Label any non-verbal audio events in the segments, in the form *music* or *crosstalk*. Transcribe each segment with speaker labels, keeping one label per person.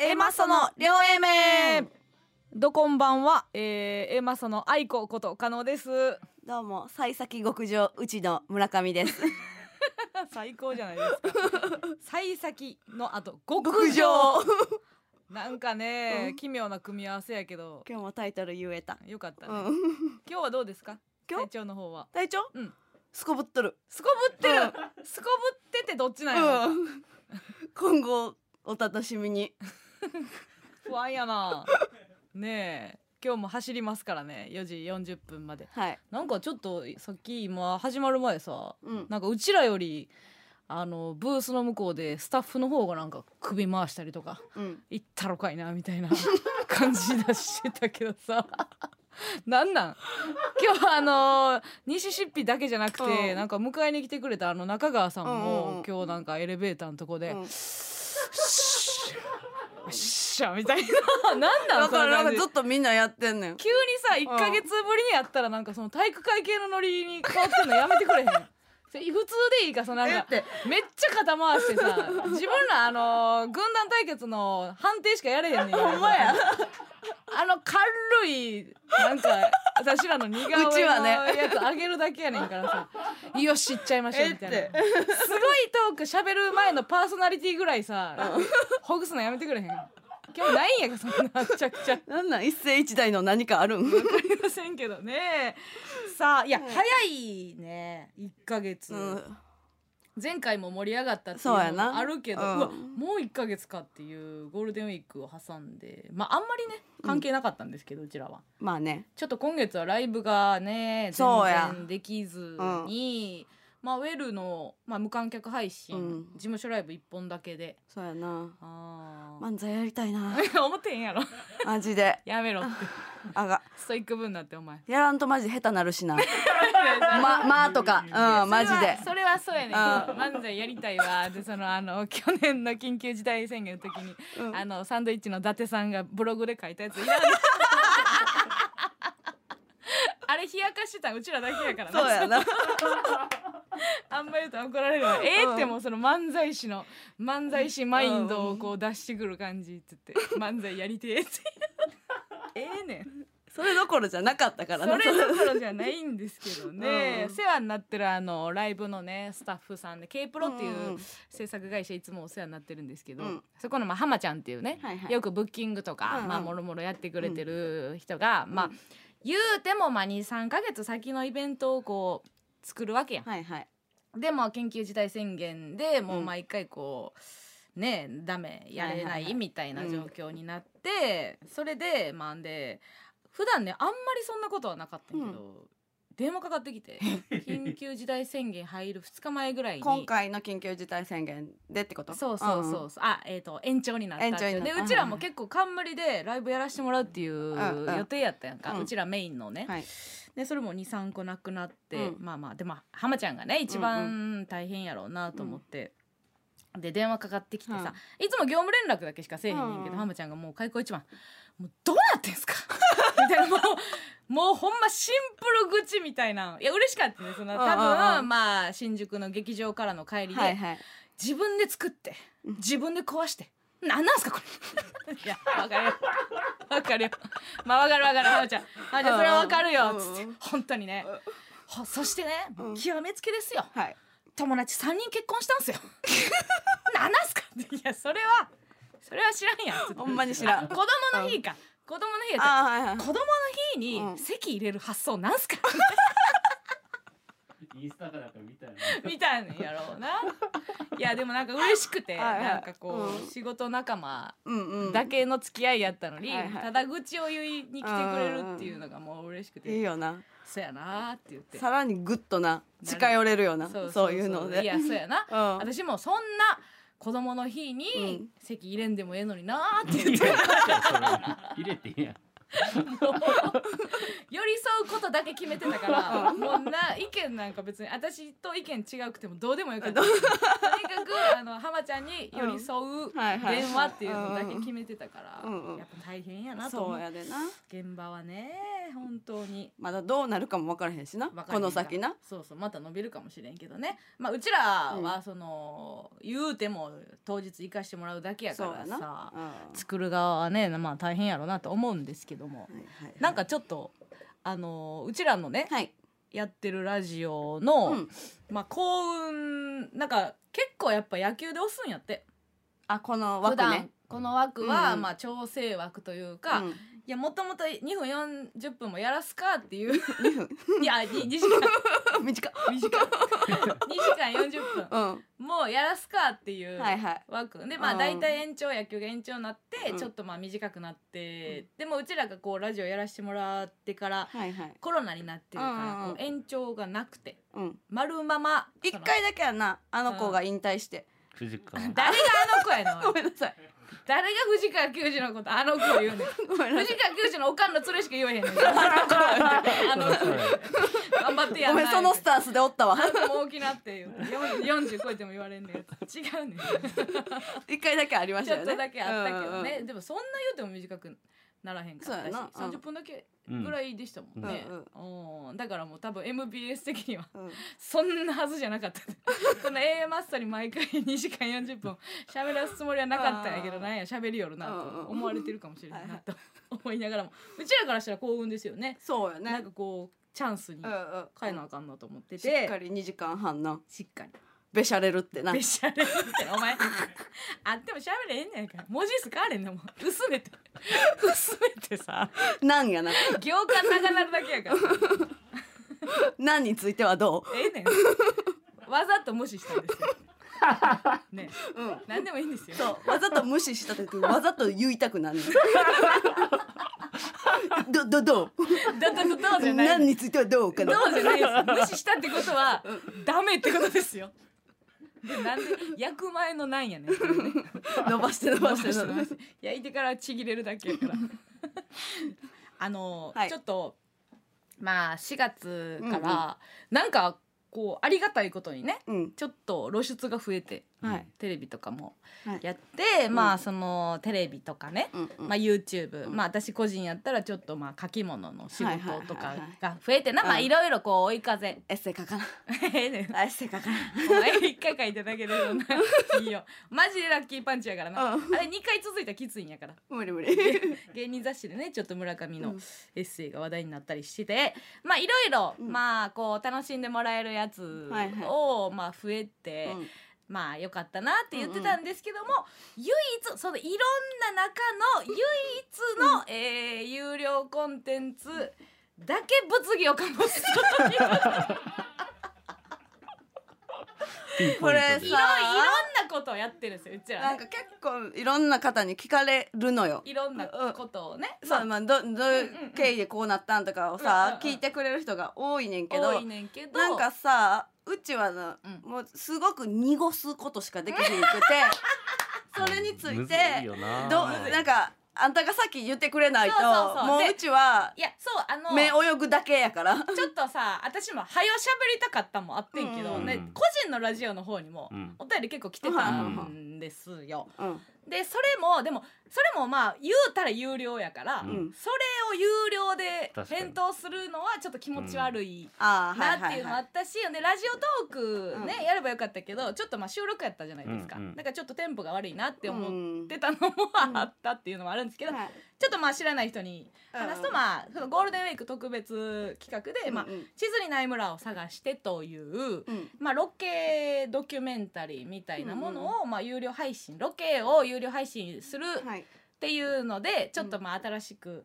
Speaker 1: エマソの両 A 面。
Speaker 2: どこんばんは、えー、エマソの愛子こと加納です。
Speaker 1: どうも幸先極上うちの村上です。*laughs*
Speaker 2: 最高じゃないですか。幸先の後極
Speaker 1: 極
Speaker 2: 上。
Speaker 1: 上
Speaker 2: なんかね、
Speaker 1: うん。
Speaker 2: 奇妙な組み合わせやけど。
Speaker 1: 今日もタイトル言えた。
Speaker 2: よかったね、
Speaker 1: うん。
Speaker 2: 今日はどうですか？
Speaker 1: 今日？
Speaker 2: 体調の方は。
Speaker 1: 体調
Speaker 2: うん。
Speaker 1: すこぶっとる。
Speaker 2: すこぶってる、すこぶっててどっちなんやろ、
Speaker 1: うん。今後お楽しみに *laughs*
Speaker 2: 不安やな。ねえ。今日も走りますからね。4時40分まで。
Speaker 1: はい。
Speaker 2: なんかちょっとさっき今始まる前さ
Speaker 1: うん。
Speaker 2: なんかうちらよりあのブースの向こうでスタッフの方がなんか首回したりとか
Speaker 1: うん。
Speaker 2: 行ったろかいなみたいな *laughs* 感じ出してたけどさ。*laughs* なんなん？今日あの西シッピだけじゃなくて、
Speaker 1: うん。
Speaker 2: なんか迎えに来てくれたあの中川さんも、
Speaker 1: うんうんうん。
Speaker 2: 今日なんかエレベーターのとこで、
Speaker 1: うん。
Speaker 2: シッシャみたいな。*laughs* なんなん
Speaker 1: だからなんかずっとみんなやってんねん。
Speaker 2: 急にさ1ヶ月ぶりにやったらなんかその体育会系のノリに変わってんのやめてくれへん普通でいいかそのなんかめっちゃ肩回してさ *laughs* 自分らあの軍団対決の判定しかやれへんねん。*laughs* ほん
Speaker 1: まや。
Speaker 2: あの軽いなんか私らの似顔
Speaker 1: うち
Speaker 2: 絵の
Speaker 1: はね。
Speaker 2: やつあげるだけやねんからさ「*laughs* よし行っちゃいましょう」みたいな。すごいトーク喋る前のパーソナリティぐらいさほぐすのやめてくれへん？今日ないんやかそんなめちゃくちゃ。
Speaker 1: なんなん？一世一代の何かあるん？
Speaker 2: わかりませんけどね。さあいや、
Speaker 1: うん。
Speaker 2: 早いね。1ヶ月、
Speaker 1: うん。
Speaker 2: 前回も盛り上がったっていうのもあるけどう
Speaker 1: うん
Speaker 2: わもう1ヶ月かっていうゴールデンウィークを挟んで。まああんまりね関係なかったんですけど、うちらは。
Speaker 1: まあね。
Speaker 2: ちょっと今月はライブがね全然できずに、まあウェルの、まあ、無観客配信、
Speaker 1: うん。
Speaker 2: 事務所ライブ1本だけで。
Speaker 1: そうやな。
Speaker 2: あ
Speaker 1: 漫才やりたいな。
Speaker 2: あ思ってへんやろ。
Speaker 1: マジで。
Speaker 2: やめろって。
Speaker 1: あが。
Speaker 2: ストイック分になってお前。
Speaker 1: やらんとマジ下手なるしな。*laughs* ままあとか。うんマジで。
Speaker 2: それはそうやねん。
Speaker 1: ん。
Speaker 2: 漫才やりたいわでそのあの去年の緊急事態宣言の時に、
Speaker 1: うん。
Speaker 2: あのサンドイッチの伊達さんがブログで書いたやつ。いらんあれ冷やかしてたんうちらだけやからな。
Speaker 1: そうやな *laughs* *laughs*
Speaker 2: あんま言うと怒られるわええってもうその漫才師の漫才師マインドをこう出してくる感じっつって *laughs* 漫才やりてえって。*laughs* ええねん。
Speaker 1: それどころじゃなかったからな。
Speaker 2: それどころじゃないんですけどね、
Speaker 1: うん。
Speaker 2: 世話になってるあのライブのねスタッフさんで K プロってい
Speaker 1: んうんう
Speaker 2: うん。制作会社いつもお世話になってるんですけど、
Speaker 1: うん。
Speaker 2: そこのまあ浜ちゃんっていうね、
Speaker 1: はいはい。
Speaker 2: よくブッキングとか、
Speaker 1: うんうん。
Speaker 2: まあもろもろやってくれてる人が、まあ言うてもまあ23か月先のイベントをこう作るわけやん。
Speaker 1: はいはい。
Speaker 2: でも緊急事態宣言でもう
Speaker 1: うん。
Speaker 2: 毎回こう、ねダメやれな
Speaker 1: はいはいはい。
Speaker 2: いみたいな状況になって、それでまあんで普段ねあんまりそんなことはなかったけど、電話かかってきて *laughs* 緊急事態宣言入る2日前ぐらいに。
Speaker 1: 今回の緊急事態宣言でってこと？
Speaker 2: そうそうそう
Speaker 1: う。
Speaker 2: そうあえっ、と延長になった
Speaker 1: 延長に
Speaker 2: でうちらも結構冠でライブやらしてもらうっていう
Speaker 1: うんうん。
Speaker 2: 予定やったやんか、
Speaker 1: う
Speaker 2: うん。ちらメインのね、
Speaker 1: んはい。
Speaker 2: でそれも23個なくなって、
Speaker 1: うん。
Speaker 2: まあまあでも浜ちゃんがね一番大変やろうなと思って、で電話かかってきてさ、いつも業務連絡だけしかせえへんねんけど、
Speaker 1: うん。
Speaker 2: 浜ちゃんがもう開口一番「もうどうなってんすか? *laughs*」みたいなもうもうほんまシンプル愚痴みたいな。いや嬉しかったねその多分、まあ新宿の劇場からの帰りで、
Speaker 1: はいはい。
Speaker 2: 自分で作って
Speaker 1: うん。
Speaker 2: 自分で壊して。なんなんすかこれ？*laughs* いやわかるよ。わかるよ。まあわかるわかる。浜ちゃん。浜ちゃんそれはわかるよ。
Speaker 1: うん
Speaker 2: つって。本当にね。ほそしてね
Speaker 1: うん。
Speaker 2: 極めつけですよ。
Speaker 1: はい。
Speaker 2: 友達3人結婚したんすよ。*laughs* なんなんすか？いやそれはそれは知らんやん。*laughs*
Speaker 1: ほんまに知らん。
Speaker 2: あ子供の日か。子供の日やった。
Speaker 1: あーはいはい。
Speaker 2: 子供の日に
Speaker 1: うん。
Speaker 2: 席入れる発想なんすか？*laughs*
Speaker 3: インスタかなんか見たよね。
Speaker 2: みたいなんやろうな。*laughs* いやでもなんか嬉しくて
Speaker 1: はいはい。
Speaker 2: なんかこう、
Speaker 1: うん。
Speaker 2: 仕事仲間
Speaker 1: うんうん。
Speaker 2: だけの付き合いやったのに、
Speaker 1: はいはい。
Speaker 2: ただ愚痴を言いに来てくれるっていうのがもう嬉しくて、
Speaker 1: いいよな。
Speaker 2: そうやなーって言って。
Speaker 1: さらにグッとな近寄れるよな
Speaker 2: そう。
Speaker 1: そういうので。
Speaker 2: いやそうやな。
Speaker 1: うん。
Speaker 2: 私もそんな子供の日に
Speaker 1: うん
Speaker 2: 席入れんでもええのになーって言って
Speaker 3: 入れてんやん。*laughs*
Speaker 2: 寄り添うことだけ決めてたからもうな意見なんか別に私と意見違うくてもどうでもよかった。とにかくあの浜ちゃんに寄り添う電話っていうのだけ決めてたから、
Speaker 1: うんうん
Speaker 2: やっぱ大変やなと
Speaker 1: そ
Speaker 2: 思う。
Speaker 1: うやでな。
Speaker 2: 現場はね本当に。
Speaker 1: まだどうなるかも分からへんしな。この先な。
Speaker 2: そうそうまた伸びるかもしれんけどね。まあうちらはその、言うても当日行かしてもらうだけやからさ
Speaker 1: うん。は
Speaker 2: 作る側はねまあ大変やろうなと思うんですけども、
Speaker 1: いはい
Speaker 2: なんかちょっとあのうちらのね、
Speaker 1: はい。
Speaker 2: やってるラジオの、
Speaker 1: うん。
Speaker 2: まあ幸運なんか結構やっぱ野球で押すんやって。
Speaker 1: あこの枠ね。
Speaker 2: この枠は、
Speaker 1: うん。
Speaker 2: まあ調整枠というか、
Speaker 1: うん
Speaker 2: いやもともと2分40分もやらすかっていう。
Speaker 1: 2分 *laughs*
Speaker 2: いや 2, 時間。
Speaker 1: 短 *laughs* っ
Speaker 2: 短い。2 *laughs* 時間40分
Speaker 1: うん。
Speaker 2: もうやらすかっていう
Speaker 1: はいはい。
Speaker 2: 枠。でまあ
Speaker 1: うん。
Speaker 2: 大体延長野球が延長になって、
Speaker 1: うん。
Speaker 2: ちょっとまあ短くなって、でもうちらがこうラジオやらせてもらってから
Speaker 1: はいはい。
Speaker 2: コロナになってるから、
Speaker 1: うんうんうん。
Speaker 2: こう延長がなくて
Speaker 1: うん。
Speaker 2: 丸まま
Speaker 1: 一回だけやなあの子が引退して。
Speaker 2: 誰があの子やの？
Speaker 1: ごめんなさい
Speaker 2: 誰が藤川球児のことあの子言うね藤川球児のおかんの連れしか言えへんねん。*laughs* あの子。頑張ってやんな
Speaker 1: そのスタンスでおったわ。
Speaker 2: 大きなって言う。40超えても言われんねん。違うねん。*laughs*
Speaker 1: 一回だけありまし
Speaker 2: ちょっ
Speaker 1: たよね
Speaker 2: とだけあったけどね、
Speaker 1: うん
Speaker 2: でもそんな言うても短くならへんかったし。
Speaker 1: そうやな。うん。
Speaker 2: 30分だけぐらいでしたもんね、うん。だからもう多分 MBS 的にはそんなはずじゃなかった。*laughs* この A マスターに毎回2時間40分喋らすつもりはなかったんやけど
Speaker 1: うん
Speaker 2: な。んや喋りよるなと思われてるかもしれないなと思いながらも。うちらからしたら幸運ですよね。
Speaker 1: そうよね。
Speaker 2: なんかこうチャンスに変えなあかんなと思って
Speaker 1: しってかり2時間半な。
Speaker 2: しっかり
Speaker 1: べしゃれるってな。
Speaker 2: べしゃれるってお前。*laughs* あっても喋れへんねんか。ら文字数変われんねんもう薄めて。*laughs* 薄めてさ。
Speaker 1: なんやな。
Speaker 2: 行間長なるだけやから。
Speaker 1: なんについてはど
Speaker 2: ええねん。わざと無視したんですよ。ね。
Speaker 1: ううん。
Speaker 2: 何でもいいんですよ。
Speaker 1: そう。わざと無視した時わざと言いたくなる *laughs* どどどう？
Speaker 2: だだだどうじゃない。
Speaker 1: 何についてはどうか
Speaker 2: ど
Speaker 1: な
Speaker 2: うじゃないです。よ無視したってことはダメってことですよでなんで焼く前のなんやねん。これね
Speaker 1: 伸ばして伸ばして。伸ばして
Speaker 2: 焼いてからちぎれるだけやから。*laughs* あの、
Speaker 1: はい。
Speaker 2: ちょっとまあ4月から、
Speaker 1: うんうん。
Speaker 2: なんかこうありがたいことにね
Speaker 1: うん。
Speaker 2: ちょっと露出が増えて、
Speaker 1: はい。
Speaker 2: テレビとかも
Speaker 1: はい。
Speaker 2: やって、
Speaker 1: ん。
Speaker 2: まあそのテレビとかね、
Speaker 1: うんうん。
Speaker 2: まあ、YouTube、
Speaker 1: うん。
Speaker 2: まあ私個人やったらちょっとまあ書き物の仕
Speaker 1: はいはい
Speaker 2: 事とか
Speaker 1: はいはい。
Speaker 2: が増えてな、まあ
Speaker 1: うん。
Speaker 2: いろいろこう追い風。
Speaker 1: エッセイ書かな。*laughs* エッセイ書かな。
Speaker 2: 一回書いただけでそんないいよ。マジでラッキーパンチやからな、
Speaker 1: うん。
Speaker 2: あれ二回続いたらきついんやから。
Speaker 1: 無理無理。*laughs*
Speaker 2: 芸人雑誌でねちょっと村上の
Speaker 1: うん。
Speaker 2: エッセイが話題になったりして。まあいろいろ、
Speaker 1: うん。
Speaker 2: まあこう楽しんでもらえるやつ
Speaker 1: はいはい。
Speaker 2: を、まあ増えて、
Speaker 1: うん
Speaker 2: まあよかったなって言ってたんですけども、唯一そのいろんな中の唯一の、えー有料コンテンツだけ物議を醸す
Speaker 3: ピンポイント
Speaker 1: これ
Speaker 3: で
Speaker 2: いろいろんなことをやってるんですようちらね。
Speaker 1: なんか結構いろんな方に聞かれるのよ。
Speaker 2: いろんなことをね、
Speaker 1: そうまあ。どどういう経緯でこうなったんとかを
Speaker 2: うん
Speaker 1: さ
Speaker 2: うんうん。
Speaker 1: 聞いてくれる人が多いねんけど
Speaker 2: 多いねんけど。
Speaker 1: なんかさうちはな、
Speaker 2: うん。
Speaker 1: もうすごく濁すことしかできへんくて *laughs* それについてどなんかあんたがさっき言ってくれないと
Speaker 2: そうそうそうで
Speaker 1: もううちはい
Speaker 2: やそうあの
Speaker 1: 目泳ぐだけやから。
Speaker 2: ちょっとさ私も早しゃべりたかったもあってんけど、
Speaker 1: うん
Speaker 2: ね個人のラジオの方にも
Speaker 3: うん
Speaker 2: お便り結構来てたんですよ。
Speaker 1: うん
Speaker 2: でそれもでもそれもまあ言うたら有料やから、
Speaker 3: うん。
Speaker 2: それを有料で返答するのはちょっと気持ち悪い。
Speaker 1: あーはい
Speaker 2: なっていうのもあったし、でラジオトークね、
Speaker 1: うん。
Speaker 2: やればよかったけどちょっとまあ収録やったじゃないですか、
Speaker 3: うんうん。
Speaker 2: だからちょっとテンポが悪いなって思
Speaker 1: うん
Speaker 2: ってたのもあったっていうのもあるんですけど、
Speaker 1: はい。
Speaker 2: ちょっとまあ知らない人に話すと
Speaker 1: うん
Speaker 2: まあそのゴールデンウィーク特別企画で、まあ
Speaker 1: うん。うん
Speaker 2: 地図にない村を探してという、
Speaker 1: うん。
Speaker 2: まあ、ロケドキュメンタリーみたいなものを、まあ、有料配信ロケを有料配信する
Speaker 1: はい
Speaker 2: っていうのでちょっとまあ新しく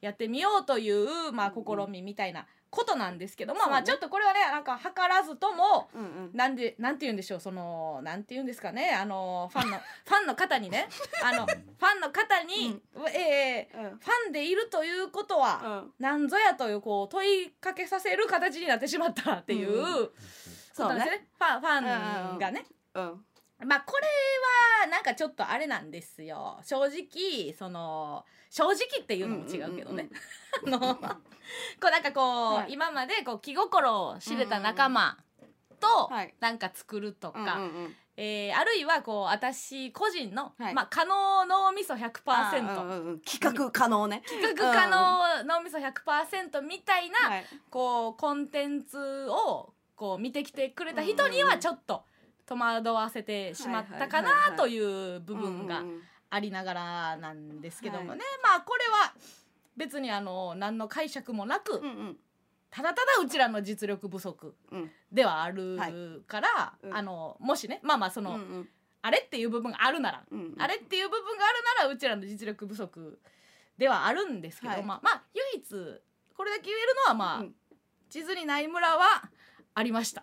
Speaker 2: やってみようという、まあ、試みみたいなことなんですけども、まあちょっとこれはねなんか図らずとも
Speaker 1: う
Speaker 2: なんでなんて言うんでしょうそのなんて言うんですかねあのファンの *laughs* ファンの方にねあのファンの方に、えファンでいるということは、
Speaker 1: うん。
Speaker 2: なんぞやというこう問いかけさせる形になってしまったっていう、
Speaker 1: うん
Speaker 2: ことなんですね。ファンファンがね、
Speaker 1: うん
Speaker 2: まあこれはなんかちょっとあれなんですよ。正直その正直っていうのも違うけどね、*laughs* こうなんかこう、
Speaker 1: はい。
Speaker 2: 今までこう気心を知れた仲間と
Speaker 1: はい。
Speaker 2: なんか作るとか、
Speaker 1: うんうんうん。
Speaker 2: えーあるいはこう私個人の、
Speaker 1: はい。
Speaker 2: まあ可能脳みそ
Speaker 1: あ
Speaker 2: 100%、
Speaker 1: うんうんうん。企画可能ね。
Speaker 2: 企画可能脳みそ100%みたいな、
Speaker 1: はい。
Speaker 2: こうコンテンツをこう見てきてくれた人にはちょっと戸惑わせてしまったかないという部分がありながらなんですけどもね、
Speaker 1: はい
Speaker 2: まあこれは別にあの何の解釈もなく、ただただうちらの実力不足
Speaker 1: うん
Speaker 2: ではある
Speaker 1: はい。
Speaker 2: から、
Speaker 1: うん。
Speaker 2: あのもしねまあまあその、あれっていう部分があるなら、あれっていう部分があるならうちらの実力不足ではあるんですけど、
Speaker 1: はい。
Speaker 2: まあまあ唯一これだけ言えるのはまあ、
Speaker 1: うん。
Speaker 2: 地図にない村はありました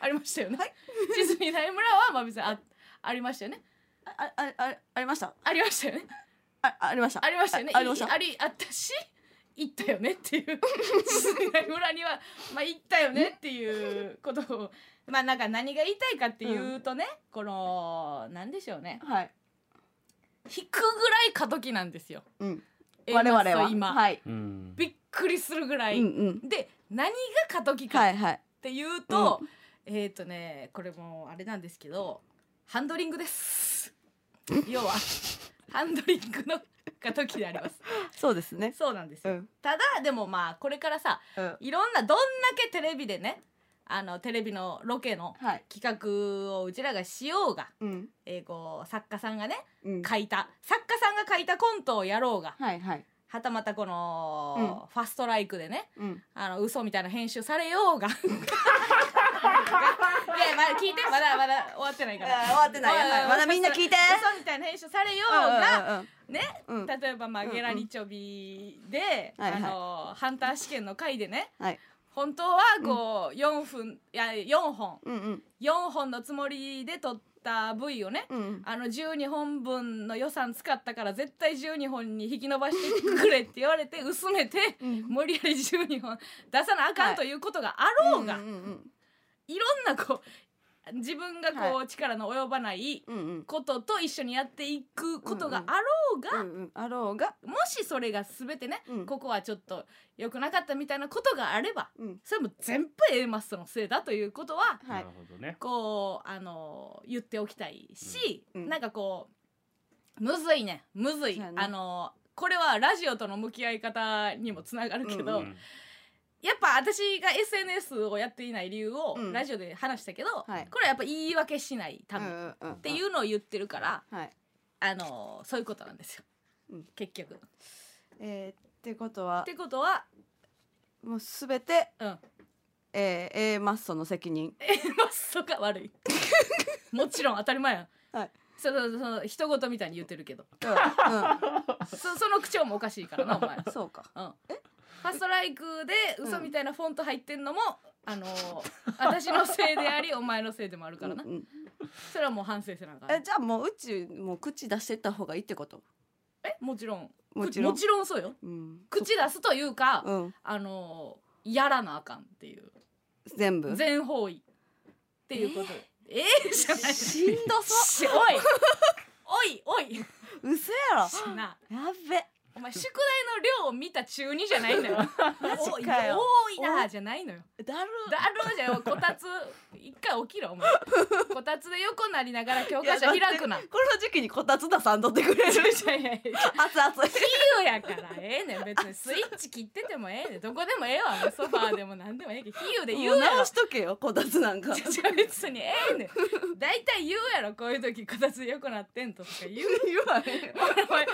Speaker 2: ありましたよね、
Speaker 1: はい。
Speaker 2: 地図にない村はまあ別にあありましたよね。
Speaker 1: あああありました？
Speaker 2: ありましたよね。
Speaker 1: あありました。
Speaker 2: ありましたよね。
Speaker 1: あありました。
Speaker 2: いありあったし行ったよねっていう。地図にない村にはまあ行ったよねっていうことをまあなんか何が言いたいかっていうとね、このなんでしょうね。
Speaker 1: はい。
Speaker 2: 引くぐらい過渡期なんですよ。
Speaker 1: うん。
Speaker 2: A
Speaker 1: 我々
Speaker 2: マッソ
Speaker 1: は
Speaker 2: 今、
Speaker 1: はい。
Speaker 3: うん。
Speaker 2: びっくりするぐらい、
Speaker 1: うんうん。
Speaker 2: で何が過渡期かっ
Speaker 1: はいはい。
Speaker 2: ていうと、えっ、とねこれもあれなんですけどハンドリングです。*laughs* 要はハンドリングの過渡期であります。
Speaker 1: そうですね。
Speaker 2: そうなんですよ、
Speaker 1: うん。
Speaker 2: ただでもまあこれからさ
Speaker 1: うん。
Speaker 2: いろんなどんだけテレビでねあのテレビのロケの
Speaker 1: はい。
Speaker 2: 企画をうちらがしようが、
Speaker 1: うん。
Speaker 2: えーこう作家さんがね
Speaker 1: うん。
Speaker 2: 書いた作家さんが書いたコントをやろうが
Speaker 1: はいはい。
Speaker 2: はたまたこの、ファストライクでね
Speaker 1: うん。
Speaker 2: あの嘘みたいな編集されようがい *laughs* やまだ聞いてまだまだ終わってないから。
Speaker 1: 終わってない。はいまだみんな聞いて。
Speaker 2: 嘘みたいな編集されようが、ね、
Speaker 1: うんうんうん。
Speaker 2: 例えばまあ
Speaker 1: うんうん
Speaker 2: ゲラニチョビで、あのハンター試験の回でね
Speaker 1: はい。
Speaker 2: 本当はこう4分いや4本。
Speaker 1: うんうん。
Speaker 2: 4本のつもりで撮った V をね
Speaker 1: うんうん。
Speaker 2: あの12本分の予算使ったから絶対12本に引き伸ばしてくれって言われて薄めて
Speaker 1: うん。
Speaker 2: 無理やり12本出さなあか
Speaker 1: はい。
Speaker 2: んということがあろうが、
Speaker 1: うんうん
Speaker 2: いろんなこう自分がこう、力の及ばない
Speaker 1: うんうん。
Speaker 2: ことと一緒にやっていくことがあろうが、
Speaker 1: うんうん。あろうが。
Speaker 2: もしそれが全てね、
Speaker 1: うん。
Speaker 2: ここはちょっと良くなかったみたいなことがあれば
Speaker 1: うん。
Speaker 2: それも全部 A マストのせいだということは
Speaker 1: は
Speaker 3: ないるほどね。
Speaker 2: こうあの言っておきたいし、
Speaker 1: うん。
Speaker 2: なんかこうむずいね。むずい、
Speaker 1: そうやね。
Speaker 2: あのこれはラジオとの向き合い方にもつながるけど、
Speaker 1: うん
Speaker 3: うん
Speaker 2: やっぱ私が SNS をやっていない理由を
Speaker 1: うん。
Speaker 2: ラジオで話したけど、
Speaker 1: はい。
Speaker 2: これはやっぱ言い訳しないためっ
Speaker 1: うんうん。
Speaker 2: ていうのを言ってるから、
Speaker 1: はい。
Speaker 2: あのそういうことなんですよ、
Speaker 1: うん。
Speaker 2: 結局。っ
Speaker 1: えーってことは
Speaker 2: てことは、
Speaker 1: もうすべて
Speaker 2: うん、
Speaker 1: えー A マッソの責任。*laughs*
Speaker 2: A マッソが悪い。*laughs* もちろん当たり前やん。
Speaker 1: はい。
Speaker 2: そのその人事みたいに言ってるけど。
Speaker 1: うん。
Speaker 2: そ *laughs* その口調もおかしいからなお前。
Speaker 1: うんそうか。
Speaker 2: うん、ファストライクで嘘みたいなフォント入ってんのも、あの私のせいでありお前のせいでもあるからな、
Speaker 1: うん。うん
Speaker 2: それはもう反省せなあかん。
Speaker 1: えじゃあもううちもう口出してった方がいいってこと？
Speaker 2: えもちろん。
Speaker 1: もちろん。
Speaker 2: もちろんそうよ。
Speaker 1: うん。
Speaker 2: 口出すというか、
Speaker 1: うん。
Speaker 2: あのやらなあかんっていう。
Speaker 1: 全部？
Speaker 2: 全方位。っていうこと。え？え？じゃない。
Speaker 1: しんどそ
Speaker 2: しおい。おいおい。
Speaker 1: 嘘やろ。
Speaker 2: しな。
Speaker 1: やっべ
Speaker 2: お前宿題の量を見た中二じゃないんだよ。多いなじゃないのよ。
Speaker 1: だる。
Speaker 2: だるじゃん。こたつ。一回起きろお前。*laughs* こたつで横なりながら教科書開くな。
Speaker 1: この時期にこたつ出さんとってくれる
Speaker 2: いやいやいや。
Speaker 1: 熱々。
Speaker 2: 比喩やからええねん。別にスイッチ切っててもええねん。どこでもええわ。もうソファーでも何でもええけど比喩で言う
Speaker 1: 直しとけよこたつなんか。
Speaker 2: じゃじゃ別にええねん。大体言うやろこういう時こたつ横なってんととか言う。*laughs*
Speaker 1: 言わへん
Speaker 2: お前5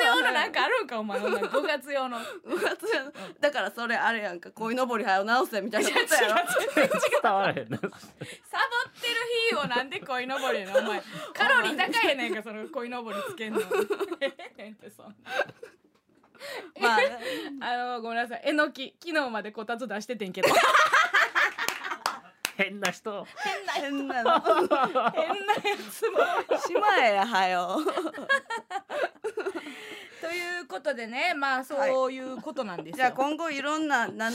Speaker 2: 月用のなんかあるんかお前。*laughs* お前5月用の。
Speaker 1: 五月やだからそれあれやんか。鯉のぼりはよ直せみたいなことやろ。
Speaker 3: 伝わらへんな
Speaker 2: サボってる日をなんで鯉のぼりやねんお前。*laughs* カロリー高いねんかその鯉のぼりつけんの。*laughs* ええねんってそんな。
Speaker 1: まあ。
Speaker 2: あのごめんなさい。えのき昨日までこたつ出しててんけど。
Speaker 3: 変な人。
Speaker 1: 変なの。
Speaker 2: 変なやつも。
Speaker 1: しまえやはよ
Speaker 2: ということでねまあそういうことなんですよ、
Speaker 1: じゃあ今後いろんななん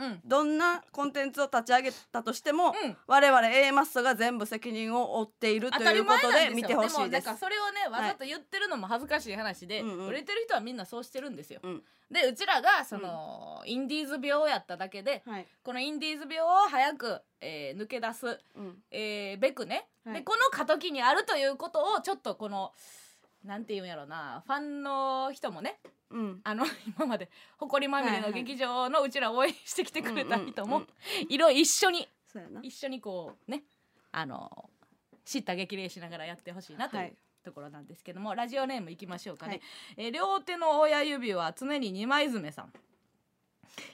Speaker 2: うん。
Speaker 1: どんなコンテンツを立ち上げたとしても、
Speaker 2: うん。
Speaker 1: 我々 A マッソが全部責任を負っていると
Speaker 2: 当たり
Speaker 1: いうこと
Speaker 2: 前なんですよ。
Speaker 1: で見てほしい
Speaker 2: も
Speaker 1: です。
Speaker 2: なんかそれをねわざと言ってるのも恥ずかしい話で、
Speaker 1: うんうん。
Speaker 2: 売れてる人はみんなそうしてるんですよ、
Speaker 1: うん。
Speaker 2: でうちらがその、インディーズ病やっただけで
Speaker 1: はい、
Speaker 2: このインディーズ病を早く、えー抜け出す、
Speaker 1: うん。
Speaker 2: えーべくね、
Speaker 1: はい。
Speaker 2: でこの過渡期にあるということをちょっとこのなんていうんやろなファンの人もね
Speaker 1: うん。
Speaker 2: あの *laughs* 今まで誇りまみれの劇場のうちらを応援してきてくれた人も
Speaker 1: うんうん。
Speaker 2: いろいろ一緒に
Speaker 1: そうやな。
Speaker 2: 一緒にこうねあの知った激励しながらやってほしいなという、
Speaker 1: はい。
Speaker 2: ところなんですけどもラジオネームいきましょうかね、
Speaker 1: はい。
Speaker 2: えー両手の親指は常に二枚爪さん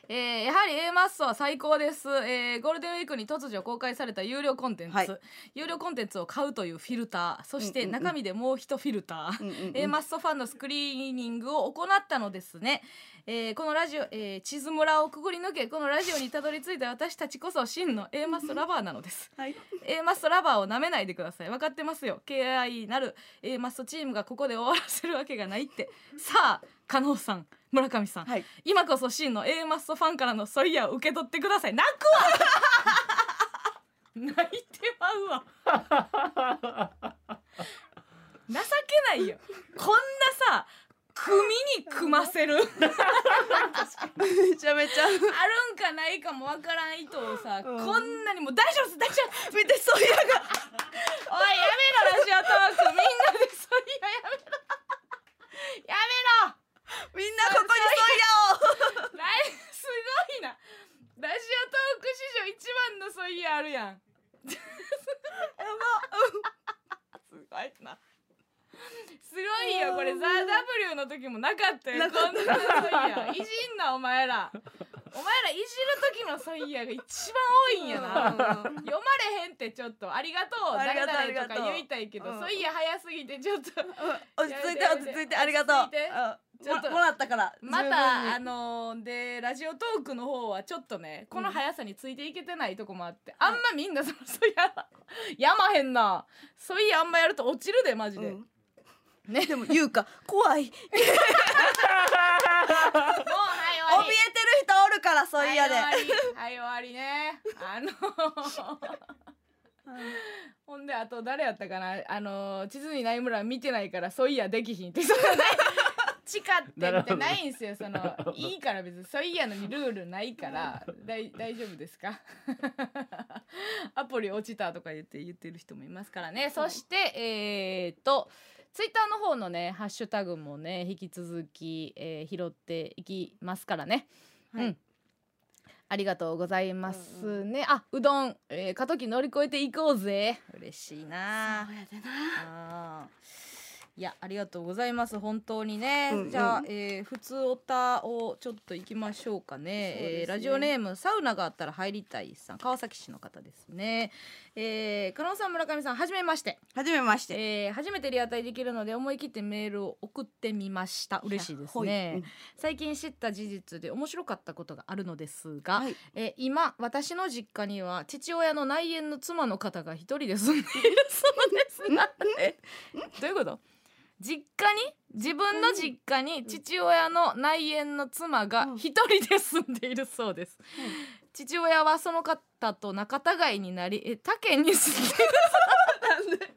Speaker 2: えーやはり A マッソは最高です、えーゴールデンウィークに突如公開された有料コンテンツ、
Speaker 1: はい。
Speaker 2: 有料コンテンツを買うというフィルター。そして中身でもう一フィルター、
Speaker 1: うんうんうん。
Speaker 2: A マッソファンのスクリーニングを行ったのですね、えーこのラジオ、えー地図村をくぐり抜けこのラジオにたどり着いた私たちこそ真の A マッソラバーなのです。*laughs*
Speaker 1: はい。*laughs*
Speaker 2: A マッソラバーを舐めないでください。分かってますよ。KI なる A マッソチームがここで終わらせるわけがないって。さあ加納さん村上さん、
Speaker 1: はい。
Speaker 2: 今こそ真の A マッソファンからのソイヤを受け取ってください。泣くわ。泣いてまうわ。情けないよ。こんなさ組に組ませる。ある
Speaker 1: めちゃめちゃ。
Speaker 2: んかないかもわからん糸をさ、
Speaker 1: うん。
Speaker 2: こんなにもう大丈夫です大丈夫です。
Speaker 1: 見てそういうが。
Speaker 2: おいやめろラジオトーク。みんなでソイヤやめろ。やめろ
Speaker 1: みんなここにそう
Speaker 2: ライすごいな。ラジオトーク史上一番のソイヤあるやん。すごいなすごいよこれ「ザ・ w の時もなかったよ。こんなソイヤ。いじんなお前ら。お前らいじる時のソイヤが一番多いんやな。
Speaker 1: うん。
Speaker 2: 読まれへんってちょっと「ありがとう」
Speaker 1: ありがとう
Speaker 2: 誰々とか言いたいけど
Speaker 1: うん。
Speaker 2: ソイヤ早すぎてちょっと。
Speaker 1: 落ち着いて落ち着いて。ありがとう。
Speaker 2: 落ちょっと
Speaker 1: ももらったから。
Speaker 2: またあのーでラジオトークの方はちょっとねこの速さについていけてないとこもあって、あんまみんなそのそういややまへんな。そういやあんまやると落ちるでマジで、
Speaker 1: うん。
Speaker 2: ね。
Speaker 1: でも言うか。怖い。怯えてる
Speaker 2: もうはい終わり
Speaker 1: 人おるからそういやで。
Speaker 2: はい終わりはい終わりね。あのほんであと誰やったかな。あの地図にない村見てないからそういやできひんって。そんなない誓ってみてないんすよ。そのいいから別にそういやのにルールないから。大丈夫ですか？*laughs* アプリ落ちたとか言って言ってる人もいますからね。そしてえー、っとツイッターの方のねハッシュタグもね引き続き、えー拾っていきますからね、
Speaker 1: はい。
Speaker 2: うん。ありがとうございますね、あうどん、えー、過渡期乗り越えていこうぜ。嬉しいな。
Speaker 1: そうやでな
Speaker 2: いやありがとうございます。本当にね、
Speaker 1: うんうん。
Speaker 2: じゃあ、えー、普通おたをちょっと行きましょうかね。
Speaker 1: ね。
Speaker 2: えーラジオネームサウナがあったら入りたいさん。川崎市の方ですね。えー、加納さん村上さんはじめまして。
Speaker 1: はじめまして。
Speaker 2: えー初めてリアタイできるので思い切ってメールを送ってみました。嬉しいですね、最近知った事実で面白かったことがあるのですが、
Speaker 1: はい。
Speaker 2: えー今私の実家には父親の内縁の妻の方が一人で住んでいるそうですどういうこと？実家に自分の実家に父親の内縁の妻が一人で住んでいるそうです、父親はその方と仲違いになりえ他県に住んでいる *laughs*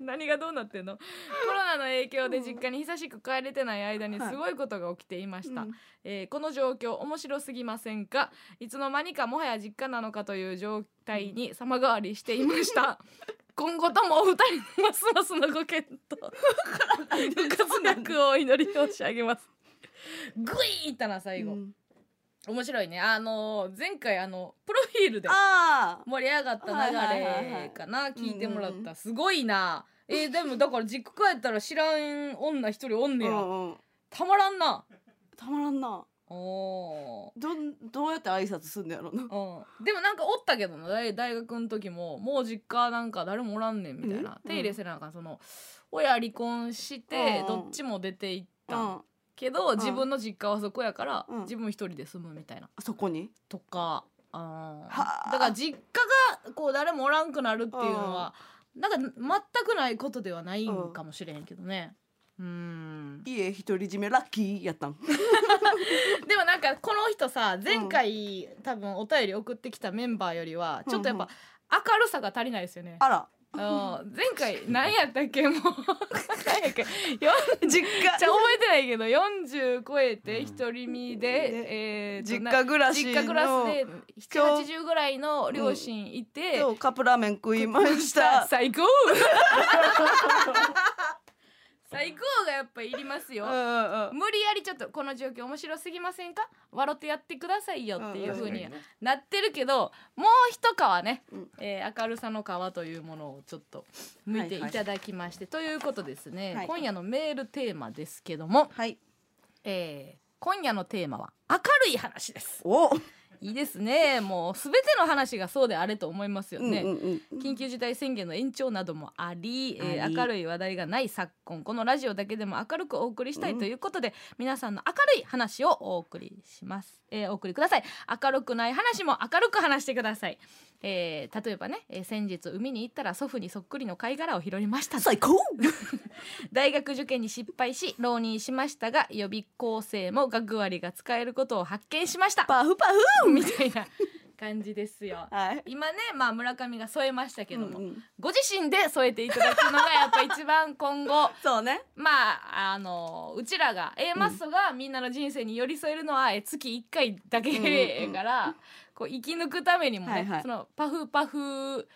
Speaker 2: 何がどうなってんの？コロナの影響で実家に久しく帰れてない間にすごいことが起きていました、
Speaker 1: うん。
Speaker 2: えーこの状況面白すぎませんか？いつの間にかもはや実家なのかという状態に様変わりしていました今後ともお二人のますますのご検討ご活躍をお祈り申し上げます。グイーいったな最後、
Speaker 1: うん。
Speaker 2: 面白いね。あのー前回あのプロフィールで
Speaker 1: あ
Speaker 2: 盛り上がった流
Speaker 1: はい
Speaker 2: れかな聞いてもらった。すごいな。えーでもだから実家帰ったら知らん女一人おん
Speaker 1: あ
Speaker 2: ねや。
Speaker 1: うんうん。
Speaker 2: たまらんな。
Speaker 1: たまらんな
Speaker 2: おー。
Speaker 1: どんどうやって挨拶すんのやろな。
Speaker 2: うん、でもなんかおったけどな。大大学の時ももう実家なんか誰もおらんねんみたいな。
Speaker 1: うん。
Speaker 2: 手入れせなあかん。その親離婚して
Speaker 1: うん。
Speaker 2: どっちも出ていった、
Speaker 1: うん。
Speaker 2: けど
Speaker 1: ん。
Speaker 2: 自分の実家はそこやから、
Speaker 1: うん。
Speaker 2: 自分一人で住むみたいな。
Speaker 1: そこに？
Speaker 2: とかあー
Speaker 1: はあ。
Speaker 2: だから実家がこう誰もおらんくなるっていうのは、なんか全くないことではないんかもしれへんけどねうん
Speaker 1: 家独り占めラッキーやったん *laughs*
Speaker 2: でもなんかこの人さ前回、多分お便り送ってきたメンバーよりはちょっとやっぱ明るさが足りないですよね。
Speaker 1: あら。
Speaker 2: うん。前回何やったっけもう。何やっけ。
Speaker 1: 実家。
Speaker 2: じゃ覚えてないけど40超えて独り身で、えーと
Speaker 1: 実
Speaker 2: な
Speaker 1: 家暮らしの
Speaker 2: 実家暮らしで780ぐらいの両親いて、
Speaker 1: 今日カップラーメン食いました。
Speaker 2: 最高 *laughs* 最高がやっぱいりますよ、
Speaker 1: うんうんうん。
Speaker 2: 無理やりちょっとこの状況面白すぎませんか？笑ってやってくださいよっていう風になってるけどもう一皮ね、
Speaker 1: うん。
Speaker 2: えー明るさの皮というものをちょっと向いていただきまして、ということですね、
Speaker 1: はい。
Speaker 2: 今夜のメールテーマですけども、
Speaker 1: はい。
Speaker 2: えー今夜のテーマは明るい話です。
Speaker 1: お
Speaker 2: いいですね。もうすべての話がそうであれと思いますよね、
Speaker 1: うんうんうん
Speaker 2: 緊急事態宣言の延長などもあり、えー明るい話題がない昨今このラジオだけでも明るくお送りしたいということで、皆さんの明るい話をお送りします、えーお送りください。明るくない話も明るく話してください、えー例えばね、えー先日海に行ったら祖父にそっくりの貝殻を拾いました
Speaker 1: 最高。*laughs*
Speaker 2: 大学受験に失敗し浪人しましたが予備校生も学割が使えることを発見しました。
Speaker 1: パフパフ
Speaker 2: みたいな感じですよ。*laughs*
Speaker 1: はい。
Speaker 2: 今ねまあ村上が添えましたけども、
Speaker 1: うんうん。
Speaker 2: ご自身で添えていただくのがやっぱ一番今後 *laughs*
Speaker 1: そうね。
Speaker 2: まああのうちらが A マッソがみんなの人生に寄り添えるのはえ月1回だけやから、こう生き抜くためにもね、
Speaker 1: はいはい。
Speaker 2: そのパフパフ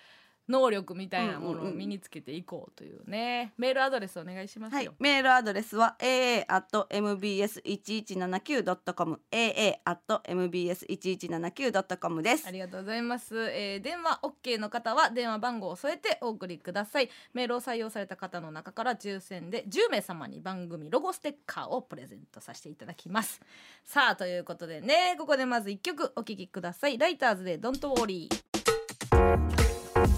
Speaker 2: 能力みたいなものを身につけていこうというね、メールアドレスお願いします
Speaker 1: はい。
Speaker 2: よ。、
Speaker 1: メールアドレスは aa.mbs1179.com aa.mbs1179.com です。
Speaker 2: ありがとうございます、えー電話 OK の方は電話番号を添えてお送りください。メールを採用された方の中から抽選で10名様に番組ロゴステッカーをプレゼントさせていただきます。さあということでねここでまず1曲お聴きください。ライターズで Don't Worry こ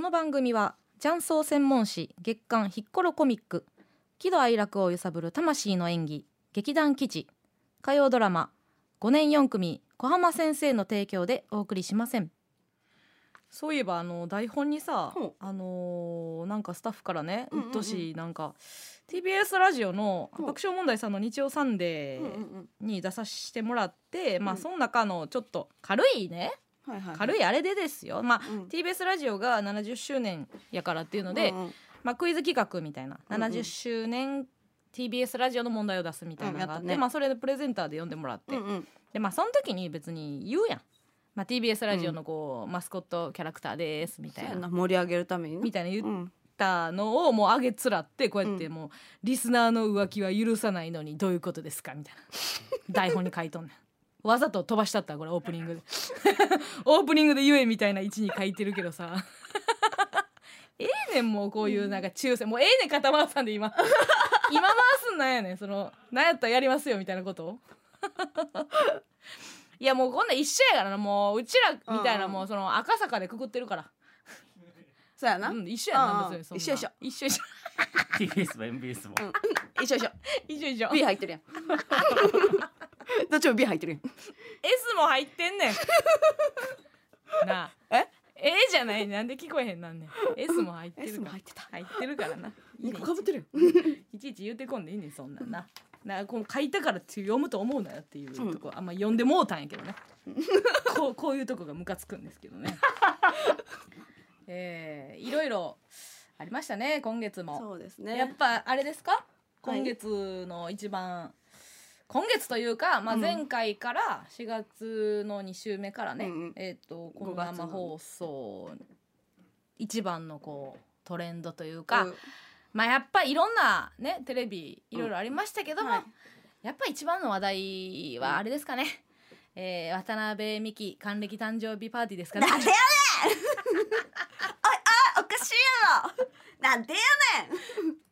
Speaker 2: の番組は雀荘専門誌月刊ヒッコロコミック喜怒哀楽を揺さぶる魂の演技劇団基地火曜ドラマ5年4組小浜先生の提供でお送りしません。そういえばあの台本にさ
Speaker 1: ほう。
Speaker 2: あのーなんかスタッフからね
Speaker 1: うんうんうん。
Speaker 2: うっとしいなんか TBS ラジオの
Speaker 1: ほう。
Speaker 2: 爆笑問題さんの日曜サンデ
Speaker 1: うんうん
Speaker 2: ー
Speaker 1: うん
Speaker 2: に出させてもらって、まあ
Speaker 1: うん
Speaker 2: その中のちょっと軽いね
Speaker 1: はいはい
Speaker 2: 軽いあれでですよ。まあ
Speaker 1: うん。
Speaker 2: TBS ラジオが70周年やからっていうので、
Speaker 1: うんうん
Speaker 2: まあ、クイズ企画みたいな
Speaker 1: うんうん。
Speaker 2: 70周年 TBS ラジオの問題を出すみたいなのがあって、
Speaker 1: うんやったね。
Speaker 2: まあ、それでプレゼンターで呼んでもらって、
Speaker 1: うんうん。
Speaker 2: でまあその時に別に言うやん、まあ、TBS ラジオのこう、マスコットキャラクターですみたいな。
Speaker 1: 盛り上げるためにな
Speaker 2: みたいな言っ
Speaker 1: うん
Speaker 2: たのをもう上げつらってこうやって
Speaker 1: うん
Speaker 2: もう、リスナーの浮気は許さないのにどういうことですかみたいな。*laughs* 台本に書いとんねん。わざと飛ばしちゃったこれオープニングで。*laughs* オープニングで言えみたいな位置に書いてるけどさ。*laughs* ええねんもうこういうなんか抽選もうええねん肩回さんで今。今回すんなんやねん。そのなんやったらやりますよみたいなこといやもうこんなん一緒やからなもううちらみたいな
Speaker 1: うん。
Speaker 2: もうその赤坂でくくってるから、
Speaker 1: そうやな、
Speaker 2: うん、一緒やな
Speaker 1: うん。
Speaker 2: 別
Speaker 1: 一緒一緒。
Speaker 2: 一緒一緒。
Speaker 3: TBS も MBS も。
Speaker 1: うん。一緒一緒。
Speaker 2: 一緒一緒。
Speaker 1: B 入ってるやん。*laughs* どっちも B 入ってるやん。
Speaker 2: S も入ってんねん。*laughs* なあ。
Speaker 1: え
Speaker 2: ？A じゃないなんで聞こえへんなんねん。S も入ってる
Speaker 1: S
Speaker 2: から。
Speaker 1: も入ってた。
Speaker 2: 入ってるからな。いい
Speaker 1: 2
Speaker 2: ね
Speaker 1: 個かぶってる
Speaker 2: いちいち言うてこんでいいねんそんなんななこう書いたからって読むと思うなよっていうとこ、あんま読んでもうたんやけどね。*laughs* こうこういうとこがムカつくんですけどね。*laughs* えー、いろいろありましたね今月も。
Speaker 1: そうですね。
Speaker 2: やっぱあれですか？
Speaker 1: はい
Speaker 2: 今月の一番、今月というか、まあ、
Speaker 1: うん。
Speaker 2: 前回から4月の2週目からね、
Speaker 1: うんうん。
Speaker 2: えっ、とこの。
Speaker 1: 5月の
Speaker 2: 生放送一番のこうトレンドというか、
Speaker 1: うん
Speaker 2: まあやっぱいろんなねテレビいろいろありましたけども、
Speaker 1: はい。
Speaker 2: やっぱ一番の話題はあれですかね、えー渡辺美樹還暦誕生日パーティーですかね。
Speaker 1: なんでやねん。*laughs* おおかしいやろ。なんでやね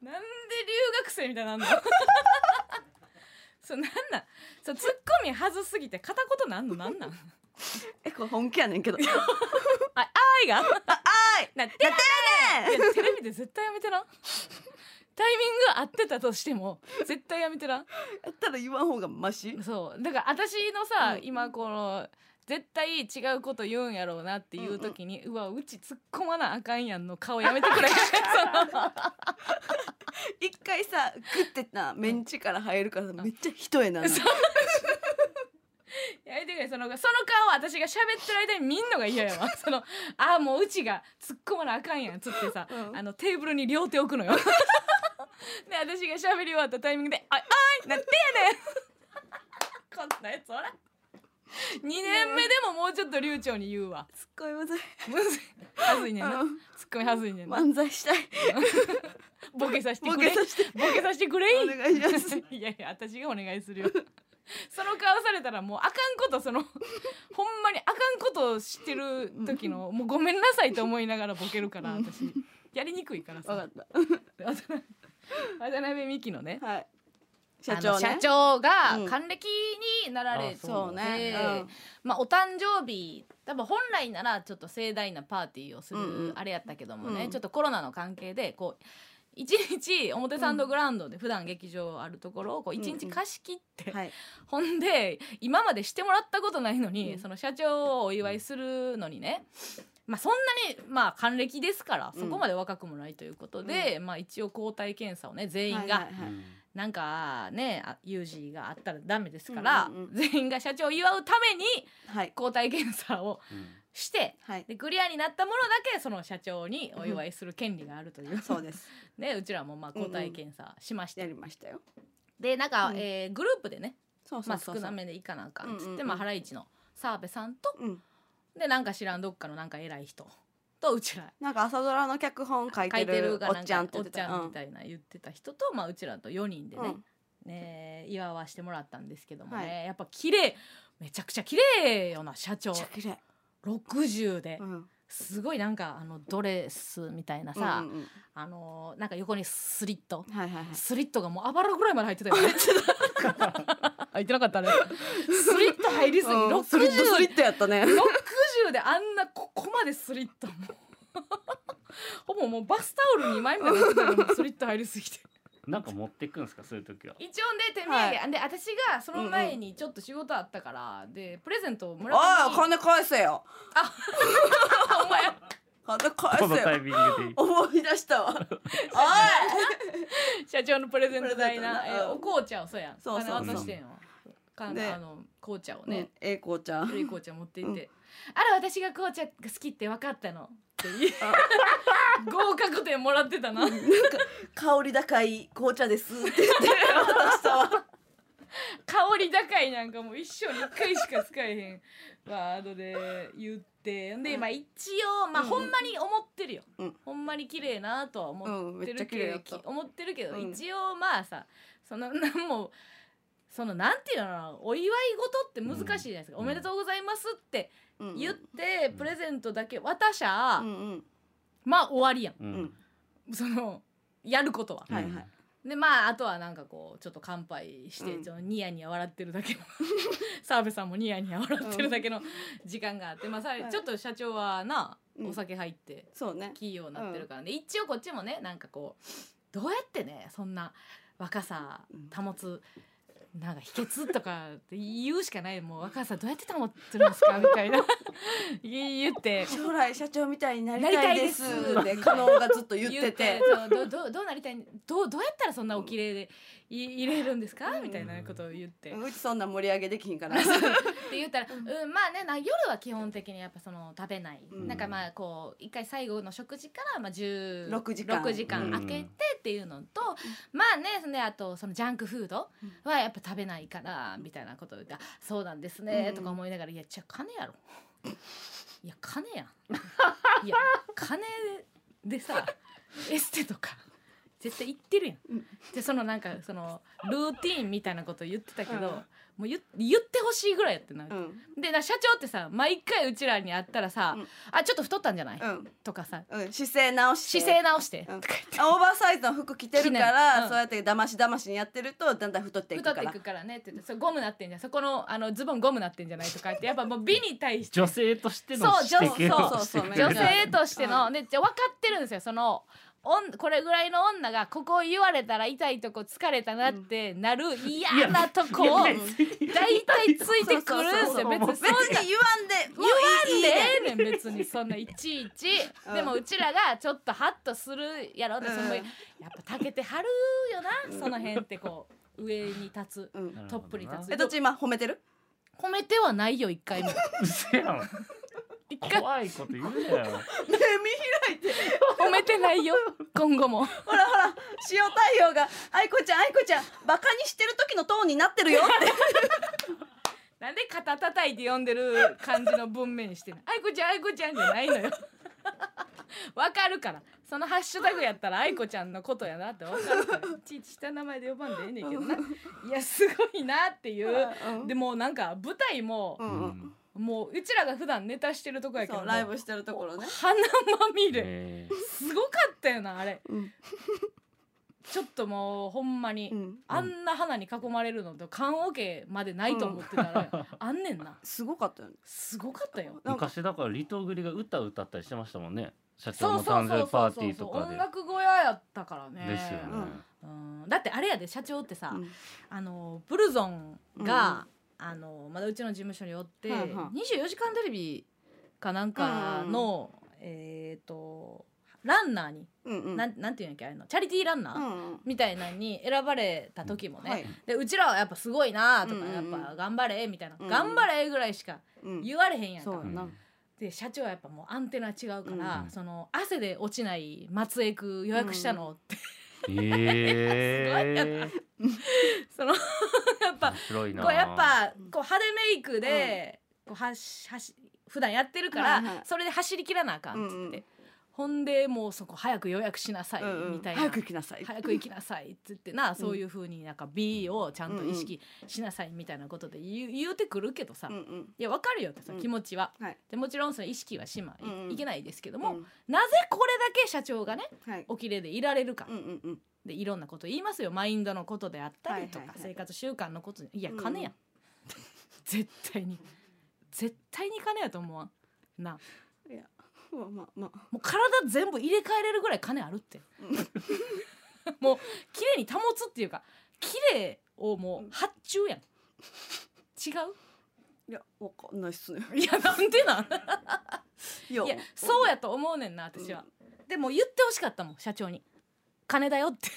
Speaker 1: ん。
Speaker 2: なんで留学生みたいなの？*laughs* そうなんなん？そうツッコミはずすぎて片言なんの？なんなん？*laughs*
Speaker 1: えこれ本気やねんけど。*laughs*
Speaker 2: ああいが
Speaker 1: あい
Speaker 2: なって
Speaker 1: やって
Speaker 2: いやテレビで絶対やめてな。*laughs* タイミング合ってたとしても絶対やめてな。
Speaker 1: やったら言わん方がマシ？
Speaker 2: そう。だから私のさ、
Speaker 1: うん。
Speaker 2: 今この絶対違うこと言うんやろうなっていう時に、うわうち突っ込まなあかんやんの顔やめてくれ。
Speaker 1: 一回さグッてなメンチから入るからさめっちゃ一重な。の *laughs*
Speaker 2: やめてくれそのその顔私が喋ってる間に見んのが嫌やわ。*laughs* そのあもううちが突っ込まなあかんやんつってさ、
Speaker 1: うん。
Speaker 2: あのテーブルに両手置くのよ。*laughs* で私が喋り終わったタイミングで「ああいなんてやねん!」こんなやつおらん。2年目でももうちょっと流暢に言うわ。
Speaker 1: すっごいむずい
Speaker 2: むずい。はずいねんな。
Speaker 1: うん。
Speaker 2: ツッコミはずいねんな。
Speaker 1: 漫才したい。
Speaker 2: ボケさせて
Speaker 1: ボ
Speaker 2: くれ。
Speaker 1: ケさせて。
Speaker 2: ボケさせてくれ。
Speaker 1: お願いします。
Speaker 2: いやいや私がお願いするよ *laughs* その顔されたらもうあかんことその *laughs* ほんまにあかんことをしてる時のもうごめんなさいと思いながらボケるから
Speaker 1: うん。
Speaker 2: 私。やりにくいからさ。
Speaker 1: わかっ
Speaker 2: 渡辺渡辺美樹のね
Speaker 1: たはい。社
Speaker 2: あ
Speaker 1: 長ね。
Speaker 2: の社長が
Speaker 1: うん。
Speaker 2: 還暦になられて、
Speaker 1: そうね。うん。
Speaker 2: まあお誕生日多分本来ならちょっと盛大なパーティーをする、
Speaker 1: うんうん。
Speaker 2: あれやったけどもね、
Speaker 1: うん。
Speaker 2: ちょっとコロナの関係でこう一日表参道グラウンドで普段劇場あるところをこう一日貸し切って、
Speaker 1: はい。
Speaker 2: ほんで今までしてもらったことないのに、
Speaker 1: うん
Speaker 2: その社長をお祝いするのにねまあそんなにまあ還暦ですから
Speaker 1: うん。
Speaker 2: そこまで若くもないということで、まあ一応抗体検査をね全員が
Speaker 1: はいはいはい。
Speaker 2: なんかねあ有事があったらダメですから、
Speaker 1: うんうんうん。
Speaker 2: 全員が社長を祝うために
Speaker 1: はい。
Speaker 2: 抗体検査をして
Speaker 1: はい。
Speaker 2: でクリアになったものだけその社長にお祝いする権利があるという、
Speaker 1: そうです。*laughs*
Speaker 2: ね、うちらもまあ抗体検査しました、
Speaker 1: やりましたよ。
Speaker 2: でなんか、
Speaker 1: うん。
Speaker 2: えーグループでね、
Speaker 1: そうそ
Speaker 2: まあ、
Speaker 1: う
Speaker 2: 少なめでいかなあかんっつって、
Speaker 1: うんうんうん。
Speaker 2: まあ、ハライチの澤部さんと
Speaker 1: うん。
Speaker 2: でなんか知らんどっかのなんか偉い人とうちら。
Speaker 1: なんか朝ドラの脚本書い
Speaker 2: て
Speaker 1: てるおっちゃん
Speaker 2: っ
Speaker 1: て言ってた。
Speaker 2: ゃんみたいな言ってた人と、まあ、うちらと4人でね、
Speaker 1: うん。
Speaker 2: ね祝わしてもらったんですけどもね、
Speaker 1: はい。
Speaker 2: やっぱ綺麗めちゃくちゃ綺麗よな社長。
Speaker 1: めっちゃ綺麗
Speaker 2: 60で。
Speaker 1: うん。
Speaker 2: すごいなんかあのドレスみたいなさ、
Speaker 1: うんうん
Speaker 2: あのーなんか横にスリット。
Speaker 1: うんはいはいはい。
Speaker 2: スリットがもうあばらぐらいまで入ってたよね。*laughs* 入ってなかったね。*laughs* スリット入りすぎ。
Speaker 1: うん。
Speaker 2: 60
Speaker 1: スリットスリットやったね。
Speaker 2: 60であんなここまでスリット *laughs* ほぼもうバスタオル2枚みたいになってたよもうスリット入りすぎて
Speaker 3: なんか持ってくんですかそういう時は？
Speaker 2: 一応ね手土産、
Speaker 1: は
Speaker 2: で私がその前にちょっと仕事あったから、でプレゼントをもら
Speaker 1: ああ
Speaker 2: に
Speaker 1: 金返せよ。
Speaker 2: お前
Speaker 1: 金返
Speaker 3: このタイミングで
Speaker 1: 思い出したわ。*laughs* お
Speaker 2: 社長のプレゼント代な。えお紅茶をそうやん。
Speaker 1: そうそうそう。
Speaker 2: してんわか
Speaker 1: で
Speaker 2: あの紅茶を
Speaker 1: いね
Speaker 2: ね、
Speaker 1: ええ紅茶。
Speaker 2: 古い紅茶持っていって、あら私が紅茶が好きって分かったのって *laughs* 合格点もらってたな。
Speaker 1: 香り高い紅茶ですって言って渡したわ
Speaker 2: 香り高いなんかもう一生に一回しか使えへんワードで言って。で、
Speaker 1: うん。
Speaker 2: まあ一応まあ
Speaker 1: うん。
Speaker 2: ほんまに思ってるよ、
Speaker 1: うん。
Speaker 2: ほんまに綺麗なとは思
Speaker 1: っ
Speaker 2: てるけど、
Speaker 1: 綺麗だった
Speaker 2: 思ってるけど、
Speaker 1: うん。
Speaker 2: 一応まあさそのなんもそのなんていうのかなお祝い事って難しいじゃないですか、
Speaker 3: うん。
Speaker 2: おめでとうございますって
Speaker 1: うん
Speaker 2: 言って、プレゼントだけ渡しゃ、
Speaker 1: うんうん。
Speaker 2: まあ終わりやん。
Speaker 3: う
Speaker 1: うん。ん
Speaker 2: そのやることは。
Speaker 1: はいはい。
Speaker 2: でまああとはなんかこうちょっと乾杯して、
Speaker 1: うん。
Speaker 2: ちょっとニヤニヤ笑ってるだけの。*laughs* 澤部さんもニヤニヤ笑ってるだけの時間があって、まあさ
Speaker 1: はい。
Speaker 2: ちょっと社長はな
Speaker 1: うん。
Speaker 2: お酒入って
Speaker 1: そうね。
Speaker 2: 器用になってるからね、一応こっちもねなんかこうどうやってねそんな若さ保つなんか秘訣とかって言うしかない。もう若さどうやって保ってるんですかみたいな。*laughs* 言って。
Speaker 1: 将来社長みたいになり
Speaker 2: た
Speaker 1: たいで
Speaker 2: す。す
Speaker 1: って加納がずっと言ってて。
Speaker 2: そうどどどうなりたい？どうどうやったらそんなお綺麗でい入れるんですか？みたいなことを言って、
Speaker 1: うちそん。な盛り上げできひん。から
Speaker 2: って言ったら、うん、まあねな夜は基本的にやっぱその食べない、
Speaker 1: うん。
Speaker 2: なん。かまあこう一回最後の食事からまあ16
Speaker 1: 6時間
Speaker 2: 6時間空けてっていうのと、まあねそあとそのジャンクフードはやっぱ食べないからみたいなことを言ってあ「そうなん。ですね」とか思いながら「いやじゃあ金やろ」いや金やん。いや金でさエステとか絶対行ってるやん、
Speaker 1: うん。
Speaker 2: でそのなんかそのルーティーンみたいなこと言ってたけど、
Speaker 1: うん。
Speaker 2: もう言言ってほしいぐらいやってな、
Speaker 1: うん。
Speaker 2: でな社長ってさ毎回うちらに会ったらさ「
Speaker 1: うん。
Speaker 2: あちょっと太ったんじゃない？
Speaker 1: うん。
Speaker 2: とかさ。
Speaker 1: うん。姿勢直「して。
Speaker 2: 姿勢直して」
Speaker 1: うん。
Speaker 2: とか言って。
Speaker 1: あオーバーサイズの服着てるから、
Speaker 2: うん。
Speaker 1: そうやってだましだましにやってるとだんだん太っていくから。
Speaker 2: 太っていくからねって言ってそれゴムなってんじゃん。そこのあのズボンゴムなってんじゃないとか言ってやっぱもう *laughs* 美に対して。
Speaker 3: 女性としての
Speaker 2: そう女性としての、
Speaker 1: うん
Speaker 2: でじゃあ分かってるんですよ。そのこれぐらいの女がここ言われたら痛いとこ疲れたなってなる嫌なとこを大体ついてくるんですよ別に。そんな
Speaker 1: 言わんで
Speaker 2: 言わんでええねん。別にそんないちいち。
Speaker 1: うん。
Speaker 2: でもうちらがちょっとハッとするやろでその
Speaker 1: うん
Speaker 2: やっぱたけてはるよなその辺ってこう上に立つ
Speaker 1: うん。
Speaker 2: トップに立つ。
Speaker 1: えどっち今褒めてる？
Speaker 2: 褒めてはないよ一回も。
Speaker 3: うせやん。
Speaker 2: 一回
Speaker 3: 怖いこと言うなよ。
Speaker 1: 目見開いて。
Speaker 2: 褒めてないよ。今後も。
Speaker 1: ほらほら塩太陽が「愛子ちゃん愛子ちゃんバカにしてる時のトーンになってるよ」って。*laughs*
Speaker 2: なんで肩叩いて呼んでる感じの文面にしてんの？あいこちゃんあいこちゃんじゃないのよ。わかるから。そのハッシュタグやったらあいこちゃんのことやなってわかるから。いちいち下の名前で呼ばんでええねんけどな。いやすごいなっていう。
Speaker 1: うん
Speaker 2: でもなんか舞台も
Speaker 1: う、んうん
Speaker 2: もううちらが普段ネタしてるとこやけど
Speaker 1: そうライブしてるところね。
Speaker 2: 鼻まみれ。
Speaker 3: え。
Speaker 2: すごかったよなあれ。
Speaker 1: うん。
Speaker 2: ちょっともうほんまに、
Speaker 1: うん。
Speaker 2: あんな花に囲まれるのと棺桶までないと思ってたら、*laughs* あんねんな。
Speaker 1: すごかったよね。
Speaker 2: すごかったよ。
Speaker 1: なんか
Speaker 3: 昔だから離島栗が歌歌ったりしてましたもんね。社長の
Speaker 2: そうそうそう
Speaker 3: 誕生日パーティーとかで。
Speaker 2: 音楽小屋やったからね。
Speaker 3: ですよね、
Speaker 2: うん。だってあれやで社長ってさ、
Speaker 1: うん。
Speaker 2: あのブルゾンが、あのまだうちの事務所におって、
Speaker 1: はいはい。
Speaker 2: 24時間テレビかなんかの、えっ、とランナーに、
Speaker 1: うんうん。
Speaker 2: なんなんていうんやっけあれのチャリティーランナー、
Speaker 1: うんうん。
Speaker 2: みたいなのに選ばれた時もね、
Speaker 1: はい。
Speaker 2: でうちらはやっぱすごいなとか、
Speaker 1: うんうん。うん
Speaker 2: やっぱ頑張れみたいな、
Speaker 1: うんうん。
Speaker 2: 頑張れぐらいしか
Speaker 1: うん。
Speaker 2: 言われへんやんか、
Speaker 1: そうやな。
Speaker 2: で社長はやっぱもうアンテナ違うから、
Speaker 3: うん
Speaker 2: その汗で落ちない松江区予約したのって、*laughs*
Speaker 3: ええ *laughs*
Speaker 2: その *laughs* やっぱ
Speaker 3: 面白いな。
Speaker 2: こうやっぱこう派手メイクで、こうはしはし普段やってるから、
Speaker 1: はいはい。
Speaker 2: それで走りきらなあかんっつって、
Speaker 1: うんうん
Speaker 2: ほんでもうそこ早く予約しなさい
Speaker 1: うんうん。
Speaker 2: みたいな、
Speaker 1: 早く行きなさい。
Speaker 2: 早く行きなさいっつってな、そういうふうになんか B をちゃんと意識しなさいみたいなことで言う言うてくるけどさ、い
Speaker 1: うんうん。
Speaker 2: やわかるよってさ、
Speaker 1: うん。
Speaker 2: 気持ちは。
Speaker 1: はい。
Speaker 2: でもちろんその意識はしまい,、
Speaker 1: うんうん。
Speaker 2: いけないですけども、
Speaker 1: うん
Speaker 2: なぜこれだけ社長がね
Speaker 1: はい。
Speaker 2: おきれいでいられるか、
Speaker 1: うんうんうん。
Speaker 2: でいろんなこと言いますよ。マインドのことであったりとか、
Speaker 1: はいはいはい。
Speaker 2: 生活習慣のこといや
Speaker 1: うん。
Speaker 2: 金や、ん、絶対に。絶対に金やと思わん。な。い
Speaker 1: やまあまあまあ。
Speaker 2: もう体全部入れ替えれるぐらい金あるって。*laughs* もう綺麗に保つっていうか綺麗をもう発注やん。違
Speaker 1: いやわかんないっすね。
Speaker 2: ういやなんでなん？
Speaker 1: いや
Speaker 2: そうやと思うねんな私は、でも言ってほしかったもん社長に。金だよって。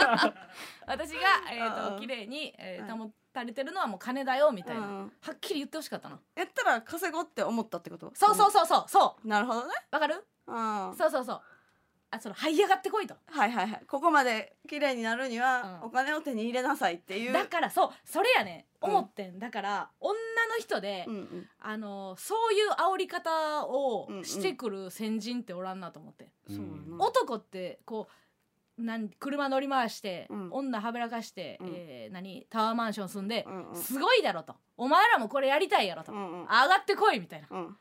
Speaker 2: *laughs* 私が、えー、
Speaker 1: うん
Speaker 2: と綺麗に、えー
Speaker 1: はい。
Speaker 2: 保たれてるのはもう金だよみたいな、
Speaker 1: うん。
Speaker 2: はっきり言ってほしかったな。
Speaker 1: やったら稼ごうって思ったってこと？
Speaker 2: そうそうそうそうそう。
Speaker 1: なるほどね。
Speaker 2: わかる？
Speaker 1: うん。
Speaker 2: そうそうそう。あその這い上がってこいと。
Speaker 1: はいはいはい。ここまで綺麗になるには
Speaker 2: うん。
Speaker 1: お金を手に入れなさいっていう。
Speaker 2: だからそう。それやね。
Speaker 1: うん。
Speaker 2: 思ってん、だから女の人で、
Speaker 1: うんうん。
Speaker 2: あのそういう煽り方を
Speaker 1: うんうん。
Speaker 2: してくる先人っておらんなと思って、
Speaker 1: そうや
Speaker 3: うん
Speaker 1: な。
Speaker 2: 男ってこうなん車乗り回して、
Speaker 1: うん。
Speaker 2: 女はべらかして、
Speaker 1: うん。
Speaker 2: えー何？タワーマンション住んで、
Speaker 1: うんうん。
Speaker 2: すごいだろと。お前らもこれやりたいやろと、
Speaker 1: うんうん。
Speaker 2: 上がってこいみたいな。
Speaker 1: うん。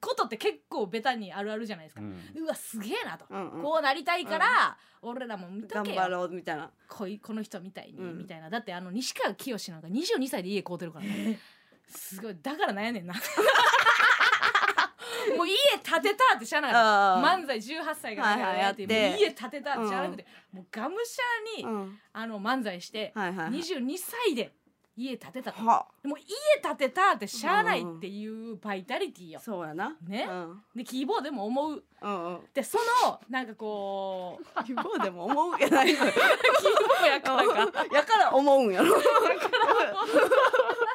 Speaker 2: ことって結構ベタにあるあるじゃないですか、
Speaker 3: う
Speaker 2: うんわすげえなと、
Speaker 1: うんうん。
Speaker 2: こうなりたいから、俺らも見とけよ。
Speaker 1: 頑張ろうみたいな。
Speaker 2: こいこの人みたいに、
Speaker 1: うん。
Speaker 2: みたいな。だってあの西川きよしなんか22歳で家買うてるからね。すごい。だからなんやねんなもう家建てたって知らなかっ漫才18歳がなんかやって,、
Speaker 1: はいはいやって。
Speaker 2: もう家建てたって知らなくて、もうがむしゃらに、
Speaker 1: うん。
Speaker 2: あの漫才して、
Speaker 1: はいはいはい。
Speaker 2: 22歳で家建てたと。
Speaker 1: は。
Speaker 2: もう家建てたってしゃあないっていうバイタリティよ、
Speaker 1: そうやな。
Speaker 2: ね。
Speaker 1: うん。
Speaker 2: で希望でも思う。
Speaker 1: うんうん。
Speaker 2: でそのなんかこう *laughs*
Speaker 1: 希望でも思うやないのよ。*laughs*
Speaker 2: 希望やからか。
Speaker 1: うん。やから思うんやろ。*laughs*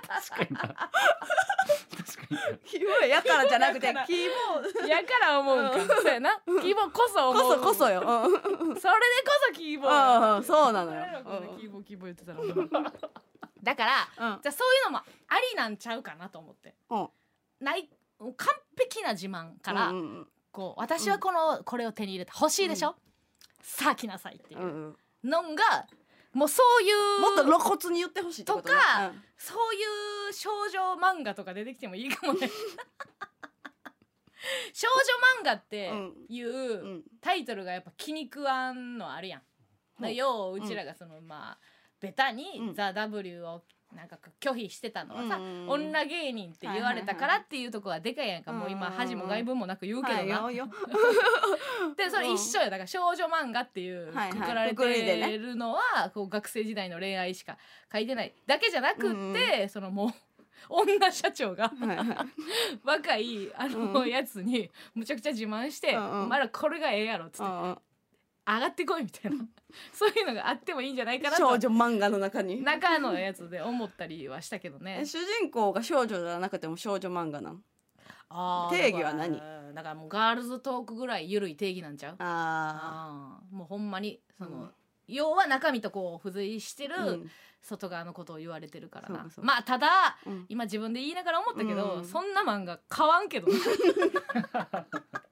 Speaker 3: 確かにな確かにな
Speaker 1: 希望やからじゃなくて
Speaker 2: だから。
Speaker 1: 希望
Speaker 2: やから思うんか。そうやな。希望こそ思
Speaker 1: こそこそよ。うん。
Speaker 2: それでこそ希望
Speaker 1: うんうん。そうなのよ。
Speaker 2: 俺らこんな希望希望言ってたら。だから
Speaker 1: うん。
Speaker 2: じゃあそういうのもありなんちゃうかなと思って。
Speaker 1: うん。
Speaker 2: ない完璧な自慢から、
Speaker 1: うんうん
Speaker 2: こう私はこの、これを手に入れて欲しいでしょ、さあ来なさいってい
Speaker 1: う
Speaker 2: のがもうそういう
Speaker 1: もっと露骨に言ってほしいってことね。
Speaker 2: とかそういう少女漫画とか出てきてもいいかもね。*laughs* 少女漫画っていう
Speaker 1: うん。うん
Speaker 2: タイトルがやっぱ気に食わんのあるやん。だよううちらがその、まあベタに
Speaker 1: うん「
Speaker 2: ザ・ w をなんか拒否してたのはさ、
Speaker 1: うん。
Speaker 2: 女芸人って言われたからっていうとこはでかいやんか、もう今
Speaker 1: うん
Speaker 2: 恥も外聞もなく言うけどな、
Speaker 1: はいよよ *laughs*
Speaker 2: でそれ一緒よ。だから少女漫画っていう
Speaker 1: はいはい。
Speaker 2: くくられ
Speaker 1: くくりでね。
Speaker 2: てるのはこう学生時代の恋愛しか書いてない。だけじゃなくって、そのもう女社長が
Speaker 1: はいはい。*laughs*
Speaker 2: 若いあの、
Speaker 1: うん。
Speaker 2: やつにむちゃくちゃ自慢して「
Speaker 1: うんうん。
Speaker 2: お前らこれがええやろ」っつって。
Speaker 1: うんうん
Speaker 2: 上がってこいみたいな。*laughs* そういうのがあってもいいんじゃないかな
Speaker 1: 少
Speaker 2: と
Speaker 1: 女漫画の中に。
Speaker 2: 中のやつで思ったりはしたけどね。
Speaker 1: え。主人公が少女じゃなくても少女漫画なん？定義は何？
Speaker 2: だからもうガールズトークぐらい緩い定義なんちゃう？
Speaker 1: あ
Speaker 2: あーもうほんまにその、
Speaker 1: うん。
Speaker 2: 要は中身とこう付随してる外側のことを言われてるから。な、
Speaker 1: そうかそうか。
Speaker 2: まあただ
Speaker 1: うん。
Speaker 2: 今自分で言いながら思ったけど、
Speaker 1: うん。
Speaker 2: そんな漫画買わんけど *laughs*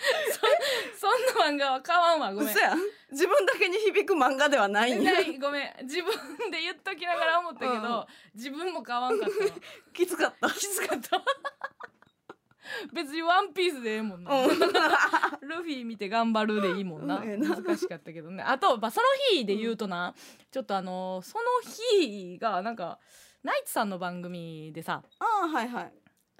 Speaker 2: *laughs* そそんな漫画は買わんわ。ごめん。
Speaker 1: 嘘やん。自分だけに響く漫画ではないんや
Speaker 2: ない。ごめん。自分で言っときながら思ったけど、
Speaker 1: うん。
Speaker 2: 自分も買わんかったわ。*laughs*
Speaker 1: きつかった。
Speaker 2: きつかった。別にワンピースでええもんな、
Speaker 1: うん。*laughs*
Speaker 2: ルフィ見て頑張るでいいもんな。
Speaker 1: うんええな。
Speaker 2: 難しかったけどね。あと、まあ、その日で言うとな、ちょっとあのその日がなんかナイツさんの番組でさ
Speaker 1: ああはいはい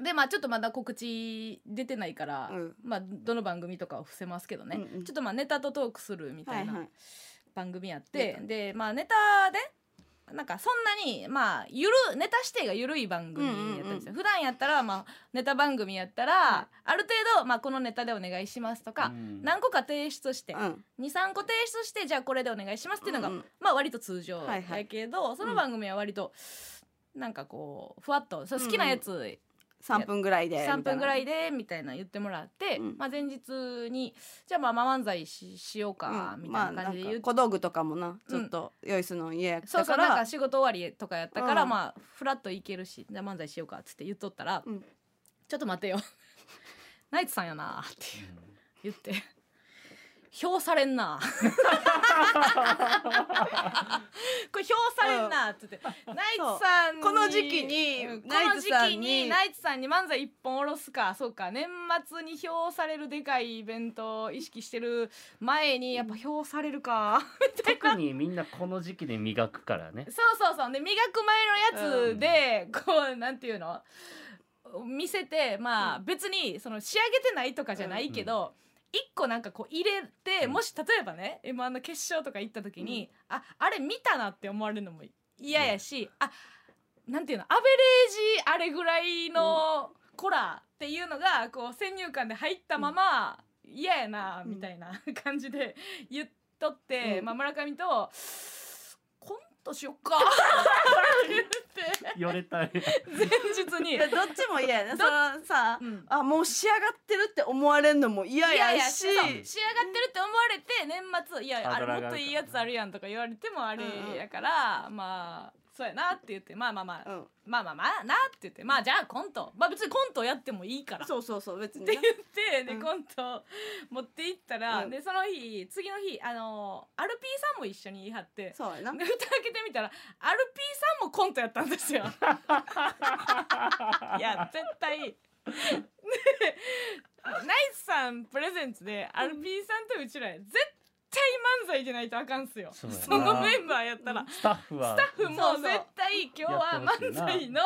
Speaker 2: でまあちょっとまだ告知出てないから、
Speaker 1: うん。
Speaker 2: まあどの番組とかは伏せますけどね、
Speaker 1: うんうん。
Speaker 2: ちょっとまあネタとトークするみたいない
Speaker 1: はい。は
Speaker 2: 番組やっ
Speaker 1: ネタ
Speaker 2: て、でまあネタでなんかそんなにまあゆるネタ指定が緩い番組やったんですよ、普段やったらまあネタ番組やったら、
Speaker 1: は
Speaker 2: ある程度まあこのネタでお願いしますとか、
Speaker 3: うん
Speaker 2: 何個か提出して、
Speaker 1: うん。
Speaker 2: 23個提出してじゃあこれでお願いしますっていうのが、
Speaker 1: うんうん。
Speaker 2: まあ割と通常
Speaker 1: はいはい。
Speaker 2: だけど、その番組は割となんかこうふわっとそう好きなやつ
Speaker 1: 3分ぐらいで
Speaker 2: 3分ぐらい
Speaker 1: で
Speaker 2: でみたいな言ってもらって、
Speaker 1: うん。
Speaker 2: まあ、前日にじゃあまあまあ漫才ししようかみたいな感じで言って、
Speaker 1: 小道具とかもなちょっと用意するの嫌やった
Speaker 2: そうそう
Speaker 1: から
Speaker 2: なんか仕事終わりとかやったから、
Speaker 1: うん。
Speaker 2: まあフラッと行けるしじゃあ漫才しようかっつって言っとったら、
Speaker 1: うん。
Speaker 2: ちょっと待ってよ。*laughs* ナイツさんやなって言って評されんな。*laughs* これ評されんなって言って、ナイツさんに。
Speaker 1: この時期に
Speaker 2: うんこ
Speaker 1: ナイ
Speaker 2: の時
Speaker 1: ツさんに。
Speaker 2: 期にナイツさんに漫才一本下ろすか。そうか年末に評されるでかいイベントを意識してる前にやっぱ評されるか。*laughs*
Speaker 3: 特にみんなこの時期で磨くからね。
Speaker 2: そうそうそう。で磨く前のやつで、こうなんていうの？見せてまあ、別にその仕上げてないとかじゃないけど、一個なんかこう入れて、
Speaker 3: うん。
Speaker 2: もし例えばね m 1の決勝とか行った時に、ああれ見たなって思われるのも嫌やし、あなんていうのアベレージあれぐらいのコラっていうのがこう先入観で入ったまま嫌やなみたいな感じで言っとって、
Speaker 1: うん。
Speaker 2: まあ、村上と「コントしよっか」言って
Speaker 3: よれたい。
Speaker 2: 前日に。
Speaker 1: いやどっちも嫌やね。そのさ
Speaker 2: うん。
Speaker 1: あもう仕上がってるって思われんのも嫌
Speaker 2: いやいや
Speaker 1: やし
Speaker 2: 仕上がってるって思われて年末「いやあれもっといいやつあるやん」とか言われてもあれやから、まあそうやなって言ってまあまあまあ、
Speaker 1: うん。
Speaker 2: まあまあまあなって言ってまあじゃあコント。まあ別にコントやってもいいから。
Speaker 1: そうそうそう別に
Speaker 2: って
Speaker 1: な
Speaker 2: 言ってで、
Speaker 1: うん。
Speaker 2: コント持って行ったら、
Speaker 1: うん。
Speaker 2: でその日次の日あのアルピーさんも一緒に言い張って
Speaker 1: そうやな。
Speaker 2: で蓋開けてみたらアルピーさんもコントやったんですよ。*laughs* いや絶対。でナイツさんプレゼンツでアルピーさんとうちら絶対漫才じゃないとあかんっすよ。
Speaker 3: そ
Speaker 2: のメンバーやったら。
Speaker 3: スタッフは。
Speaker 2: スタッフも絶対今日は漫才の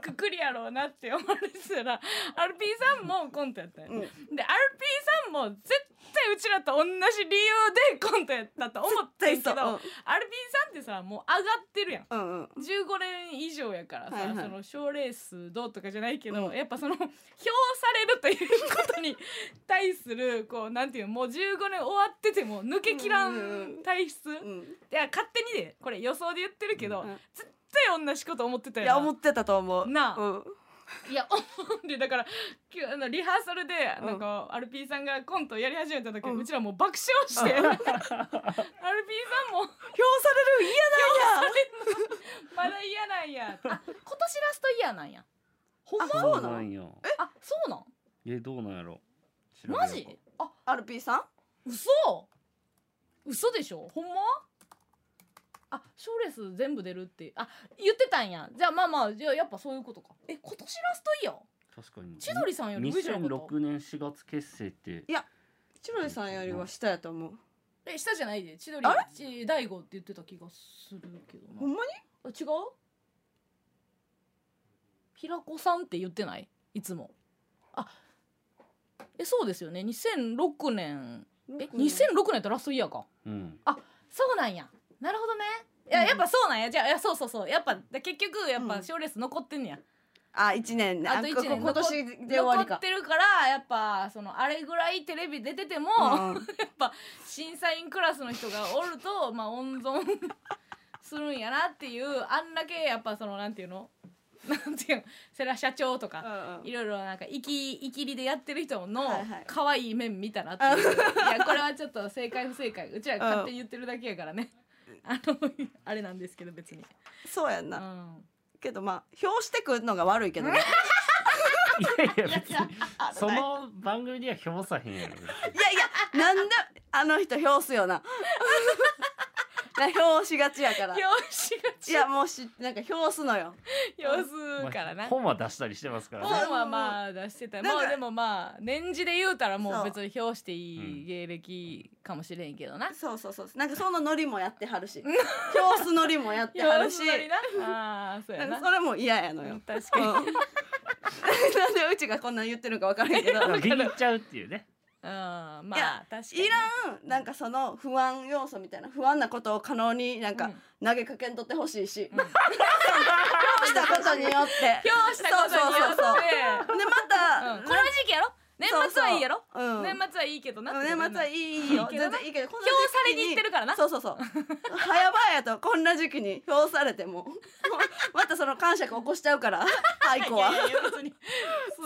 Speaker 2: くくりやろうなって思われてたらアルピーさんもコントやったんや。
Speaker 1: うん。
Speaker 2: でアルピーさんも絶対うちらと同じ理由でコントやったと思ってんけど、
Speaker 1: う
Speaker 2: アルピーさんってさもう上がってるやん。
Speaker 1: うんうん。うん
Speaker 2: 15年以上やからさ、
Speaker 1: はいはい。
Speaker 2: その賞レースどうとかじゃないけど、
Speaker 1: うん。
Speaker 2: やっぱその評されるということに対するこうなんていうのもう15年終わってても抜けきら
Speaker 1: うん
Speaker 2: 体質、い
Speaker 1: うん
Speaker 2: や勝手にでこれ予想で言ってるけど、
Speaker 1: うん
Speaker 2: 絶対同じこと思ってた
Speaker 1: い
Speaker 2: よな
Speaker 1: や思ってたと思う。
Speaker 2: なあ。
Speaker 1: うん
Speaker 2: いやでだから今日あのリハーサルで
Speaker 1: うん
Speaker 2: なん。か、アルピーさんがコントやり始めた時、う
Speaker 1: うん
Speaker 2: ちらもう爆笑してアルピーさんも
Speaker 1: 評される嫌なんや。
Speaker 2: まだ嫌なんや。あ今年ラストイヤーなんや。ほんま？
Speaker 1: あそうな
Speaker 3: んや。
Speaker 2: あそうなん？
Speaker 3: えどうなんやろ？
Speaker 2: マジ？あ
Speaker 1: アルピーさん？
Speaker 2: 嘘。嘘でしょ？ほんま？あ賞レース全部出るってあ言ってたんや。じゃあまあまあじゃあやっぱそういうことか。え今年ラストイヤー？
Speaker 3: 確かに。
Speaker 2: 千鳥さんより上じゃなかった
Speaker 3: ？2006年4月結成って。
Speaker 1: 千鳥さんよりは下やと思う。
Speaker 2: え下じゃないで。千鳥大悟って言ってた気がするけどな。
Speaker 1: ほんまに？
Speaker 2: あ違う？平子さんって言ってない？いつも。あえそうですよね。2006年。え2006年。ってラストイヤーか。
Speaker 3: うん。
Speaker 2: そうなんやなるほどね。いややっぱそうなんや。じゃあいやそうそうそう。やっぱで結局やっ
Speaker 1: うん。
Speaker 2: ぱ賞レース残ってんねや、
Speaker 1: あ一年。ね
Speaker 2: あと一年。
Speaker 1: こ今年で終わりか。
Speaker 2: 残ってるからやっぱそのあれぐらいテレビ出てても、
Speaker 1: うん。*laughs*
Speaker 2: やっぱ審査員クラスの人がおるとまあ温存 *laughs* するんやなっていうあんだけやっぱそのなんていうの？*laughs* なんていうの？世良社長とか、
Speaker 1: うんうん。
Speaker 2: いろいろなんか生き生きりでやってる人の
Speaker 1: はいはい。
Speaker 2: 可愛い面見たなっていう、いやこれはちょっと正解不正解うちらが勝手に言ってるだけやからね、あのあれなんですけど別に、う
Speaker 1: そうやんな、
Speaker 2: ん、
Speaker 1: けどまあ表してくんのが悪いけどね。*laughs*
Speaker 3: いやいや別に
Speaker 1: あ
Speaker 3: その番組には評さへんやろ。
Speaker 1: いやいやなんであの人表すよなな表しがちやから。
Speaker 2: 表紙が
Speaker 1: いやもうしなんか表すのよ。
Speaker 2: 表すからな、
Speaker 3: まあ本は出したりしてますからね。
Speaker 2: 本はまあ出してた。
Speaker 1: なんか
Speaker 2: まあでもまあ年次で言うたらも
Speaker 1: そう。う
Speaker 2: 別に表してい
Speaker 3: うん
Speaker 2: い芸歴かもしれんけどな、
Speaker 1: そうそうそう。なんかそのノリもやってはるし。表すノリもやってはるし。
Speaker 2: 表すなりな。あーそうやな。
Speaker 1: なんかそれも嫌やのよ。
Speaker 2: うん確かに、
Speaker 1: うん。*laughs* なんでうちがこんなん言ってるか分からへんけど。
Speaker 3: だからビビっちゃうっていうね。
Speaker 2: うんま
Speaker 1: いや
Speaker 2: あ確かに。
Speaker 1: いらんなんかその不安要素みたいな不安なことを可能になんか
Speaker 2: うん。
Speaker 1: 投げかけんとってほしいし、
Speaker 2: うん。*laughs*
Speaker 1: したことによって。
Speaker 2: 表したことによって。
Speaker 1: そうそうそうでまた、
Speaker 2: うん。この時期やろ？年末はいいやろ？年末はいいけどなって
Speaker 1: 年末はいいよ。全然いいけど
Speaker 2: 表されに行ってるからな。
Speaker 1: そうそうそう。早々とこんな時期に表されても *laughs* またその感触起こしちゃうから *laughs* 愛子は。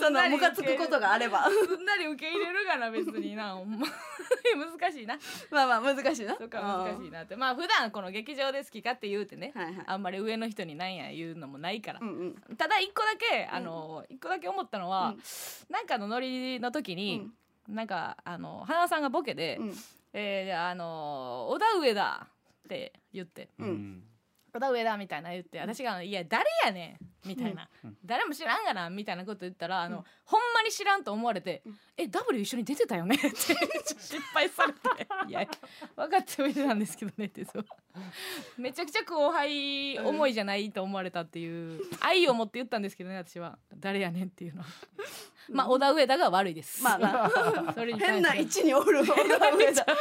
Speaker 1: そのムカつくことがあれば。
Speaker 2: すんなり受け入れるがな別になほんま。*laughs* 難しいな。
Speaker 1: まあまあ難しいな。
Speaker 2: そっか難しいなって。まあ普段この劇場で好きかって言うてね、
Speaker 1: はいはい。
Speaker 2: あんまり上の人になんや言うのもないから、
Speaker 1: うんうん。
Speaker 2: ただ一個だけあの一個だけ思ったのは、
Speaker 1: うん。
Speaker 2: なんかのノリの時
Speaker 1: う
Speaker 2: に
Speaker 1: ん、
Speaker 2: なんかあの花さんがボケで「
Speaker 1: うん。
Speaker 2: えーああの小田上だ」って言って。
Speaker 1: うん。
Speaker 3: うん「
Speaker 2: 小田上だ」みたいな言って私が「いや誰やねん」みたいな、
Speaker 3: うん。
Speaker 2: 誰も知らんがなみたいなこと言ったらあの、
Speaker 1: うん
Speaker 2: ほんまに知らんと思われて「
Speaker 1: うん
Speaker 2: え W 一緒に出てたよね」って失敗されて「*laughs* いや分かっておいてたんですけどね」ってそう。めちゃくちゃ後輩思いじゃないと思われたっていう、愛を持って言ったんですけどね私は「誰やねん」っていうの。はまあ小田上田が悪いです。
Speaker 1: まあな *laughs*
Speaker 2: それに
Speaker 1: 変な位置におる小田上田。*laughs*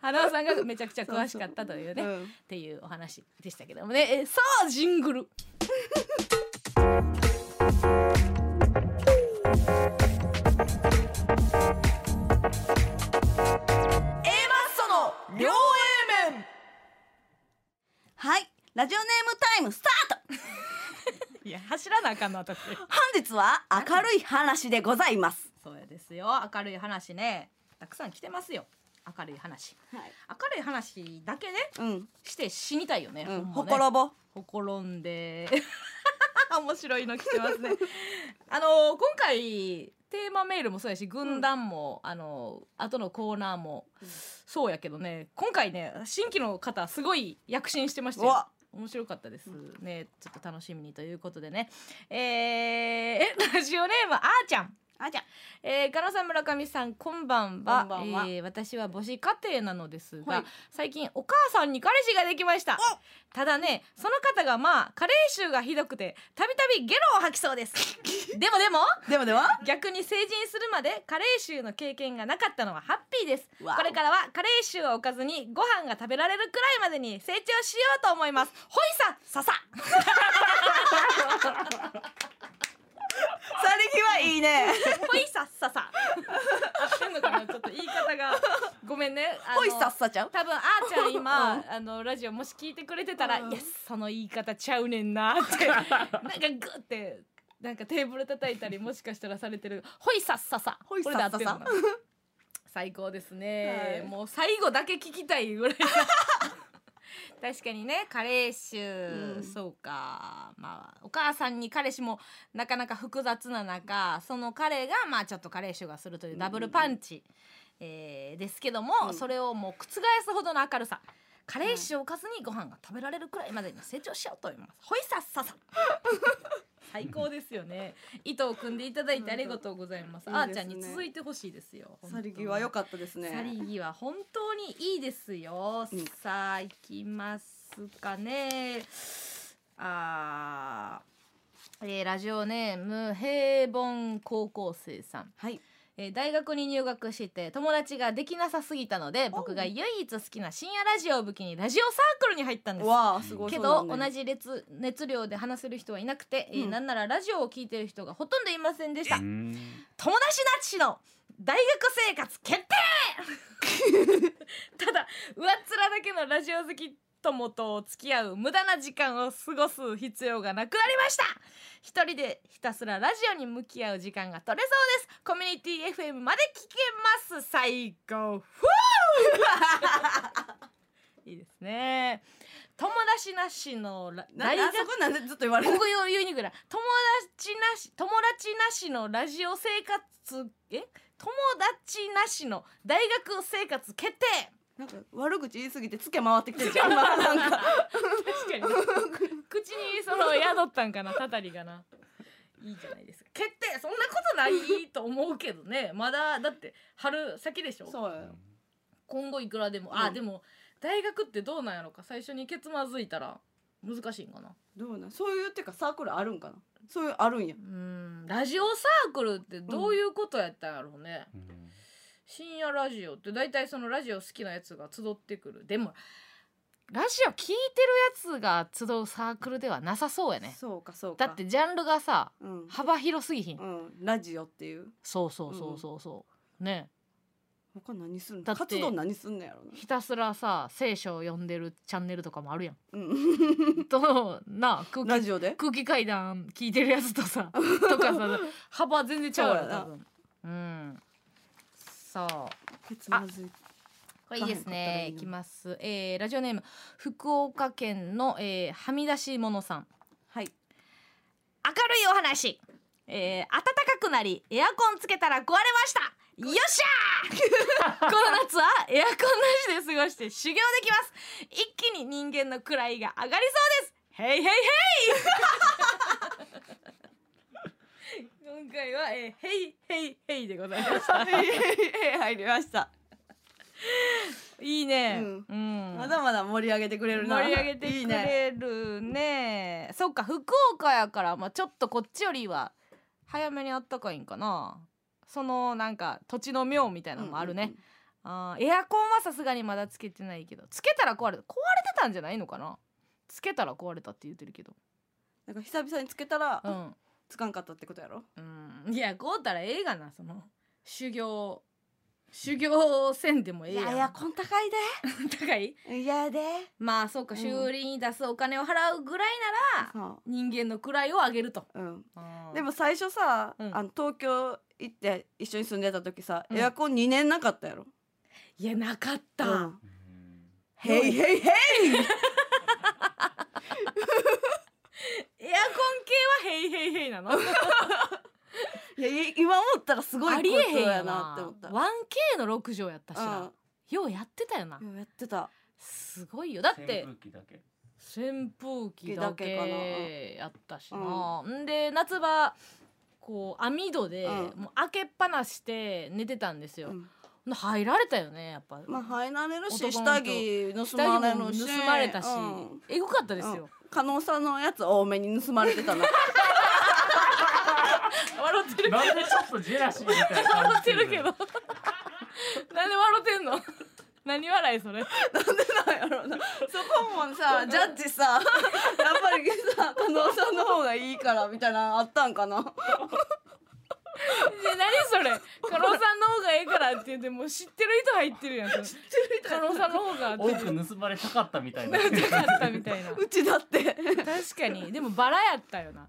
Speaker 2: 花輪さんがめちゃくちゃ詳しかったというね
Speaker 1: うん。
Speaker 2: っていうお話でしたけどもね。えさあジングル。
Speaker 1: その両 A 面。はい。ラジオネームタイムスタート。
Speaker 2: いや走らなあかんの私。
Speaker 1: 本日は明るい話でございます。
Speaker 2: そうやですよ。明るい話ね。たくさん来てますよ。明るい話。
Speaker 1: はい。
Speaker 2: 明るい話だけね
Speaker 1: うん。
Speaker 2: して死にたいよね、
Speaker 1: うん。
Speaker 2: ほ
Speaker 1: ころぼ。
Speaker 2: ほころんで。*laughs* 面白いの来てますね。*laughs* あの今回テーマメールもそうやし軍団も、あの後のコーナーも、
Speaker 1: うん
Speaker 2: そうやけどね。今回ね新規の方すごい躍進してましたよ面白かったですね。ちょっと楽しみにということでね。えー、えラジオネームあーちゃん。
Speaker 1: あじゃ
Speaker 2: えー、加納さん村上さんこんばんは。
Speaker 1: こんばんは。
Speaker 2: えー私は母子家庭なのですが、
Speaker 1: はい。
Speaker 2: 最近お母さんに彼氏ができました。ただねその方がまあ加齢臭がひどくてたびたびゲロを吐きそうです。*laughs* でもでも
Speaker 1: でもでは
Speaker 2: 逆に成人するまで加齢臭の経験がなかったのはハッピーです。
Speaker 1: わお。
Speaker 2: これからは加齢臭を置かずにご飯が食べられるくらいまでに成長しようと思います。ほいさささ
Speaker 1: さ *laughs* はいいね。
Speaker 2: ほいさっささ。合ってんのかなちょっと言い方がごめんね。
Speaker 1: ほいさっさちゃう？
Speaker 2: 多分あーちゃん今、
Speaker 1: うん。
Speaker 2: あのラジオもし聞いてくれてたら、
Speaker 1: うん。
Speaker 2: いやその言い方ちゃうねんなって *laughs* なんかグッてなんかテーブル叩いたりもしかしたらされてるほいさっささ。
Speaker 1: ほいさっささ。
Speaker 2: 最高ですね、
Speaker 1: はい。
Speaker 2: もう最後だけ聞きたいぐらい *laughs* 確かにね加齢臭、
Speaker 1: うん。
Speaker 2: そうか。まあお母さんに彼氏もなかなか複雑な中その彼がまあちょっと加齢臭がするというダブルパンチ、えーですけども、
Speaker 1: うん。
Speaker 2: それをもう覆すほどの明るさ加齢臭をおかずにご飯が食べられるくらいまでに成長しようと思います。ほいさっささ。*laughs* 最高ですよね。糸を組んでいただいてありがとうございます、
Speaker 1: うん
Speaker 2: あーちゃんに続いてほしいですよ。
Speaker 1: さりぎは良かったですね。
Speaker 2: さりぎは本当にいいですよ、
Speaker 1: うん。
Speaker 2: さあ行きますかね。あえーラジオネーム平凡高校生さん、
Speaker 1: はい
Speaker 2: えー大学に入学して友達ができなさすぎたので僕が唯一好きな深夜ラジオを武器にラジオサークルに入ったんです。
Speaker 1: わあすごい
Speaker 2: けど同
Speaker 1: なんだ
Speaker 2: じ熱熱量で話せる人はいなくて、えー
Speaker 1: うん。
Speaker 2: なんならラジオを聞いてる人がほとんどいませんでした。友達なしの大学生活決定！*laughs* ただ上っ面だけのラジオ好き友と付き合う無駄な時間を過ごす必要がなくなりました。一人でひたすらラジオに向き合う時間が取れそうです。コミュニティ FM まで聞けます。最高。ふ *laughs* ういいですね。友達なしのラ
Speaker 1: ななそこなんでずっと言われる。
Speaker 2: ここ言いにくいな。友達なし友達なしのラジオ生活え？友達なしの大学生活決定
Speaker 1: なんか悪口言いすぎてつけ回ってきてるじゃん。*laughs* まあなんか。
Speaker 2: 確かに口にその宿ったんかなたたりがな。いいじゃないですか。決定そんなことないと思うけどね。まだだって春先でしょ？
Speaker 1: そうよ。
Speaker 2: 今後いくらでも、
Speaker 1: うん。
Speaker 2: あでも大学ってどうなんやろか。最初にケツまずいたら難しいんかな？
Speaker 1: どうなん？そういうっていうかサークルあるんかな？そういうあるんや。
Speaker 2: うん。ラジオサークルってどういうことやったんやろうね、
Speaker 3: うん
Speaker 2: 深夜ラジオって大体そのラジオ好きなやつが集ってくる。でもラジオ聞いてるやつが集うサークルではなさそうやね。
Speaker 1: そうかそうか。
Speaker 2: だってジャンルがさ
Speaker 1: うん、
Speaker 2: 幅広すぎひん、
Speaker 1: うん、ラジオっていう。
Speaker 2: そうそうそうそうそう、ね。
Speaker 1: 他何すん活動何すんのやろな。
Speaker 2: ひたすらさ聖書を読んでるチャンネルとかもあるやん。
Speaker 1: うん。*laughs*
Speaker 2: となあ空気
Speaker 1: ラジオで？
Speaker 2: 空気階段聞いてるやつとさ *laughs* とかさ幅全然ちゃう
Speaker 1: やな。
Speaker 2: 多分。うんそう。
Speaker 1: ケツまずい
Speaker 2: これいいですね。いきます、えー、ラジオネーム福岡県の、えー、はみ出し者さん。
Speaker 1: はい。
Speaker 2: 明るいお話、えー、暖かくなりエアコンつけたら壊れました。よっしゃー！*laughs* この夏はエアコンなしで過ごして修行できます。一気に人間の位が上がりそうです。ヘイヘイヘイ今回は、えー、ヘイヘイヘイでございました。*laughs*
Speaker 1: 入りました。
Speaker 2: いいね、
Speaker 1: うん。
Speaker 2: うん。
Speaker 1: まだまだ盛り上げてくれるな。
Speaker 2: 盛り上げてく
Speaker 1: いいね。
Speaker 2: れるね。そっか福岡やから、まあ、ちょっとこっちよりは早めにあったかいんかな。そのなんか土地の妙みたいなのもあるね、あーエアコンはさすがにまだつけてないけど。つけたら壊れた。壊れてたんじゃないのかな。つけたら壊れたって言ってるけど。
Speaker 1: なんか久々につけたら、
Speaker 2: うん、
Speaker 1: つかんかったってことやろ？
Speaker 2: うん、いやこうたらええがなその修行修行せんでもええやん。
Speaker 1: いやいやこん高い *laughs*
Speaker 2: 高い？
Speaker 1: でいやで。
Speaker 2: まあそうか
Speaker 1: うん。
Speaker 2: 修理に出すお金を払うぐらいなら、
Speaker 1: そ
Speaker 2: 人間の位を上げると。
Speaker 1: ううん。
Speaker 2: で
Speaker 1: でも最初さ、
Speaker 2: うん。
Speaker 1: あの東京行って一緒に住んでた時さ、
Speaker 2: うん。
Speaker 1: エアコン2年なかったやろ、
Speaker 2: いやなかった。
Speaker 1: うん。
Speaker 3: うん。
Speaker 1: ヘイヘイヘイ
Speaker 2: エアコン系はヘイヘイヘイなの？
Speaker 1: いやい今思ったらすごい
Speaker 2: ありえへん
Speaker 1: ことや
Speaker 2: やな
Speaker 1: なって思った。
Speaker 2: 1K の6畳やったしな、
Speaker 1: うん。
Speaker 2: ようやってたよな、
Speaker 1: うんやってた。
Speaker 2: すごいよ。だって
Speaker 3: 扇風機だけ。
Speaker 2: 扇風機だ
Speaker 1: だけか
Speaker 2: けやったしな、ん。で夏場こう網戸で
Speaker 1: うん。
Speaker 2: もう開けっぱなして寝てたんですよ、
Speaker 1: うん。
Speaker 2: 入られたよねやっぱ、
Speaker 1: まあ入られるし下着盗
Speaker 2: 下着も
Speaker 1: まれるし。
Speaker 2: 盗まれたし、
Speaker 1: うん。
Speaker 2: えぐかったですよ、
Speaker 1: 加納さんのやつ多めに盗まれてたな
Speaker 2: 笑ってる
Speaker 3: なんでちょっとジェラシーみたいな
Speaker 2: 笑
Speaker 3: 感じ
Speaker 2: ってるけど。なんで笑ってんの？何笑いそれ？
Speaker 1: なんやろうな。そこもさジャッジさやっぱりさ加納さんの方がいいからみたいなのあったんかな？
Speaker 2: え *laughs* 何それ？加納さんの方がええからって言ってもう知ってる人入ってるやん。それ加納さんの方が。
Speaker 3: 多く盗まれたかったみたいな。*laughs*
Speaker 2: なかったみたいな。*laughs*
Speaker 1: うちだって。
Speaker 2: 確かに。でもバラやったよな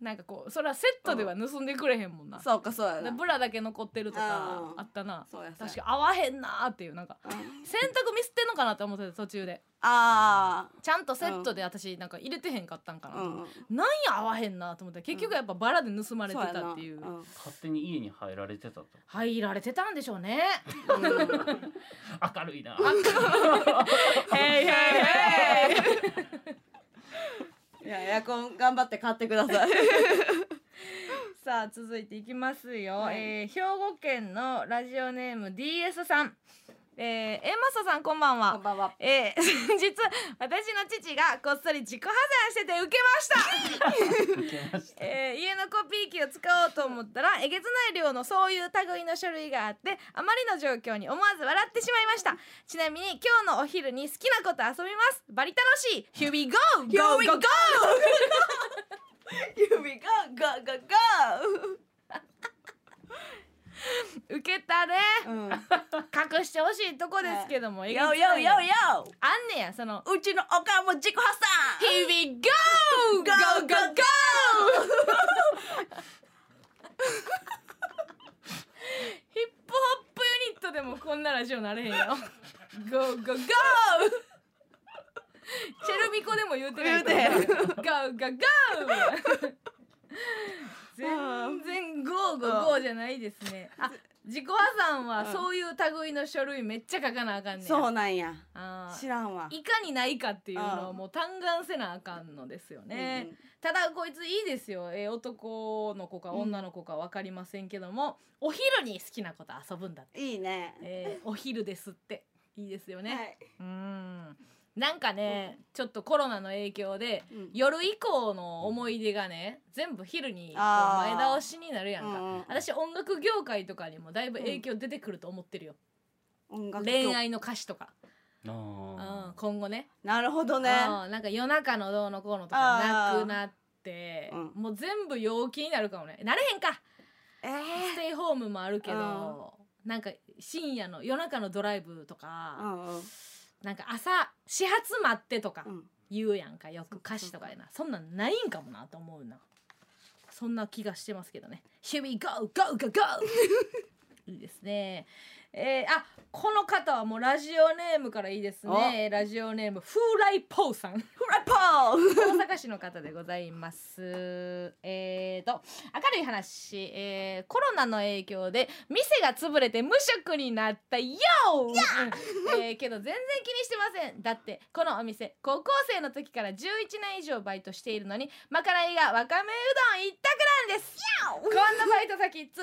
Speaker 2: なんかこうそれはセットでは盗んでくれへんもんな、
Speaker 1: そうかそうやな。
Speaker 2: でブラだけ残ってるとか
Speaker 1: うん。
Speaker 2: あったな。
Speaker 1: そうやそうや。
Speaker 2: 確か合わへんなーっていうなんか
Speaker 1: うん。
Speaker 2: 洗濯ミスってんのかなって思ってた途中で。
Speaker 1: あ
Speaker 2: ちゃんとセットで私なんか入れてへんかったんかなと
Speaker 1: あうん
Speaker 2: なんや合わへんなと思って結局やっぱバラで盗まれてたっていう。
Speaker 1: うん。
Speaker 3: 勝手に家に入られてたと。
Speaker 2: 入られてたんでしょうね。
Speaker 3: 明るいな。*laughs* *laughs*
Speaker 2: へいへいへい
Speaker 1: いやエアコン頑張って買ってください。*laughs*
Speaker 2: さあ続いていきますよ、
Speaker 1: はい。
Speaker 2: えー兵庫県のラジオネーム DS さんえー、エマサさんこんばんは。
Speaker 1: こんばんは。
Speaker 2: えー、*laughs* 先日私の父がこっそり自己破産してて受けました。
Speaker 3: 受けました。
Speaker 2: えー家のコピー機を使おうと思ったらえげつない量のそういう類の書類があってあまりの状況に思わず笑ってしまいました。ちなみに今日のお昼に好きなこと遊びます。バリ楽しい。Here we go!
Speaker 1: Here
Speaker 2: Go
Speaker 1: we
Speaker 2: go
Speaker 1: go!
Speaker 2: go! *laughs*
Speaker 1: Here we go! Go go go *laughs*
Speaker 2: 受けたね。
Speaker 1: うん。
Speaker 2: 隠してほしいとこですけども、えげつ
Speaker 1: よよよよ
Speaker 2: あんねやその。
Speaker 1: うちのおかんも自己破産
Speaker 2: Here we go! Go go go! ヒップホップユニットでもこんなラジオなれへんよ。Go go go! *laughs* チェルミコでも言うてない
Speaker 1: 言うて
Speaker 2: Go go go! 全然ゴーゴーゴーじゃないですね。あ自己破産はそういう類の書類めっちゃ書かなあかんねん
Speaker 1: そうなんや。知らんわ。
Speaker 2: いかにないかっていうのを
Speaker 1: うん
Speaker 2: もう嘆願せなあかんのですよね、ただこいついいですよ、えー男の子か
Speaker 1: うん
Speaker 2: 女の子か分かりませんけども、お昼に好きなこと遊ぶんだって、
Speaker 1: いいね。
Speaker 2: えーお昼ですって。いいですよね、
Speaker 1: はい。
Speaker 2: うんなんかねちょっとコロナの影響で
Speaker 1: うん。
Speaker 2: 夜以降の思い出がね全部昼にこう
Speaker 1: あー。
Speaker 2: 前倒しになるやんか、
Speaker 1: うんうん
Speaker 2: 私音楽業界とかにもだいぶ影響出てくると思ってるよ、
Speaker 1: 音楽
Speaker 2: 恋愛の歌詞とか、
Speaker 3: あ
Speaker 2: うん、今後ね。
Speaker 1: なるほどね。
Speaker 2: うんなんか夜中のどうのこうのとかなくなって、
Speaker 1: うん。
Speaker 2: もう全部陽気になるかもね。なれへんか。
Speaker 1: え
Speaker 2: ステイホームもあるけ
Speaker 1: う
Speaker 2: どなんか深夜の夜中のドライブと
Speaker 1: う
Speaker 2: か、
Speaker 1: んうん
Speaker 2: なんか朝始発待ってとか
Speaker 1: うん。
Speaker 2: 言うやんかよく歌詞とかでな。そんなんないんかもなと思うな。そんな気がしてますけどね「Here we go go go go! *laughs*」いいですねえー、あこの方はもうラジオネームからいいですね。ラジオネーム風来ポーさん。
Speaker 1: フライパー
Speaker 2: 大阪市の方でございます。えーと明るい話、えーコロナの影響で店が潰れて無職になったよう。んえーけど全然気にしてません。だってこのお店高校生の時から11年以上バイトしているのにまかないがわかめうどん一択なんです。こんなバイト先潰れて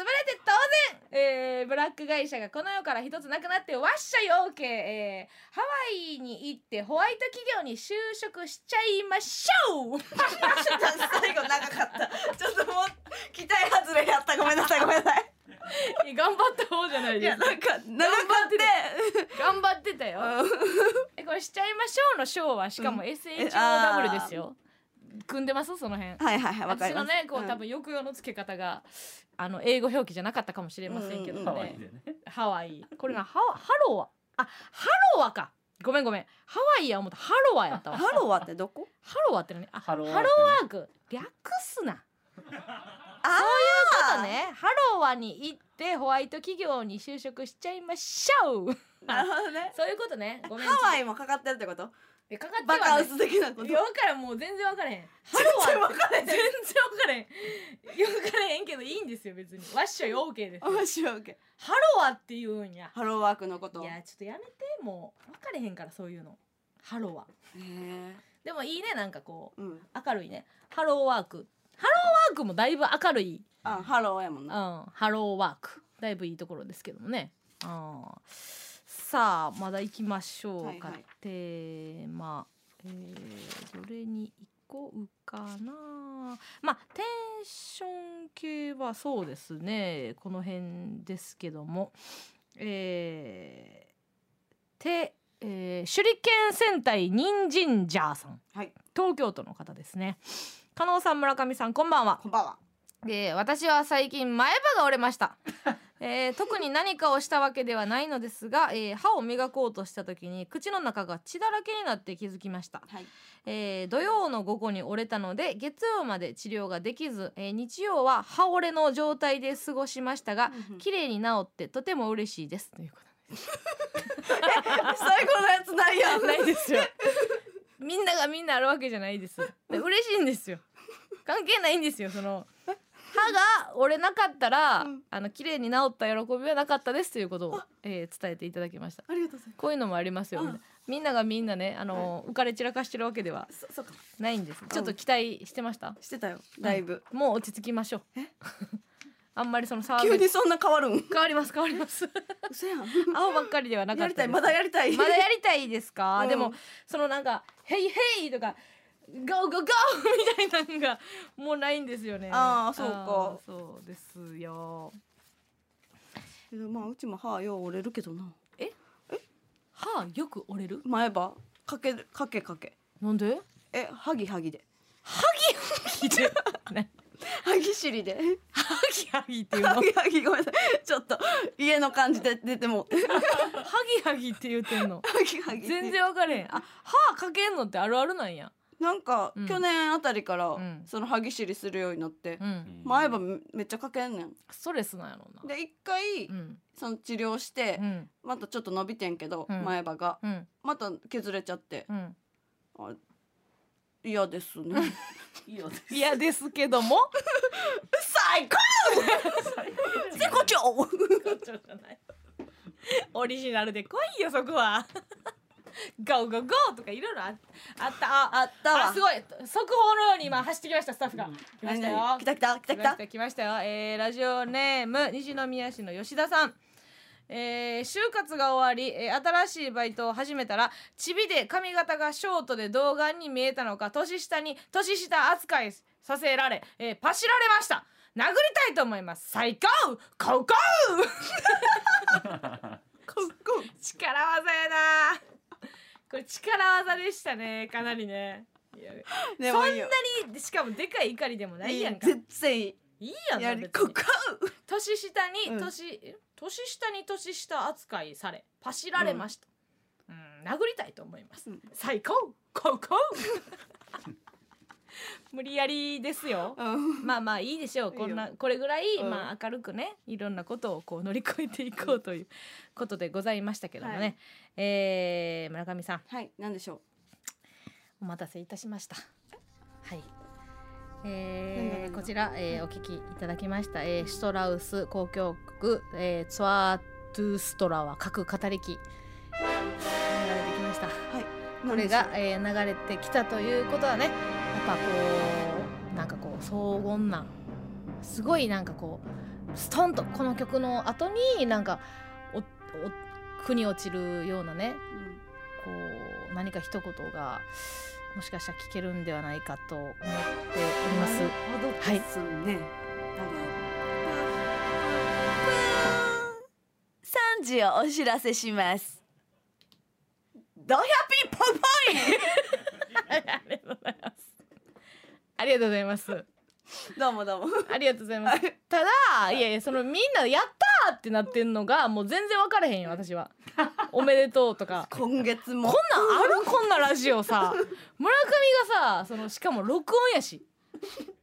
Speaker 2: 当然、えーブラック会社がこの世から一つなくなってわっしゃい OK、えーハワイに行ってホワイト企業に就職しちゃいましょう。
Speaker 1: 最後長かった。ちょっともう期待外れやった。ごめんなさいごめんなさい。
Speaker 2: 頑張った方じゃない
Speaker 1: い
Speaker 2: です。
Speaker 1: やなんか長かって。
Speaker 2: 頑張ってたよ。
Speaker 1: うん。
Speaker 2: えこれしちゃいましょうの「しょう」はしかも
Speaker 1: うん。
Speaker 2: SHOW ですよ。組んでます？その辺。
Speaker 1: はいはいはいわか
Speaker 2: 私
Speaker 1: ります。
Speaker 2: のねこう、
Speaker 1: ん。
Speaker 2: 多分抑揚の付け方があの英語表記じゃなかったかもしれませんけど
Speaker 1: うん
Speaker 2: ね、
Speaker 3: ハワイでね。
Speaker 2: ハワイ。これがハワハロワ。あハロワか。ごめんごめん。ハワイや思った。ハロワやったわ。
Speaker 1: ハローはってどこ？
Speaker 2: ハロワってのねあ
Speaker 3: ハローワーク
Speaker 2: 略すな。
Speaker 1: あ
Speaker 2: そうね。ハロワに行ってホワイト企業に就職しちゃいましょう。
Speaker 1: なるほどね。*laughs*
Speaker 2: そういうことね。ごめん。
Speaker 1: ハワイもかかってるってこと？
Speaker 2: えかかって
Speaker 1: バカ
Speaker 2: はね
Speaker 1: ウス的なこと。
Speaker 2: いや分からんもう全然分からへん。ハロワ
Speaker 1: 全然分からへん。
Speaker 2: 全然分からへん。いや分からへんけどいいんですよ別に。ワッショイ OK ですよ。
Speaker 1: 面白いけ
Speaker 2: ハロワって言うんや。
Speaker 1: ハローワークのこと。
Speaker 2: いやちょっとやめて。もう分かれへんからそういうの。ハロワ
Speaker 1: へえ
Speaker 2: でもいいねなんかこう。
Speaker 1: うん。
Speaker 2: 明るいね。ハローワーク。ハローワークもだいぶ明るい。
Speaker 1: あハローやもん
Speaker 2: うん。
Speaker 1: な
Speaker 2: ハローワーク。だいぶいいところですけどもね。うんさあまだ行きましょうか、
Speaker 1: はいはい。
Speaker 2: テーマ。えー、どれに行こうかな。まあテンション系はそうですね。この辺ですけども。えー、て、えー手裏剣戦隊人参ジャーさん。
Speaker 1: はい。
Speaker 2: 東京都の方ですね。加納さん村上さんこんばんは。
Speaker 1: こんばんは。
Speaker 2: で私は最近前歯が折れました、えー特に何かをしたわけではないのですが、えー歯を磨こうとした時に口の中が血だらけになって気づきました、
Speaker 1: はい。
Speaker 2: えー土曜の午後に折れたので月曜まで治療ができず、えー日曜は歯折れの状態で過ごしましたが綺麗に治ってとても嬉しいです。*laughs* というこ
Speaker 1: 最後のやつないや
Speaker 2: ないですよ。みんながみんなあるわけじゃないです。で嬉しいんですよ。関係ないんですよその歯が折れなかったら、
Speaker 1: うん。
Speaker 2: あの綺麗に治った喜びはなかったですということを、えー伝えていただきました。
Speaker 1: ありがとうござい
Speaker 2: こういうのもありますよ、
Speaker 1: うん。
Speaker 2: みんながみんなねあの、浮かれ散らかしてるわけではないんですちょっと期待してました、
Speaker 1: してたよ。だいぶ。
Speaker 2: もう落ち着きましょう。*laughs* あんまりそのサー
Speaker 1: 急にそんな変わるん？
Speaker 2: 変わります変わります。
Speaker 1: 嘘やん。
Speaker 2: 青ばっかりではなかったです。
Speaker 1: やりたいまだやりたい。
Speaker 2: まだやりたいですか、
Speaker 1: うん。
Speaker 2: でもそのなんか「ヘイヘイ!」とか「ゴーゴーゴー!」みたいなのがもうないんですよね。
Speaker 1: あーそうか。
Speaker 2: そうですよ。
Speaker 1: まあうちも歯よう折れるけどな。
Speaker 2: 歯よく折れる？
Speaker 1: 前歯？かけるかけかけ。
Speaker 2: なんで？
Speaker 1: えハギハギで。
Speaker 2: 聞いてね
Speaker 1: ハギ尻で。
Speaker 2: ハギハギっていうの？ハ
Speaker 1: ハギハギごめんなさい。ちょっと家の感じで出てもって。
Speaker 2: ギハギって言ってんの？
Speaker 1: ハギハギ
Speaker 2: 全然分かれへん。あ歯かけんのってあるあるなんや
Speaker 1: なんか、
Speaker 2: うん。
Speaker 1: 去年あたりから、
Speaker 2: うん。
Speaker 1: その歯ぎしりするようになって、
Speaker 2: うん。
Speaker 1: 前歯めめっちゃかけんねん。
Speaker 2: ストレスなんやろうな。
Speaker 1: で一回、
Speaker 2: うん。
Speaker 1: その治療して、
Speaker 2: うん。
Speaker 1: またちょっと伸びてんけど、
Speaker 2: うん。
Speaker 1: 前歯が。
Speaker 2: うん。
Speaker 1: また削れちゃって。
Speaker 2: うん。
Speaker 1: 嫌ですね。*laughs*
Speaker 2: 嫌です。けども？*laughs*
Speaker 1: 最高！絶好調
Speaker 2: オリジナルで来いよそこはゴーゴーゴーとかいろいろああった。あ
Speaker 1: あった。わ
Speaker 2: あすごい。速報のように今走ってきましたスタッフが。来ましたよ。
Speaker 1: 来た来た来た。来た
Speaker 2: 来ましたよ、えー、ラジオネーム西宮市の吉田さん。えー就活が終わり、えー新しいバイトを始めたらチビで髪型がショートで童顔に見えたのか年下に年下扱いさせられ、えーパシられました。殴りたいと思います。最高！コウコウ力技やなこれ力技でしたねかなりね。いやそんない
Speaker 1: でもいよ
Speaker 2: にしかもでかい怒りでもないやんか。
Speaker 1: 全然いい
Speaker 2: いいやん
Speaker 1: や
Speaker 2: な別に。
Speaker 1: りこか
Speaker 2: 年下に
Speaker 1: うん。
Speaker 2: 年、え年下に年下扱いされパシられました、うん。殴りたいと思います、
Speaker 1: うん。
Speaker 2: 最高コウコウ無理やりですよ。
Speaker 1: うん。
Speaker 2: まあまあいいでしょう。こんなこれぐらい、
Speaker 1: うん。
Speaker 2: まあ明るくねいろんなことをこう乗り越えていこうということでございましたけどもね、
Speaker 1: はい。
Speaker 2: えー村上さん。
Speaker 1: はいなんでしょ
Speaker 2: お待たせいたしました。はい。
Speaker 1: 何
Speaker 2: えー、こちら、えーお聞きいただきました、えーシュトラウス交響曲、えーツアートゥーストラは各語りき。流れてきました。
Speaker 1: うはい。
Speaker 2: これが、えー流れてきたということはねぱこうなんかこう荘厳なすごいなんかこうストンとこの曲の後になんかおお腑に落ちるようなねこう何か一言がもしかしたら聞けるんではないかと思っております。
Speaker 1: なるほどですね。三時をお知らせします。ドヒャピーポイポ *laughs*
Speaker 2: ありがとうございます。ありがとうございます。
Speaker 1: イ。*laughs* どうもどうも。
Speaker 2: ありがとうございます。ただいやいやそのみんなやったーってなってんのがもう全然分からへんよ私は。*laughs* おめでとうとか。
Speaker 1: 今月も。
Speaker 2: こんなんある？こんなラジオさ村上がさそのしかも録音やし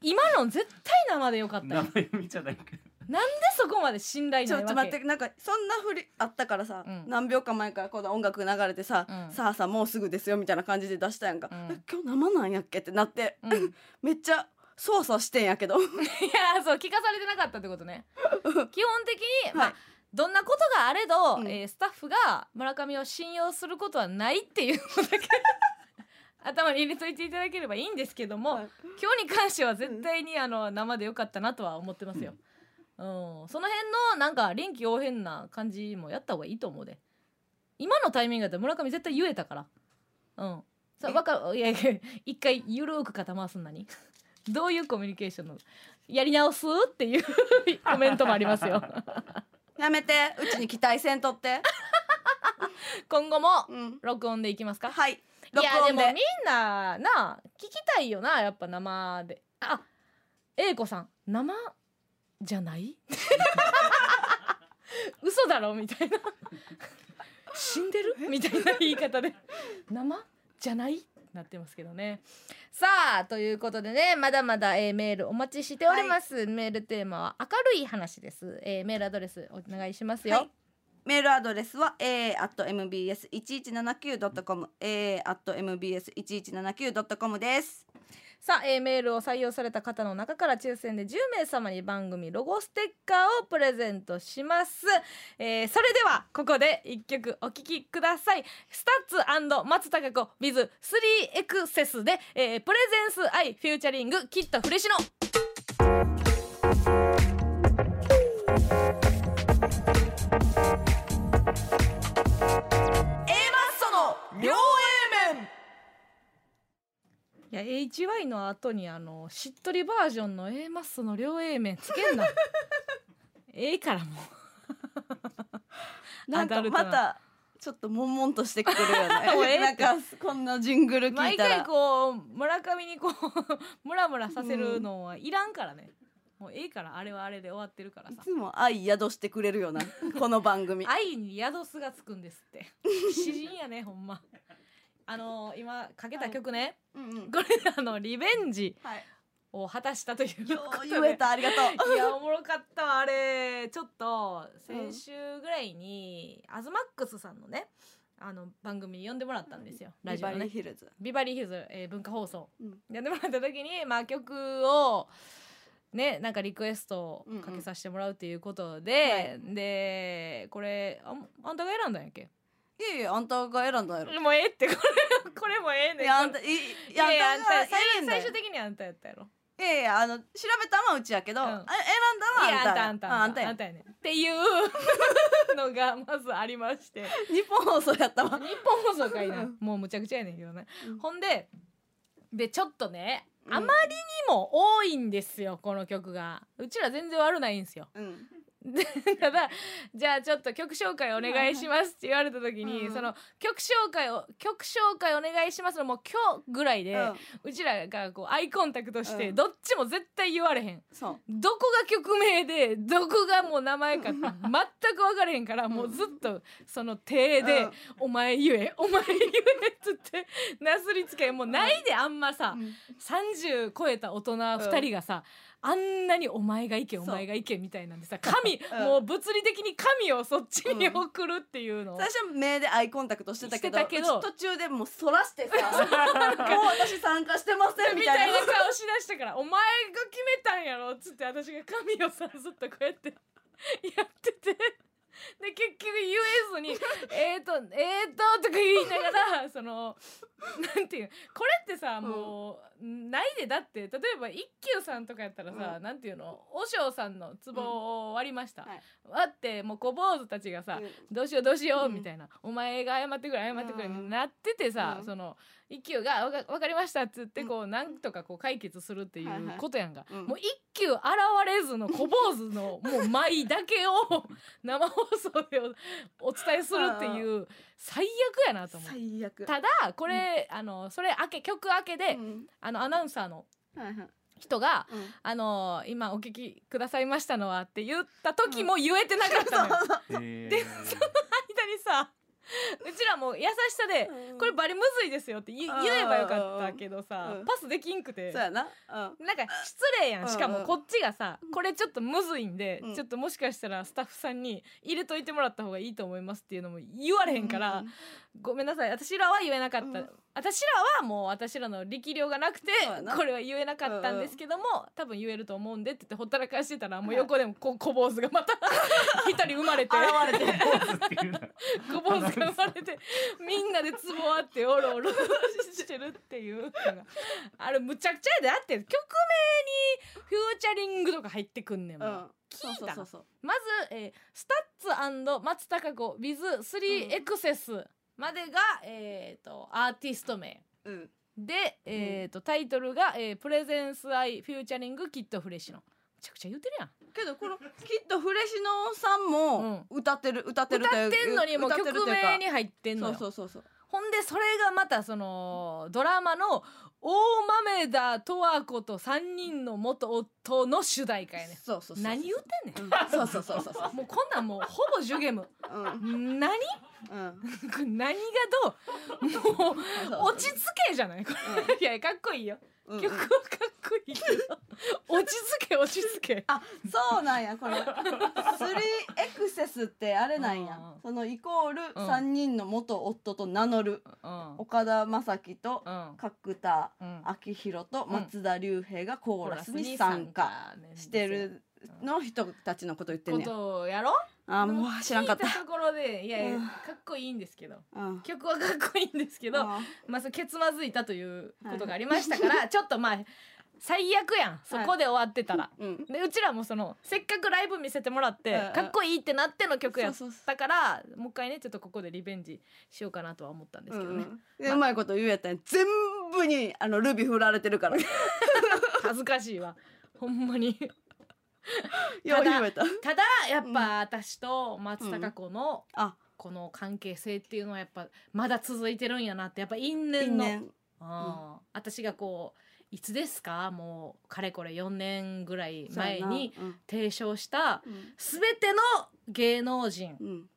Speaker 2: 今の絶対生でよかったよ
Speaker 3: 名前見ちゃないか
Speaker 2: なんでそこまで信頼
Speaker 1: ちょ
Speaker 2: ないわけ？
Speaker 1: っと待ってなんかそんなふりあったからさ、
Speaker 2: うん。
Speaker 1: 何秒か前からこの音楽流れてさ、
Speaker 2: うん。
Speaker 1: さあさあもうすぐですよみたいな感じで出したやんか、
Speaker 2: うん。
Speaker 1: え今日生なんやっけってなって、
Speaker 2: うん。*laughs*
Speaker 1: めっちゃ操作してんやけど。*laughs*
Speaker 2: いやそう聞かされてなかったってことね。*laughs* 基本的に、まあ
Speaker 1: はい
Speaker 2: どんなことがあれど、
Speaker 1: うん。
Speaker 2: えースタッフが村上を信用することはないっていうのだけ頭に入れといていただければいいんですけども、
Speaker 1: はい。
Speaker 2: 今日に関しては絶対にあの生でよかったなとは思ってますよ。うん、その辺のなんか臨機応変な感じもやった方がいいと思うで。今のタイミングだったら村上絶対言えたから。うん。さ
Speaker 1: え？
Speaker 2: わかるいやいや一回ゆるーく肩回すんなに。*laughs* どういうコミュニケーションのやり直す？っていう *laughs* コメントもありますよ。
Speaker 1: やめて。うちに期待せんとって、
Speaker 2: 今後も
Speaker 1: うん、
Speaker 2: 録音でいきますか？
Speaker 1: はい。
Speaker 2: い
Speaker 1: 録
Speaker 2: やでもみんなな聞きたいよなやっぱ生で。あ英子さん。生？じゃない？*laughs* 嘘だろみたいな。死んでる？みたいな言い方で。*laughs* 生？じゃない？なってますけどね。さあということでねまだまだ、えーメールお待ちしております、メールテーマは明るい話です、えーメールアドレスお願いしますよ、
Speaker 1: はい。メールアドレスは a.mbs1179.com a.mbs1179.com です
Speaker 2: さあ、えー、メールを採用された方の中から抽選で10名様に番組ロゴステッカーをプレゼントします、えー、それではここで1曲お聴きください。 STUTS 松たか子 with 3exes で、えー、 Presence I featuring KID FRESINO。両や HY の後にあのしっとりバージョンの A マッソの両 A 面つけんな。*laughs* ええからも *laughs*
Speaker 1: なんかまたちょっと悶々としてくるよ *laughs*
Speaker 2: もうええ
Speaker 1: なんかこんなジングル
Speaker 2: う毎回
Speaker 1: 聞いたら。
Speaker 2: こう村上にこうムラムラさせるのはいらんからね、もうええからあれはあれで終わってるからさ。
Speaker 1: いつも愛宿してくれるよなこの番組。
Speaker 2: 愛に宿すがつくんですって。詩人やねほんまあの今かけた曲ね、
Speaker 1: うんうん。
Speaker 2: これあのリベンジ
Speaker 1: はい。
Speaker 2: を果たしたという
Speaker 1: よ
Speaker 2: こと
Speaker 1: 言えた。ありがとう。
Speaker 2: いやおもろかったわあれ。ちょっと先週ぐらいに、アズマックスさんのねあの番組に呼んでもらったんですよ。ラ
Speaker 1: ラジオ
Speaker 2: ジオね
Speaker 1: ヒルズ。
Speaker 2: ビバリーヒルズ、えー文化放送、
Speaker 1: うん。
Speaker 2: 呼んでもらった時にまあ曲をねなんかリクエストをかけさせてもらうっていうことで、でこれあんあんたが選んだんやっけ？
Speaker 1: いやいやあんたが選んだやろ。
Speaker 2: もうええってこれ *laughs* これもええねん
Speaker 1: いやあんたい
Speaker 2: やいやあんた
Speaker 1: が
Speaker 2: 最
Speaker 1: 選んだよ。
Speaker 2: 最終的にあんたやったやろ。
Speaker 1: いやいやあの調べたのはうちやけど、
Speaker 2: うん。
Speaker 1: あ選んだのはあんた
Speaker 2: あんたあんたあんた
Speaker 1: あんたや。
Speaker 2: あんたやねん。っていうのがまずありまして。*laughs*
Speaker 1: 日本放送やったわ。
Speaker 2: 日本放送かいな。
Speaker 1: うん。
Speaker 2: もうむちゃくちゃやねんけどね、
Speaker 1: うん。
Speaker 2: ほんででちょっとね
Speaker 1: うん。
Speaker 2: あまりにも多いんですよこの曲が。うちら全然悪ないんですよ。
Speaker 1: うん。
Speaker 2: で *laughs* ただじゃあちょっと曲紹介お願いしますって言われた時に、
Speaker 1: うん
Speaker 2: その曲紹介を曲紹介お願いしますのもう今日ぐらいで、
Speaker 1: う
Speaker 2: ちらがこうアイコンタクトして、
Speaker 1: うん。
Speaker 2: どっちも絶対言われへん。
Speaker 1: そう。
Speaker 2: どこが曲名でどこがもう名前かって *laughs* 全く分かれへんからもうずっとその手で
Speaker 1: うん「
Speaker 2: お前言えお前言え」っつってなすりつけもうないであんまさ
Speaker 1: うん。
Speaker 2: 30超えた大人2人がさあんなに「お前が行けお前が行け」みたいなんでさ神
Speaker 1: うん。
Speaker 2: もう物理的に神をそっちに送るっていうの。を
Speaker 1: 最初目でアイコンタクトしてたけど途中でもうそらしてさ *laughs* もう私参加してませんみ
Speaker 2: み
Speaker 1: たいな
Speaker 2: 顔しだしたから「お前が決めたんやろ」っつって私が髪をさずっとこうやってやってて。で結局言えずに「えーとえーと」とか言いながらその *laughs* なんていうこれってさもうないでだって例えば一休さんとかやったらさ、
Speaker 1: うん。
Speaker 2: なんていうの和尚さんの壺を割りました、
Speaker 1: はい。
Speaker 2: 割ってもう小坊主たちがさ、
Speaker 1: うん。
Speaker 2: どうしようどうしよう
Speaker 1: うん。
Speaker 2: みたいな、お前が謝ってくれ謝ってくれ
Speaker 1: うん。
Speaker 2: なっててさ、
Speaker 1: うん。
Speaker 2: その一休がわか「分かりました」っつってこうなんとかこう解決するってい
Speaker 1: はいうはい。
Speaker 2: ことやんか、
Speaker 1: うん。
Speaker 2: もう一休現れずの小坊主のもう舞だけを *laughs* 生放送でおお伝えするっていう最悪やなと思う。
Speaker 1: 最悪。
Speaker 2: ただこれ、あのそれ明け曲明けで、
Speaker 1: うん。
Speaker 2: あのアナウンサーの
Speaker 1: はいはい。
Speaker 2: 人が
Speaker 1: うん「
Speaker 2: あの今お聞きくださいましたのは」って言った時も言えてなかったのよ。*laughs*
Speaker 3: えー。
Speaker 2: で間にさ *laughs* うちらも優しさで「これバリむずいですよ」って言
Speaker 1: うん。
Speaker 2: 言えばよかったけどさ
Speaker 1: うん。
Speaker 2: パスできんくて。
Speaker 1: そうやな。うん。
Speaker 2: なんか失礼やん。しか
Speaker 1: うんうん。
Speaker 2: もこっちがさこれちょっとむずいんで
Speaker 1: うん。
Speaker 2: ちょっともしかしたらスタッフさんに入れといてもらった方がいいと思いますっていうのも言われへんから
Speaker 1: うん
Speaker 2: ごめんなさい。私らは言えなかった、
Speaker 1: うん。
Speaker 2: 私らはもう私らの力量がなくて
Speaker 1: そうやな。
Speaker 2: これは言えなかったんですけども、多分言えると思うんでって言ってほったらかしてたらもう横でもこ小坊主がまた *laughs* 一人生まれて。
Speaker 1: 現れて
Speaker 3: っていうな
Speaker 2: 小坊主が生まれてみんなでツボあっておろおろしてるっていうのがあれむちゃくちゃやで。だって曲名にフューチャリングとか入ってくんねんもん、
Speaker 1: うん。そうそうそうそう。
Speaker 2: まず、えー STUTS 松たか子 with 3exes までが、えー、とアーティスト名。
Speaker 1: うん。
Speaker 2: で、えーとタイトルが、えー「Presence I featuring KID FRESINO」めちゃくちゃ言うてるやん。
Speaker 1: けどこの KID FRESINO さんも歌ってる歌ってるという
Speaker 2: 歌ってんのにもう曲名に入ってんのよ。
Speaker 1: そうそうそうそう。
Speaker 2: ほんでそれがまたそのドラマの大豆田十和子と3人の元夫の主題歌やねん。
Speaker 1: そうそうそう
Speaker 2: 何言うてんねん。
Speaker 1: うん。そうそうそうそうそう。
Speaker 2: もうこんなんもうほぼジュゲム
Speaker 1: うん。
Speaker 2: 何？
Speaker 1: うん。*laughs*
Speaker 2: 何がどう？もう落ち着けじゃない？これ、いやかっこいいよ
Speaker 1: うん
Speaker 2: 曲はかっこいいけど。落ち着け落ち着け。
Speaker 1: あそうなんや。これ 3X ってあれなんや。
Speaker 2: うん
Speaker 1: そのイコール
Speaker 2: うん。
Speaker 1: 3人の元夫と名乗る
Speaker 2: うん。
Speaker 1: 岡田将生と
Speaker 2: うん。
Speaker 1: 角田
Speaker 2: うん。
Speaker 1: 昭弘と
Speaker 2: うん。
Speaker 1: 松田龍平がコーラスに参加してるの人たちのこと言ってん
Speaker 2: こ
Speaker 1: ねや
Speaker 2: とやろ
Speaker 1: あもう知らんかった。
Speaker 2: ところでいやいや
Speaker 1: うん。
Speaker 2: かっこいいんですけど。
Speaker 1: うん。
Speaker 2: 曲はかっこいいんですけど
Speaker 1: あ
Speaker 2: まあ、それケツまずいたということがありましたからちょっとまあ最悪やん。そこで終わってたら、
Speaker 1: うん。
Speaker 2: でうちらもそのせっかくライブ見せてもらって、かっこいいってなっての曲やったからもう一回ねちょっとここでリベンジしようかなとは思ったんですけどね、
Speaker 1: うまいこと言うやったんや。全部にあのルビ振られてるからよ
Speaker 2: 恥ずかしいわ。ほんまに *laughs*
Speaker 1: う言えた。*laughs*
Speaker 2: ただやっぱ私と松たか子の
Speaker 1: あ。
Speaker 2: この関係性っていうのはやっぱまだ続いてるんやなってやっぱ因縁の、
Speaker 1: 因縁。
Speaker 2: あー。私がこういつですか？もうかれこれ4年ぐらい前に提唱した
Speaker 1: うん。
Speaker 2: 全ての芸能人。
Speaker 1: うん。うん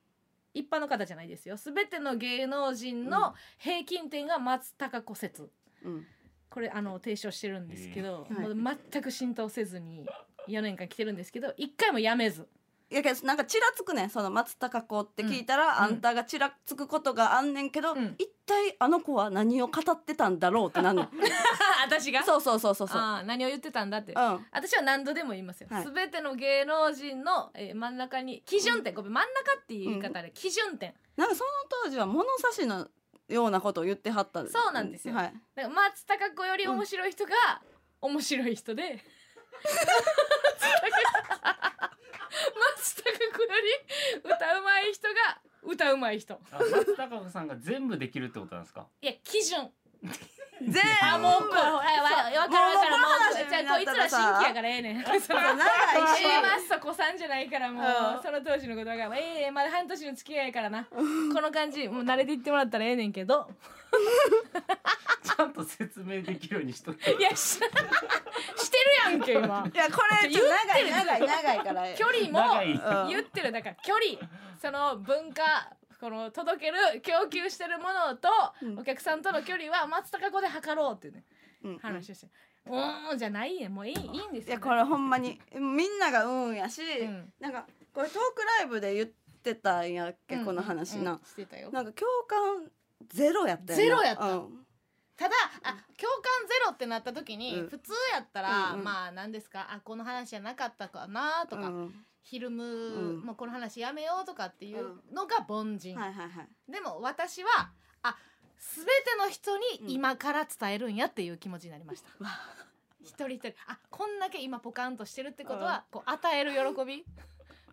Speaker 2: 一般の方じゃないですよ。全ての芸能人
Speaker 1: うん。
Speaker 2: の平均点が松たか子説。
Speaker 1: うん。
Speaker 2: これあの提唱してるんですけど、
Speaker 1: えー
Speaker 2: もう全く浸透せずに4年間来てるんですけど一回もやめず。
Speaker 1: いやけどなんかちらつくねんその松たか子って聞いたら、
Speaker 2: うん。
Speaker 1: あんたがちらつくことがあんねんけど、
Speaker 2: うん。
Speaker 1: 一体あの子は何を語ってたんだろうってなんねん *laughs*
Speaker 2: 私が？
Speaker 1: そうそうそうそうそう。
Speaker 2: あー何を言ってたんだって。
Speaker 1: うん。
Speaker 2: 私は何度でも言いますよ、
Speaker 1: はい。
Speaker 2: すべての芸能人の、えー真ん中に基準点、ごめん真ん中っていう言い方で基準点、
Speaker 1: なんかその当時は物差しのようなことを言ってはった。
Speaker 2: そうなんですよ
Speaker 1: はい、
Speaker 2: だから松たか子より面白い人が面白い人で、松たか子より歌うまい人が歌うまい人。
Speaker 3: あ松たか子さんが全部できるってことなんですか？
Speaker 2: いや基準。
Speaker 1: 全部。
Speaker 2: あもうこうわわわかるわかる。も
Speaker 1: もう
Speaker 2: じゃあこいつら新規やからええねん。その
Speaker 1: 長いし
Speaker 2: マッソ子さんじゃないからもう
Speaker 1: うん
Speaker 2: その当時のことがええまだ半年の付き合いやからな。この感じもう慣れていってもらったらええねんけど
Speaker 3: ちゃんと説明できるようにしとけ
Speaker 2: いやし *laughs* してるやんけ今。
Speaker 1: いやこれちょっと長い長い長いから
Speaker 2: 距離も言ってるだから距離。その文化この届ける供給してるものと
Speaker 1: うん。
Speaker 2: お客さんとの距離は松たか子で測ろうっていうね。
Speaker 1: うん。
Speaker 2: 話をして「うーん」じゃないねん。もういいいいんですよ。
Speaker 1: いやこれほんまにみんながうんやし、
Speaker 2: うん。
Speaker 1: なんかこれトークライブで言ってたんやっけ、
Speaker 2: うん
Speaker 1: この話な、
Speaker 2: うんしてたよ。
Speaker 1: なんか共感ゼロやった
Speaker 2: ゼロやった。
Speaker 1: うん。
Speaker 2: ただあ共感ゼロってなった時に、
Speaker 1: うん。
Speaker 2: 普通やったら、
Speaker 1: うんうん。
Speaker 2: まあ何ですかあこの話じゃなかったかなとか、
Speaker 1: うん。
Speaker 2: フィルム、
Speaker 1: ん。
Speaker 2: もうこの話やめようとかっていうのが凡人、
Speaker 1: はいはいはい。
Speaker 2: でも私はあ全ての人に今から伝えるんやっていう気持ちになりました、
Speaker 1: わ。
Speaker 2: 一人一人あこんだけ今ポカンとしてるってことは、こう与える喜び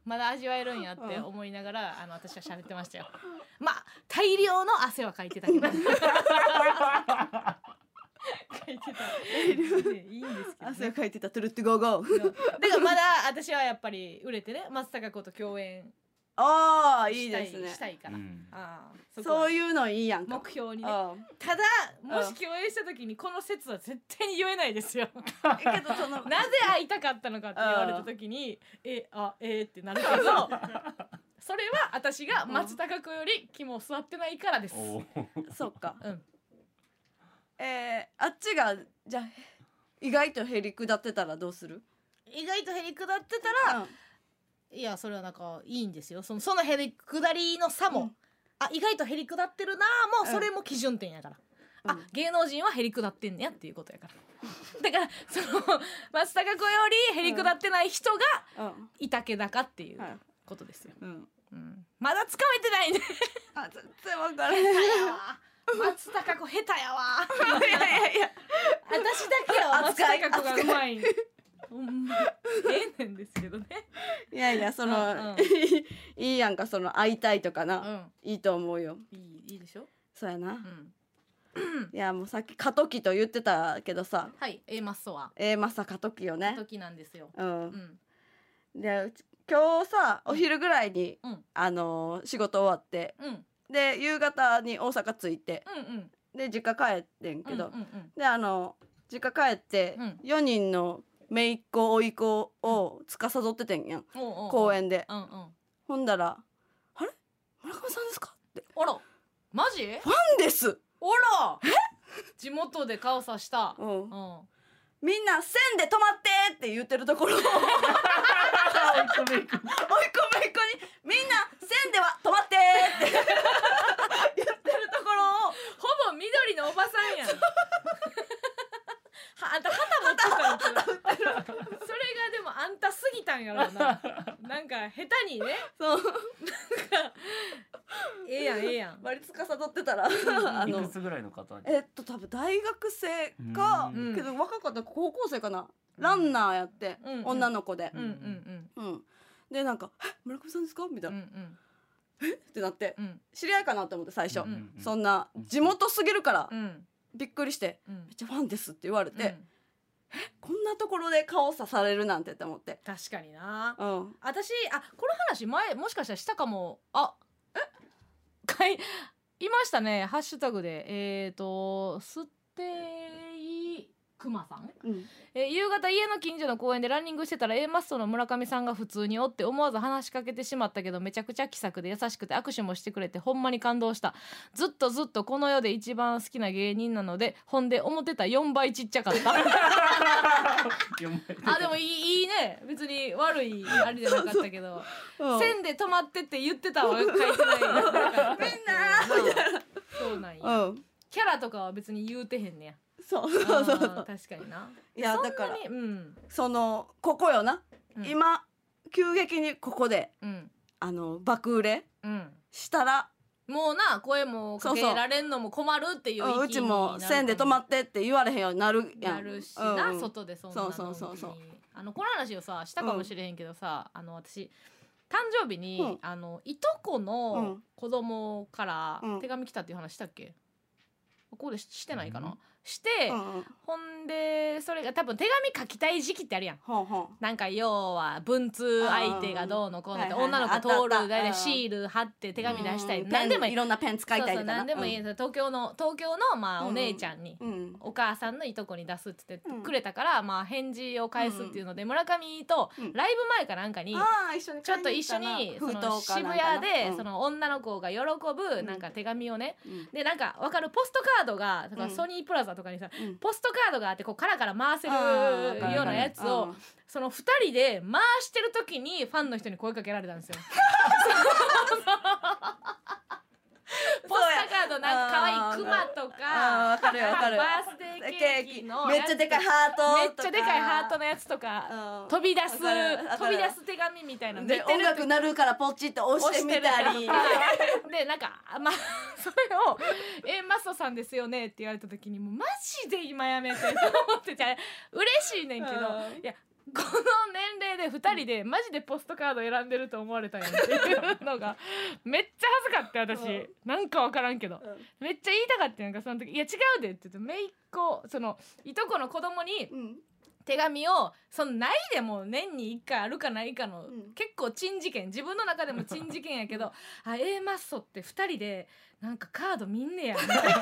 Speaker 2: まだ味わえるんやって思いながら、あの私は喋ってましたよ。*laughs* まあ大量の汗はかいてたけど。*laughs* かいてた。いいんですけど、ね、
Speaker 1: 汗をかいてた。トゥルットゴーゴー。
Speaker 2: だからまだ私はやっぱり売れてね松たか子と共演
Speaker 1: ああいいですね。
Speaker 2: したいから、
Speaker 3: うん。
Speaker 2: ああ
Speaker 1: そう
Speaker 2: いう
Speaker 1: いうのいいやんか。
Speaker 2: 目標にね。
Speaker 1: うん。
Speaker 2: ただもし共演した時にこの説は絶対に言えないですよ。
Speaker 1: えけどその *laughs*
Speaker 2: なぜ会いたかったのかって言われた時にえあえー、ってなるけど *laughs* それは私が松たか子より肝を座ってないからです、
Speaker 3: おー。
Speaker 1: そっか。
Speaker 2: うん、
Speaker 1: えー、あっちがじゃあ意外とへりくだってたらどうする？
Speaker 2: 意外とへりくだってたら、
Speaker 1: うん
Speaker 2: いやそれはなんかいいんですよ。そのそのへりくだりの差も、
Speaker 1: うん。
Speaker 2: あ意外とへりくだってるなもうそれも基準点やから、あ
Speaker 1: うん。
Speaker 2: 芸能人はへりくだってんねやっていうことやから。*laughs* だからその松たか子よりへりくだってない人が
Speaker 1: うん。
Speaker 2: いたけだかっていう
Speaker 1: はい
Speaker 2: ことですよ、
Speaker 1: うん。
Speaker 2: うん、まだつかめてないね。
Speaker 1: あ全然わからへん
Speaker 2: 下手やわ。*laughs* 松たか子下手やわ。
Speaker 1: いやいやいや。
Speaker 2: 私だけは松たか子がうまいほん。まええねんですけどね。
Speaker 1: いやいやその、
Speaker 2: うんうん。
Speaker 1: いいやんかその会いたいとかな、
Speaker 2: うん。
Speaker 1: いいと思うよ。
Speaker 2: いいいいでしょ、
Speaker 1: そうやな、
Speaker 2: うん、
Speaker 1: いやもうさっき過渡期と言ってたけどさ。
Speaker 2: はい A マッソは。
Speaker 1: えー、まさ過渡期よね。
Speaker 2: 時なんですよ、
Speaker 1: うん。
Speaker 2: う、ん。
Speaker 1: で今日さお昼ぐらいに、
Speaker 2: うん。
Speaker 1: あのー仕事終わって。
Speaker 2: うん。うん
Speaker 1: で夕方に大阪着いて。
Speaker 2: うん
Speaker 1: で実家帰ってんけど、
Speaker 2: うん
Speaker 1: であの実家帰って、
Speaker 2: うん。
Speaker 1: 4人の姪っ子甥っ子を司っててんやん、公園で、
Speaker 2: うんうん。
Speaker 1: ほんだら「あれ？村上さんですか?」って。
Speaker 2: あら。マジ「
Speaker 1: ファンです!
Speaker 2: あら。地元で顔さした」
Speaker 1: うん。
Speaker 2: うん。
Speaker 1: みんな線で止まってって言ってるところ。*laughs* を追い込めいっ子に。みんな線では止まってって。*laughs* 言ってるところを。
Speaker 2: ほぼ緑のおばさんやん。はあんた旗持ってたんちゃうそれがでもあんたすぎたんやろうな。なんかなんか下手にね。
Speaker 1: そう。
Speaker 2: ええやんええやん。
Speaker 1: 割り司ってたらあの
Speaker 3: いくつぐらいの方？
Speaker 1: えっと多分大学生か
Speaker 2: うん。
Speaker 1: けど若かったら高校生かな。ランナーやって
Speaker 2: うんうん。
Speaker 1: 女の子で。
Speaker 2: うんうん
Speaker 1: うん。でなんか「え村上さんですか?」みた
Speaker 2: うんう
Speaker 1: いな、
Speaker 2: ん
Speaker 1: ってなって。
Speaker 2: うん。
Speaker 1: 知り合いかなって思って最初、
Speaker 2: うん。
Speaker 1: そんな地元すぎるから。
Speaker 2: うん
Speaker 1: びっくりして
Speaker 2: うん「
Speaker 1: めっちゃファンです」って言われて、
Speaker 2: うん。
Speaker 1: こんなところで顔刺されるなんてって思って。
Speaker 2: 確かにな。
Speaker 1: うん。
Speaker 2: 私あこの話前もしかしたらしたかも。あえ？*laughs* かいいましたね。ハッシュタグで。えっ、ー、とすっていくまさん。
Speaker 1: うん。
Speaker 2: えー夕方家の近所の公園でランニングしてたら A マッソの村上さんが普通におって思わず話しかけてしまったけどめちゃくちゃ気さくで優しくて握手もしてくれてほんまに感動した。ずっとずっとこの世で一番好きな芸人なのでほんで思ってた4倍ちっちゃかった。あでもいいいいね。別に悪いあれじゃなかったけど。
Speaker 1: うん。
Speaker 2: 線で止まってって言ってたわ。書いてない。みんな。そうなんや。
Speaker 1: うん。
Speaker 2: キャラとかは別に言うてへんねや
Speaker 1: そう。そうそう
Speaker 2: 確かにな。い
Speaker 1: やだから
Speaker 2: にうん。
Speaker 1: そのここよな、
Speaker 2: うん。
Speaker 1: 今急激にここで
Speaker 2: うん。
Speaker 1: あの爆売れ
Speaker 2: うん。
Speaker 1: したら
Speaker 2: もうな声もかけられんのも困るっていう
Speaker 1: うんうちも線で止ま
Speaker 2: っ
Speaker 1: ってって言われへんようになるやん。
Speaker 2: なるしな、
Speaker 1: うんうん。
Speaker 2: 外でそんなの
Speaker 1: そうそうそうそう。
Speaker 2: あのこの話をさしたかもしれへんけどさ、あの私誕生日に、
Speaker 1: うん。
Speaker 2: あのいとこ
Speaker 1: う
Speaker 2: の
Speaker 1: ん。
Speaker 2: 子供から
Speaker 1: うん。
Speaker 2: 手紙来たっていう話したっけ、ここでししてないかな、
Speaker 3: うん
Speaker 2: して、
Speaker 1: うんうん。
Speaker 2: ほんでそれが多分手紙書きたい時期ってあるやん。
Speaker 1: ほ
Speaker 2: なんか要は文通相手がどうのこうのって女の子通る大体シール貼って手紙出したい。
Speaker 1: うん。
Speaker 2: 何でもいい。
Speaker 1: いろんなペン使いたい
Speaker 2: そうそう
Speaker 1: とかな
Speaker 2: 何でもいい、東京の東京のまあ
Speaker 1: うん
Speaker 2: お姉ちゃんに、
Speaker 1: うん。
Speaker 2: お母さんのいとこに出すって言って
Speaker 1: うん
Speaker 2: くれたから、まあ返事を返すっていうので、村上と
Speaker 1: うん。
Speaker 2: ライブ前かなんかに、ちょっと一緒にそ
Speaker 1: 封
Speaker 2: の渋谷で
Speaker 1: うん。
Speaker 2: その女の子が喜ぶ
Speaker 1: ん
Speaker 2: なんか手紙をね、
Speaker 1: うん。
Speaker 2: でなんかわかる？ポストカードがだから
Speaker 1: うん。
Speaker 2: ソニープラザとかにさ、
Speaker 1: うん。
Speaker 2: ポストカードがあってこうカラカラ回せる
Speaker 1: あーわかる
Speaker 2: ようなやつを
Speaker 1: うん。
Speaker 2: その2人で回してる時にファンの人に声かけられたんですよ。*laughs* ポストカードなんか可愛いクマとか
Speaker 1: わかるよわかる。
Speaker 2: バースデーケーキの
Speaker 1: めっちゃでかい
Speaker 2: や
Speaker 1: ハート
Speaker 2: つめっちゃでかいハートのやつとか
Speaker 1: うん。
Speaker 2: 飛び出す飛び出す手紙みたいなの
Speaker 1: で音楽鳴るからポチって押してみたり。*laughs*
Speaker 2: でなんかまあ *laughs* それを「えマストさんですよね」って言われた時にもうマジで今やめてと思ってて嬉しいねんけど。
Speaker 1: うん。
Speaker 2: いやこの年齢で2人でマジでポストカード選んでると思われたんやっていうのが *laughs* めっちゃ恥ずかって私、
Speaker 1: うん。
Speaker 2: なんか分からんけど。
Speaker 1: うん。
Speaker 2: めっちゃ言いたかったやんかその時「いや違うで」って言ってめいっ子そのいとこの子供に
Speaker 1: うん。
Speaker 2: 手紙をそのないでも年に1回あるかないかの、
Speaker 1: うん。
Speaker 2: 結構珍事件自分の中でも珍事件やけど *laughs* あ A マッソって2人でなんかカード見んねやみたいな。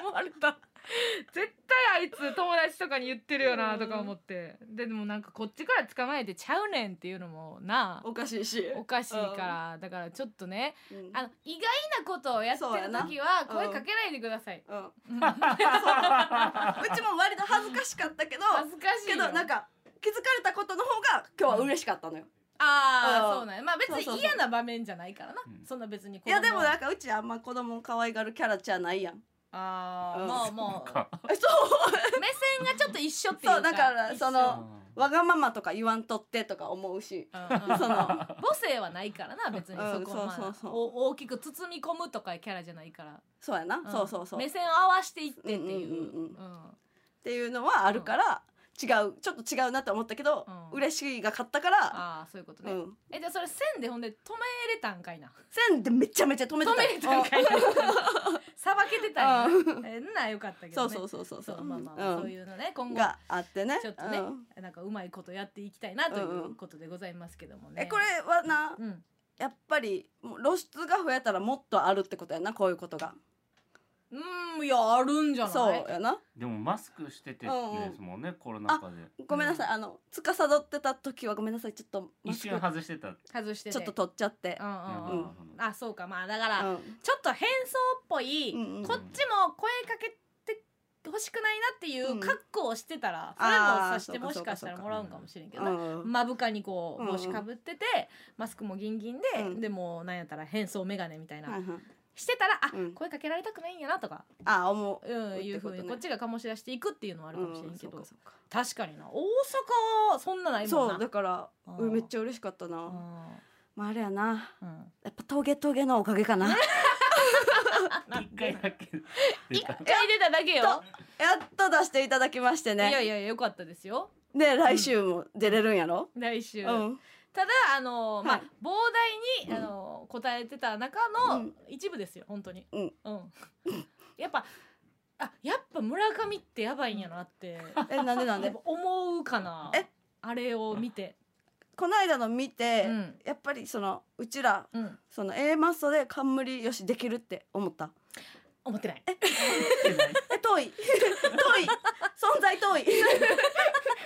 Speaker 2: *laughs* 思われた *laughs* 絶対あいつ友達とかに言ってるよなとか思って。ででもなんかこっちから捕まえてちゃうねんっていうのもな
Speaker 1: おかしいし。
Speaker 2: おかしいから。だからちょっとね
Speaker 1: うん。
Speaker 2: あの意外なことをやって
Speaker 1: そうやな
Speaker 2: る時は
Speaker 1: うん
Speaker 2: 声かけないでください、
Speaker 1: うん。う *laughs*
Speaker 2: う。ん
Speaker 1: ちも割と恥ずかしかったけど
Speaker 2: 恥ずかしい
Speaker 1: け
Speaker 2: よ
Speaker 1: どなんか気づかれたことの方が今日は嬉しかったのよ。うん。
Speaker 2: ああそうなんや。まあ別に嫌な場面じゃないからな。
Speaker 3: うん。
Speaker 2: そんな別に
Speaker 1: いやでも
Speaker 2: な
Speaker 1: なんかうちあんま子供可愛がるキャラじゃないやんうん
Speaker 2: ああもうもう
Speaker 3: か。
Speaker 1: えそう。*laughs*
Speaker 2: 目線がちょっと一緒っていうか。
Speaker 1: そうだからそのわがままとか言わんとってとか思うし。
Speaker 2: うんうん。
Speaker 1: その
Speaker 2: 母性はないからな別に。
Speaker 1: うん
Speaker 2: そこまあ
Speaker 1: そうそうそう。
Speaker 2: お大きく包み込むとかキャラじゃないから。
Speaker 1: そうやな、
Speaker 2: ん。
Speaker 1: そうそうそう。っ
Speaker 2: 目線を合わしていってっていう。
Speaker 1: うんうんうんうん。
Speaker 2: うん。
Speaker 1: ていうのはあるから、違う。ちょっと違うなって思ったけど、
Speaker 2: うん。
Speaker 1: 嬉しいが勝ったから、
Speaker 2: ああそういうことね。
Speaker 1: うん、
Speaker 2: えじゃあそれ線でほんで止めれたんかいな。
Speaker 1: 線でめちゃめちゃ止めてた。
Speaker 2: 止めれたんかいな。さばけてたんや。
Speaker 1: うん。
Speaker 2: えんなよかったけどね。
Speaker 1: そうそうそうそう
Speaker 2: そう。まあまあまあ
Speaker 1: うん。
Speaker 2: そういうのね今後。
Speaker 1: があってね。
Speaker 2: ちょっとね
Speaker 1: うん。
Speaker 2: なんかうまいことやっていきたいなとい
Speaker 1: んう
Speaker 2: うん。ことでございますけどもね。
Speaker 1: えこれはな
Speaker 2: うん。
Speaker 1: やっぱり露出が増えたらもっとあるってことやなこういうことが
Speaker 2: うんいやあるんじゃない？
Speaker 1: そうやな。
Speaker 3: でもマスクしててですもんね、コロナ禍で。
Speaker 1: ごめんなさい、あの司ってた時はごめんなさい。ちょっとマ
Speaker 3: 一瞬外してた。
Speaker 2: 外してて。
Speaker 1: ちょっと取っちゃって。
Speaker 2: うんうんうん、
Speaker 1: うん
Speaker 2: あそうか。まあだから、
Speaker 1: うん。
Speaker 2: ちょっと変装っぽい、
Speaker 1: うんうん
Speaker 2: こっちも声かけて欲しくないなっていう
Speaker 1: うん。
Speaker 2: 格好をしてたら、それもさしてもしかしたらもらうんかもしれんけど目深にこう
Speaker 1: うん
Speaker 2: 帽子かぶってて、マスクもギンギンで、
Speaker 1: うん。
Speaker 2: でもなんやったら変装眼鏡みたいな、してたらあ、
Speaker 1: うん。
Speaker 2: 声かけられたくないんやなとか、
Speaker 1: あ思う。
Speaker 2: うん、
Speaker 1: って
Speaker 2: いうふうに
Speaker 1: ことね
Speaker 2: こっちが醸し出していくっていうのはあるかもしれんけど、
Speaker 1: うんそうか。
Speaker 2: 確かにな。大阪そんなないもんな。
Speaker 1: そうだからめっちゃ嬉しかったな。
Speaker 2: うん。
Speaker 1: まああれやな。
Speaker 2: うん。
Speaker 1: やっぱトゲトゲのおかげかな。*laughs*
Speaker 3: 一回だけ出た。
Speaker 2: 一回出ただけよ。
Speaker 1: やっと出していただきまして
Speaker 2: いや
Speaker 1: ね
Speaker 2: いやよかったですよ。
Speaker 1: で来週も出れるんやろ？
Speaker 2: 来週、
Speaker 1: うん
Speaker 2: ただあの、まあ
Speaker 1: はい
Speaker 2: 膨大に、あの答えてた中の
Speaker 1: うん。
Speaker 2: 一部ですよ本当に。
Speaker 1: うん。*laughs*
Speaker 2: やっぱあやっぱ村上ってやばいんやなって *laughs*
Speaker 1: えなんでなんで？
Speaker 2: 思うかな。
Speaker 1: え？
Speaker 2: あれを見て。
Speaker 1: この間の見て、
Speaker 2: うん。
Speaker 1: やっぱりそのうちら
Speaker 2: うん。
Speaker 1: その A マッソで冠よしできるって思った？
Speaker 2: 思ってない。
Speaker 1: え？*laughs* 遠い。遠い。存在遠い。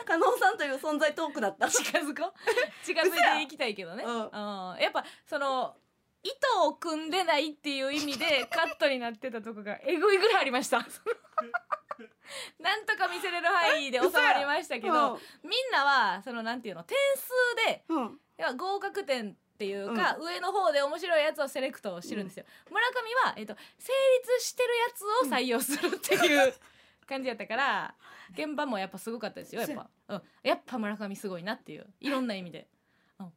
Speaker 1: 加納さんという存在遠くなった。
Speaker 2: 近づこう。*laughs* 近づいていきたいけどね、
Speaker 1: うん。
Speaker 2: うん。やっぱその糸を組んでないっていう意味でカットになってたとこがえぐいぐらいありました。*laughs* なんとか見せれる範囲で収まりましたけど、みんなはそのなんていうの点数で
Speaker 1: うん、うん。
Speaker 2: 要は合格点っていうか、上の方で面白いやつをセレクトしてるんですよ、村上は、えっと成立してるやつを採用するっていう *laughs* 感じやったから現場もやっぱすごかったですよや。っぱ、うん、やっぱ村上すごいなっていういろんな意味で、うん、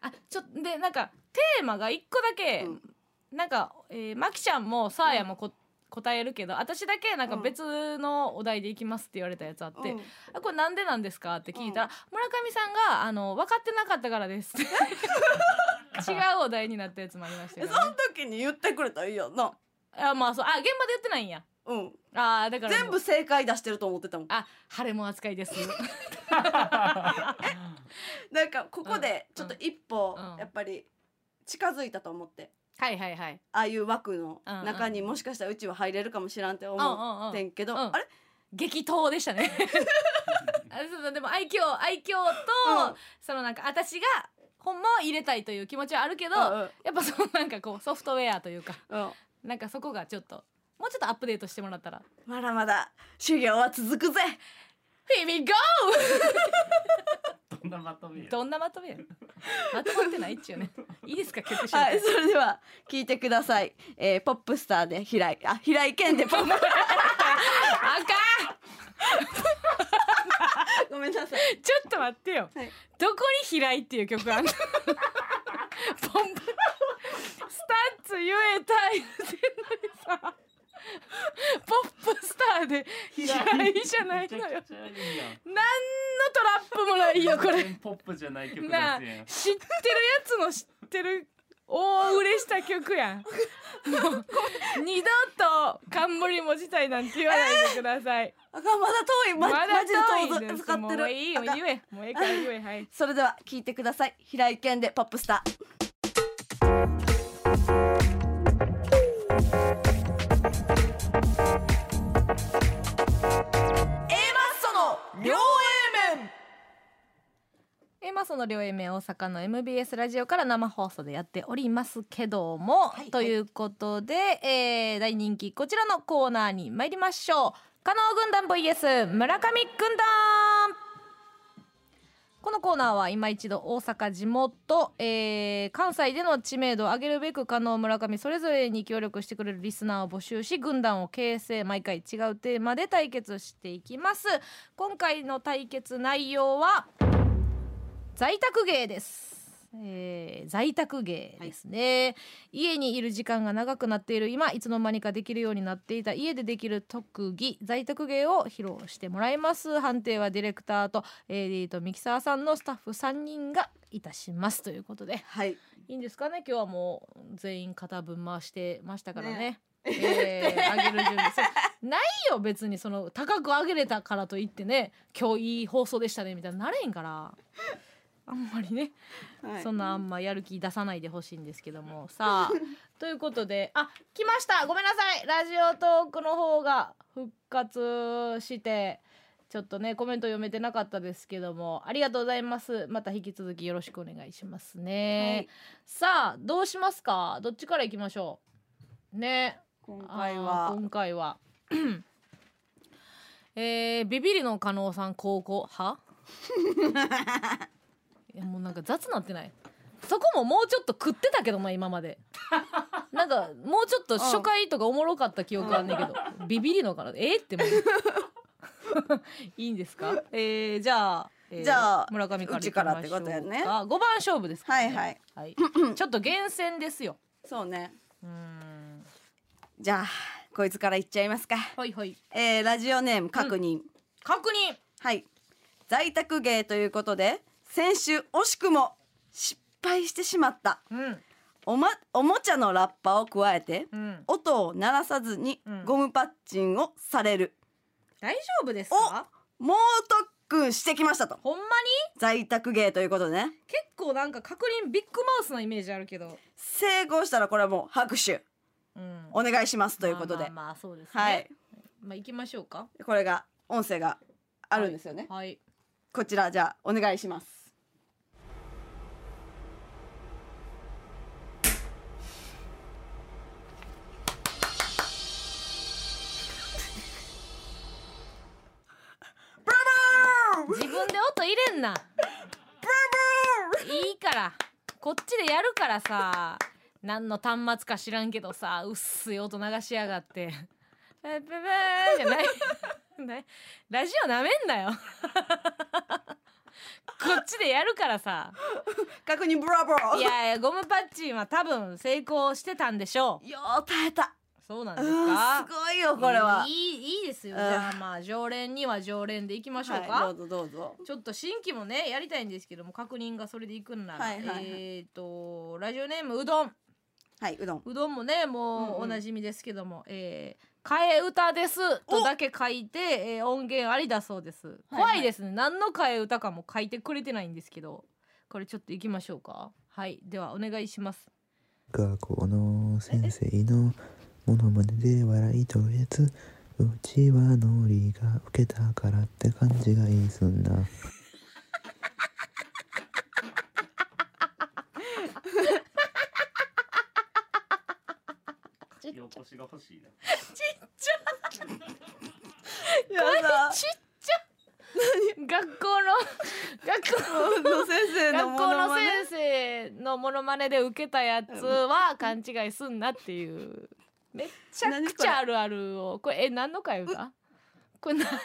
Speaker 2: あちょでなんかテーマが一個だけ、
Speaker 1: うん。
Speaker 2: なんか、えー、マキちゃんもサーヤもこ、答えるけど私だけなんか別のお題でいきますって言われたやつあって、
Speaker 1: うん。
Speaker 2: あこれなんでなんですかって聞いたら、村上さんがあの分かってなかったからですって。違 *laughs* うお題になったやつもありましたけど、ね。
Speaker 1: の、時に言ってくれたらいいやんな。
Speaker 2: あまあそう。あ現場で言ってないんや。
Speaker 1: うん。
Speaker 2: あーだからもう。
Speaker 1: 全部正解出してると思ってたもん。
Speaker 2: あ晴れも扱いです。*laughs*
Speaker 1: なんかここでちょっと一歩
Speaker 2: うん。
Speaker 1: やっぱり近づいたと思って。
Speaker 2: はいはいはい。
Speaker 1: ああいう枠の中にもしかしたらうちは入れるかもしらんって思ってんけど。
Speaker 2: うんうんうん
Speaker 1: あれ？
Speaker 2: 激闘でしたね。*laughs* あそう。でも愛嬌愛嬌と、
Speaker 1: うん。
Speaker 2: そのなんか私がほんまは入れたいという気持ちはあるけど、
Speaker 1: うん
Speaker 2: やっぱそのなんかこうソフトウェアというか
Speaker 1: うん。
Speaker 2: なんかそこがちょっともうちょっとアップデートしてもらったら。
Speaker 1: まだまだ修行は続くぜ。
Speaker 2: Here we go! *laughs*
Speaker 3: どんなまとめや。
Speaker 2: どんなまとめや。まとまってないっちゅうね。いいですか曲紹介
Speaker 1: はいそれでは聞いてください。えーポップスターで平井あ平井堅でポップ。*laughs*
Speaker 2: あか *laughs*
Speaker 1: ごめんなさい。
Speaker 2: んちょっと待ってよ、
Speaker 1: はい。
Speaker 2: どこに平井っていう曲あんの？*laughs* ポンプ。スタッツ言えたい。言ってんのにさ。ポップスターで平井じゃないのよ。何のトラップもないよこれ。
Speaker 3: ポップじゃない曲
Speaker 2: 知ってるやつの知ってる大売れした曲やん。二度と冠文字体なんて言わないでください、
Speaker 1: あかんまだ遠い。ま
Speaker 2: まだ遠い
Speaker 1: ってる。
Speaker 2: もういい言え。もうええから言えはい。*laughs*
Speaker 1: それでは聞いてください。平井堅でポップスター
Speaker 2: えまあその両 A 面大阪の MBS ラジオから生放送でやっておりますけども、
Speaker 1: はい
Speaker 2: ということで、えー大人気こちらのコーナーに参りましょう。加納軍団 VS 村上軍団。このコーナーは今一度大阪地元、えー関西での知名度を上げるべく加納村上それぞれに協力してくれるリスナーを募集し軍団を形成毎回違うテーマで対決していきます。今回の対決内容は在宅芸です、えー在宅芸ですね、家にいる時間が長くなっている今いつの間にかできるようになっていた家でできる特技在宅芸を披露してもらいます。判定はディレクターと AD とミキサーさんのスタッフ3人がいたします。ということで。
Speaker 1: はい。
Speaker 2: いいんですかね？今日はもう全員肩分回してましたからね。
Speaker 1: ね。
Speaker 2: えー、上げる準備。ないよ別に。その高く上げれたからといってね今日いい放送でしたねみたいになれんからあんまりね、
Speaker 1: はい。
Speaker 2: そんなあんまやる気出さないでほしいんですけども。さあ *laughs* ということであ来ました。ごめんなさい。ラジオトークの方が復活してちょっとねコメント読めてなかったですけども。ありがとうございます。また引き続きよろしくお願いしますね、さあどうしますか？どっちから行きましょう？ね。
Speaker 1: 今回は。
Speaker 2: 今回は。*clears throat* えー、ビビリの加納さん高校？は？*laughs* いやもうなんか雑なってない。そこももうちょっと食ってたけどな今まで。*laughs* なんかもうちょっと初回とかおもろかった記憶あんねんけど、*laughs* ビビりのかなえー？ってもう。*laughs* いいんですか？えー、じゃあ、えー
Speaker 1: じゃあ
Speaker 2: 村上から
Speaker 1: うちからってことやね。
Speaker 2: 5番勝負ですか、
Speaker 1: はいはい。
Speaker 2: はい、ちょっと厳選ですよ。
Speaker 1: そうね。
Speaker 2: うーん。
Speaker 1: じゃあこいつからいっちゃいますか。
Speaker 2: はいはい。
Speaker 1: えー、ラジオネーム確認、
Speaker 2: 確認。
Speaker 1: はい。在宅芸ということで先週惜しくも失敗してしまった。
Speaker 2: うん。
Speaker 1: お,、ま、おもちゃのラッパを加えて
Speaker 2: うん。
Speaker 1: 音を鳴らさずに
Speaker 2: うん。
Speaker 1: ゴムパッチンをされる、
Speaker 2: 大丈夫ですか？
Speaker 1: 猛特訓してきましたと。
Speaker 2: ほんまに？
Speaker 1: 在宅芸ということでね。
Speaker 2: 結構なんか確認ビッグマウスなイメージあるけど、
Speaker 1: 成功したらこれはもう拍手。
Speaker 2: うん、
Speaker 1: お願いしますということで、
Speaker 2: まあまあまあそうですね。
Speaker 1: はい。
Speaker 2: まあ行きましょうか。
Speaker 1: これが音声があるんですよね、
Speaker 2: はい。
Speaker 1: こちらじゃあお願いします
Speaker 2: 自分で音入れんな。いいから。こっちでやるからさ。何の端末か知らんけどさ。薄い音流しやがって「ペペペー」じゃない。ない。ラジオなめんなよ。こっちでやるからさ。
Speaker 1: 確認ブラボー。
Speaker 2: いやいやゴムパッチンは多分成功してたんでしょう。
Speaker 1: よう耐えた
Speaker 2: そうなん
Speaker 1: う
Speaker 2: ですか？
Speaker 1: んすごいよこれは。い
Speaker 2: いいいですよ。
Speaker 1: うん。
Speaker 2: じゃあまあ常連には常連でいきましょうか、
Speaker 1: はい、どうぞどうぞ。
Speaker 2: ちょっと新規もねやりたいんですけども確認がそれでいくんなら、
Speaker 1: はいはいはい。
Speaker 2: えっ、とラジオネームうどん。
Speaker 1: はいうどん。
Speaker 2: うどんもねもうおなじみですけども、えー替え歌ですとだけ書いて、えー音源ありだそうです。
Speaker 1: はい
Speaker 2: 怖いですね、何の替え歌かも書いてくれてないんですけど。これちょっと行きましょうか。はいではお願いします。
Speaker 4: 学校の先生のモノマネで笑いとるやつうちはノリが受けたからって感じがいいすんな。
Speaker 3: 横しが欲しいな。
Speaker 1: やだ。
Speaker 2: ちっちゃ学校の学校
Speaker 1: の先生の
Speaker 2: 学校の
Speaker 1: モノマネ。
Speaker 2: 先生のモノマネで受けたやつは勘違いすんなっていうめっちゃくちゃあるあるを。これえ何の会歌？これなもっ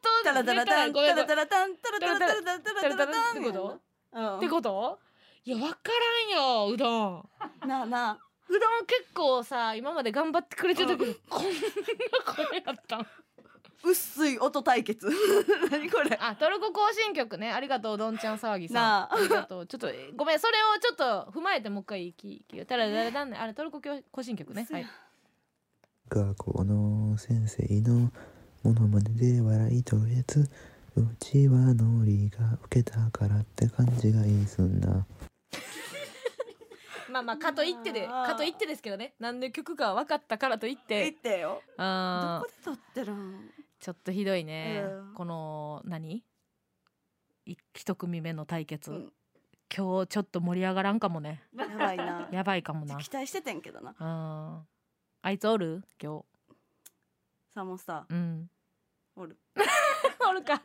Speaker 2: と
Speaker 1: タラタラタンタラタラタンタラタラタラタラタラタラタラ
Speaker 2: ってこと
Speaker 1: うん
Speaker 2: ってこといや分からんようどん
Speaker 1: なあなあ
Speaker 2: うどん結構さ今まで頑張ってくれてたけど、こんな声やったん
Speaker 1: 薄い音対決。*laughs* 何これ。
Speaker 2: あトルコ行進曲ね。ありがとううどんちゃん騒ぎさん。
Speaker 1: なあ。
Speaker 2: ありがとう。ちょっとえごめんそれをちょっと踏まえてもう一回聞きたらだらだんねあれトルコ行進曲ね。はい。
Speaker 4: 学校の先生のモノマネで笑いとるやつうちはノリが受けたからって感じがいいすんな。*laughs*
Speaker 2: まあまあかといってでかといってですけどね。何で曲か分かったからといっ
Speaker 1: 言っててよ。ど
Speaker 2: あー。
Speaker 1: こで撮ってるん？
Speaker 2: ちょっとひどいね、
Speaker 1: うん。
Speaker 2: この何？い一組目の対決、
Speaker 1: うん。
Speaker 2: 今日ちょっと盛り上がらんかもね。
Speaker 1: やばいな。
Speaker 2: やばいかもな。
Speaker 1: 期待しててんけどな。
Speaker 2: うん。あいつおる？今
Speaker 1: サーモンスター。
Speaker 2: 日うん。
Speaker 1: おる。*laughs*
Speaker 2: おるか。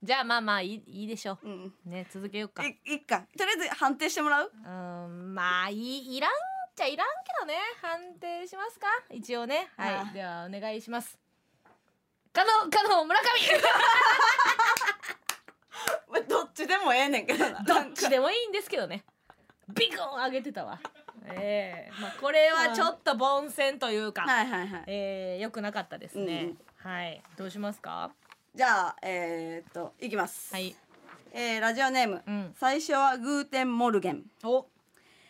Speaker 2: じゃあまあまあいいいいでしょ
Speaker 1: う。ん。
Speaker 2: うね続けようか。
Speaker 1: いいっか。とりあえず判定してもらう？
Speaker 2: うん。まあいいいらんっちゃいらんけどね。判定しますか。一応ね。はい。
Speaker 1: ああ。
Speaker 2: ではお願いします加納加納村上。
Speaker 1: まあどっちでもええねんけどな。
Speaker 2: どっちでもいいんですけどね。ビクン上げてたわ。ええ。まあこれはちょっと凡戦というか、
Speaker 1: はいはいはい。
Speaker 2: えー、よくなかったですね、
Speaker 1: うん
Speaker 2: はい。どうしますか？
Speaker 1: じゃあえー、っといきます。
Speaker 2: はい。
Speaker 1: えーラジオネーム
Speaker 2: うん。
Speaker 1: 最初はグーテンモルゲン。
Speaker 2: お。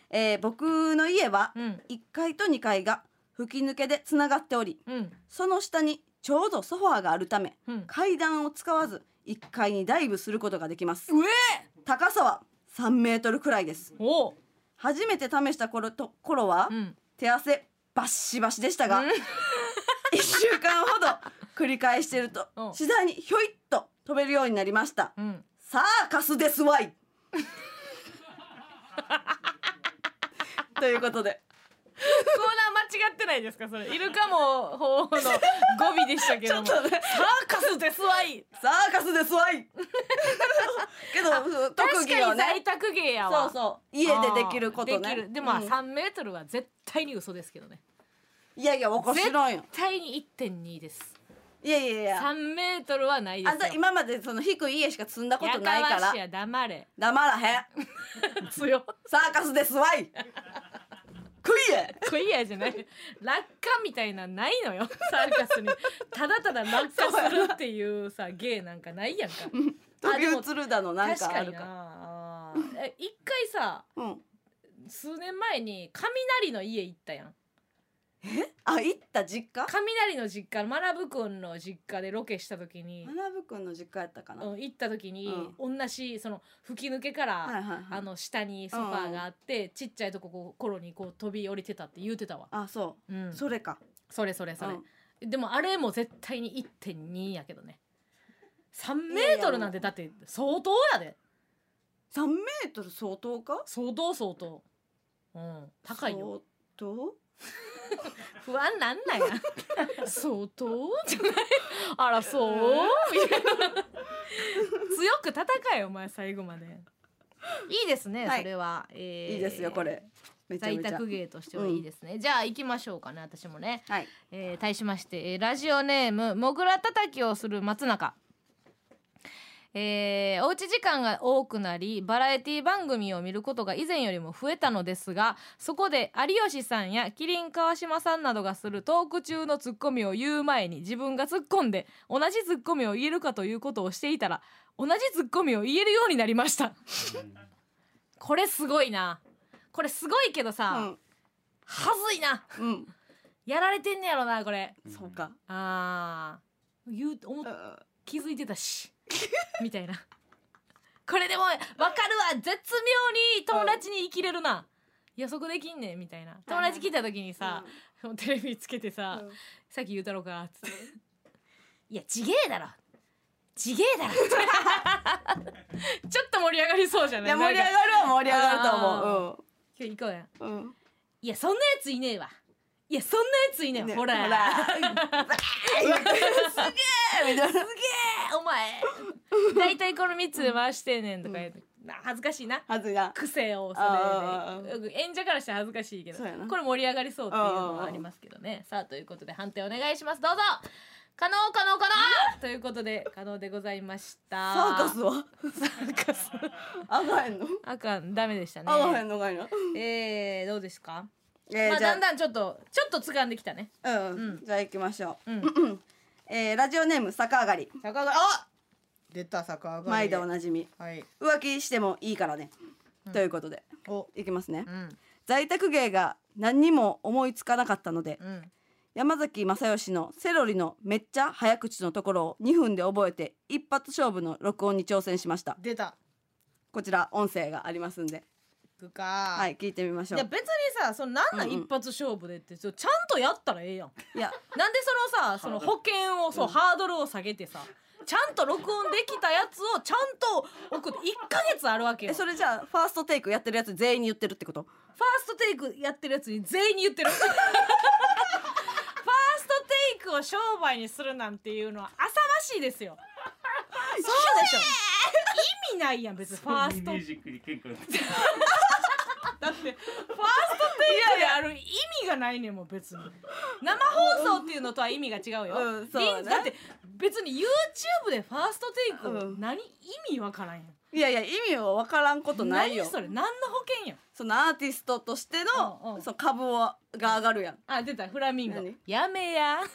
Speaker 1: えー僕の家は
Speaker 2: うん。
Speaker 1: 1階と2階が吹き抜けでつながっており
Speaker 2: うん。
Speaker 1: その下にちょうどソファーがあるため
Speaker 2: うん。
Speaker 1: 階段を使わず1階にダイブすることができます。
Speaker 2: うえ！
Speaker 1: 高さは3メートルくらいです。
Speaker 2: お！
Speaker 1: 初めて試した頃と頃は
Speaker 2: うん。
Speaker 1: 手汗バッシバシでしたが
Speaker 2: うん。*laughs*
Speaker 1: 1週間ほど繰り返していると
Speaker 2: うん。
Speaker 1: 次第にひょいっと飛べるようになりました。
Speaker 2: うん。
Speaker 1: サーカスですわい。*laughs* ということで
Speaker 2: 間違ってないですか？それ。イルカも方の語尾でしたけども。*laughs*
Speaker 1: ちょっとね。
Speaker 2: サーカスですわい。
Speaker 1: サーカスですわい。*laughs* けど特
Speaker 2: 確
Speaker 1: 技を
Speaker 2: かに在
Speaker 1: ね
Speaker 2: 宅芸やわ。
Speaker 1: そうそう。家でできることね。
Speaker 2: できる。でもまあ
Speaker 1: うん。
Speaker 2: 3メートルは絶対に嘘ですけどね。
Speaker 1: いやいやわか知らんよ。
Speaker 2: 絶対に1.2です。
Speaker 1: いやいやいや。
Speaker 2: 3メートルはないですよ。
Speaker 1: あんた今までその低い家しか住んだことないから。
Speaker 2: やかましや黙れ。
Speaker 1: 黙らへん。*laughs*
Speaker 2: 強
Speaker 1: サーカスですわい食いえ
Speaker 2: クイアじゃない。落下みたいなないのよ。*laughs* サーカスに。ただただ落下するっていうさ芸なんかないやんか。
Speaker 1: 飛び移るだのなん
Speaker 2: 確か
Speaker 1: あるか。
Speaker 2: 一回さ
Speaker 1: うん。
Speaker 2: 数年前に雷の家行ったやん
Speaker 1: あ行った実家？
Speaker 2: 雷の実家学ぶくんの実家でロケした時に、
Speaker 1: 学ぶくんの実家やったかな、
Speaker 2: うん行った時に、同じその吹き抜けから、
Speaker 1: はいはいはい。
Speaker 2: あの下にソファーがあって、ちっちゃいとここう頃にこう飛び降りてたって言うてたわ、
Speaker 1: あそ
Speaker 2: う。ん。
Speaker 1: う、それか。
Speaker 2: それそれそれ、
Speaker 1: うん。
Speaker 2: でもあれも絶対に1.2やけどね。3メートルなんてだって相当やで。
Speaker 1: 3メートル相当か？
Speaker 2: 相当相当。うん。高いよ。
Speaker 1: 相当？*laughs*
Speaker 2: 不安なんなんや。相当じゃない？あらそう？みたいな。強く戦えよお前最後まで。いいですね、
Speaker 1: はい。
Speaker 2: それは、えー。
Speaker 1: いいですよこれ。めちゃ
Speaker 2: 在
Speaker 1: めちゃ。
Speaker 2: 宅芸としてはいいですね、じゃあ行きましょうかね私もね、
Speaker 1: はい。
Speaker 2: えー対しまして、えーラジオネームもぐらたたきをする松中えーおうち時間が多くなりバラエティ番組を見ることが以前よりも増えたのですがそこで有吉さんや麒麟川島さんなどがするトーク中のツッコミを言う前に自分が突っ込んで同じツッコミを言えるかということをしていたら同じツッコミを言えるようになりました。これすごいな。これすごいけどさ、はずいな。
Speaker 1: うん。うん。
Speaker 2: やられてんねやろなこれ。
Speaker 1: そうか。
Speaker 2: あー。言う思気づいてたし *laughs* みたいな。これでも分かるわ絶妙に友達に生きれるな、予測できんねんみたいな。友達来た時にさ、テレビつけてさ、
Speaker 1: うん。
Speaker 2: さっき言うたろかっつって。いやちげえだろ。ちげえだろ。ちょっと盛り上がりそうじゃない？
Speaker 1: いや盛り上がるは盛り上がると思
Speaker 2: 今日行こうや。
Speaker 1: ううん。うん
Speaker 2: いやそんなやついねえわいやそんなやついねえわ、
Speaker 1: ね
Speaker 2: ほら。
Speaker 1: ほら。*laughs* すげえみたいな。
Speaker 2: お前。大体この3つで回してんねんとか言うと、な恥ずかしいな。
Speaker 1: はずいな
Speaker 2: 癖をそ
Speaker 1: あ
Speaker 2: れ。で演者からして恥ずかしいけどこれ盛り上がりそうっていうのはありますけどね。さあということで判定お願いします。どうぞ。可能可能可能。ということで可能でございました。
Speaker 1: サーカスは？
Speaker 2: サーカス。
Speaker 1: あがへんの？
Speaker 2: あかん。ダメでした
Speaker 1: あがへ
Speaker 2: ね
Speaker 1: んのがいな。
Speaker 2: えー、どうですか、
Speaker 1: えーじゃ
Speaker 2: まあ。だんだんちょっとちょっと掴んできたね。
Speaker 1: あうん。
Speaker 2: うん。
Speaker 1: じゃあ行きましょ
Speaker 2: う。ん。
Speaker 1: うえーラジオネーム逆上がり。
Speaker 2: 逆上がり。あ出た逆上がり。
Speaker 1: 毎度おなじみ。
Speaker 2: はい。
Speaker 1: 浮気してもいいからね。ということで。
Speaker 2: お。
Speaker 1: いきますね。
Speaker 2: うん。
Speaker 1: 在宅芸が何にも思いつかなかったので
Speaker 2: うん。
Speaker 1: 山崎正義のセロリのめっちゃ早口のところを2分で覚えて一発勝負の録音に挑戦しました。
Speaker 2: 出た。
Speaker 1: こちら音声がありますんで
Speaker 2: くか。
Speaker 1: はい聞いてみましょう。
Speaker 2: いや別にさそのなんなん
Speaker 1: うんうん。
Speaker 2: 一発勝負でって、そうちゃんとやったらええやん。
Speaker 1: いや。
Speaker 2: なんでそのさその保険をそう、ハードルを下げてさちゃんと録音できたやつをちゃんと送って1ヶ月あるわけよ。
Speaker 1: え
Speaker 2: ファー
Speaker 1: それじゃあファーストテイクやってるやつ全員に言ってるってこと？
Speaker 2: ストテイクやってるやつに全員に言ってる。*laughs* ファーストテイクを商売にするなんていうのは浅ましいですよ。*laughs* そうでしょ。意味ないやん別に。ファースト。
Speaker 3: ミュージックに喧嘩売
Speaker 2: ファーストテイクである意味がないねんもう別に。生放送っていうのとは意味が違うよ、
Speaker 1: うんそうね。
Speaker 2: リンだって別に YouTube でファーストテイク、
Speaker 1: うん。
Speaker 2: 何意味わからんやん。
Speaker 1: いやいや意味は分からんことないよ。
Speaker 2: 何それ何の保険やん。
Speaker 1: そのアーティストとしての、
Speaker 2: うんうん。
Speaker 1: その株をが上がるやん。
Speaker 2: あ出たフラミンゴ。
Speaker 1: 何？
Speaker 2: やめや *laughs*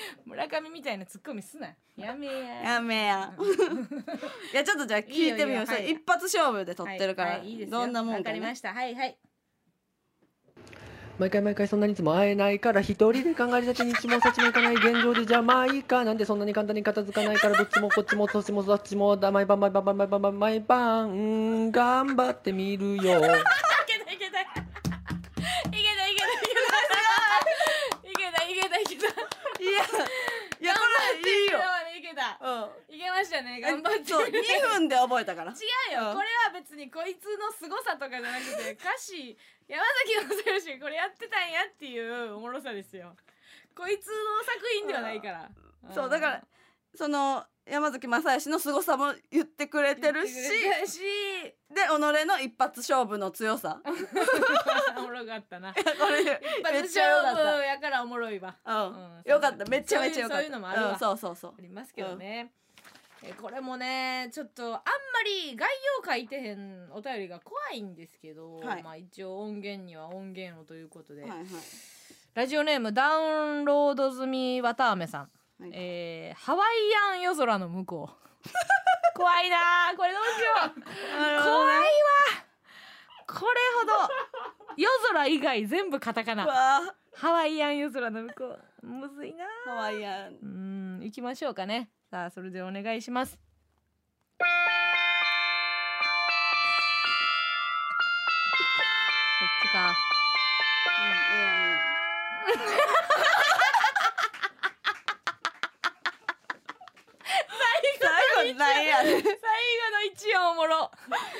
Speaker 2: *laughs* 村上みたいなツッコミすなやめや。
Speaker 1: やめや。*laughs* いやちょっとじゃあ聞いてみよう
Speaker 2: はい。
Speaker 1: 一発勝負で撮ってるから、
Speaker 2: はいはいいい
Speaker 1: どんなもんか,、ね。
Speaker 2: わかりま、した。はいはい。
Speaker 5: 毎回毎回そんなにいつも会えないから一人で考えるだけ日もそっちも行かない現状でじゃあまあいいかなんでそんなに簡単に片付かないからどっちもこっちもそっちもそっちもだ毎晩毎晩毎晩毎晩毎晩頑張ってみるよ
Speaker 2: い
Speaker 1: やいやこれいいよ。
Speaker 2: いけた。
Speaker 1: うん。
Speaker 2: いけましたね頑張って。
Speaker 1: そう2分で覚えたから。
Speaker 2: 違うよ、
Speaker 1: うん。
Speaker 2: これは別にこいつの凄さとかじゃなくて *laughs* 歌詞山崎正義がこれやってたんやっていうおもろさですよ。こいつの作品ではないから。
Speaker 1: そうだからその山崎正義の凄さも言ってくれてるし。で己の一発勝負の強さ。*laughs*
Speaker 2: おもろかったな。
Speaker 1: これめっちゃ
Speaker 2: やからおもろいわ。
Speaker 1: ったう
Speaker 2: うん
Speaker 1: んよかった。めっちゃめっちゃよかった。
Speaker 2: そういうのもあるわ。
Speaker 1: うんそうそうそう。
Speaker 2: ありますけどね、えこれもねちょっとあんまり概要書いてへんお便りが怖いんですけど、
Speaker 1: はい。
Speaker 2: まあ一応音源には音源をということで、
Speaker 1: はいはい。
Speaker 2: ラジオネームダウンロード済みわたあめさん、
Speaker 1: はい
Speaker 2: えーハワイアン夜空の向こう。*laughs* 怖いなあこれどうしよう。怖いわ。これほど。夜空以外全部カタカ
Speaker 1: う
Speaker 2: ナ
Speaker 1: わ
Speaker 2: ハワイアン夜空の向こう。むずいな
Speaker 1: ハワイアン。
Speaker 2: うーん行きましょうかね。さあそれでお願いします一音おもろ。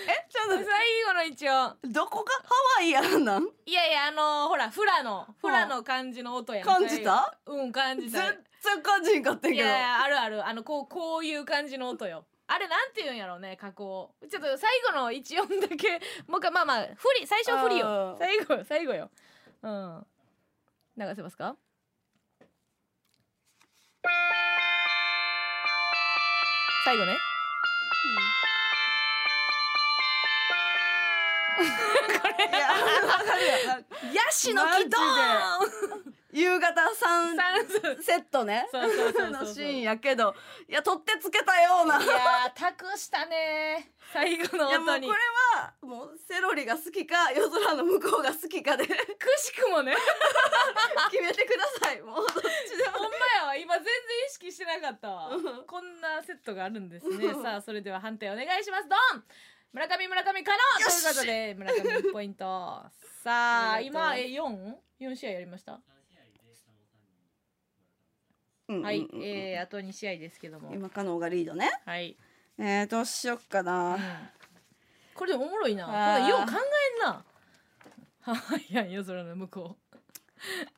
Speaker 1: えちょっと。
Speaker 2: 最後の一音
Speaker 1: てどこが？ハワイアンなん？
Speaker 2: いやいやあのーほらフラのフラの感じの音やん。
Speaker 1: 感じた？
Speaker 2: うん感じた。
Speaker 1: 全然感じんかったん
Speaker 2: い
Speaker 1: けど。
Speaker 2: やいやあるある。あのこうこういう感じの音よ。あれなんて言うんやろうね加工。ちょっと最後の一音だけもう一回まあまあ振り最初は振り
Speaker 1: あ
Speaker 2: よ
Speaker 1: ー。
Speaker 2: 最後最後よ。うん。流せますか？最後ねヤシの木ドーン。
Speaker 1: 夕方三
Speaker 2: サンズ
Speaker 1: セットね。のシーンやけど。いや取ってつけたような。い
Speaker 2: やー託したね。最後の音に。
Speaker 1: いやもうこれはもうセロリが好きか夜空の向こうが好きかで。決
Speaker 2: くしくもね。
Speaker 1: めてください。もうどっちでも。
Speaker 2: ほんまやわ。今全然意識してなかったこんなセットがあるんですね。
Speaker 1: うん。
Speaker 2: さあそれでは判定お願いします。ドン村上村上から。ということで村上1ポイント。*laughs* さあ今え四？四試合やりました？
Speaker 1: うん
Speaker 2: はい、えー、あと2試合ですけども。
Speaker 1: 今加納がリードね。
Speaker 2: はい、
Speaker 1: えー、どうしよっか
Speaker 2: うん。
Speaker 1: な、
Speaker 2: これでもおもろいな。よう考えんな。は *laughs* いや夜空の向こう。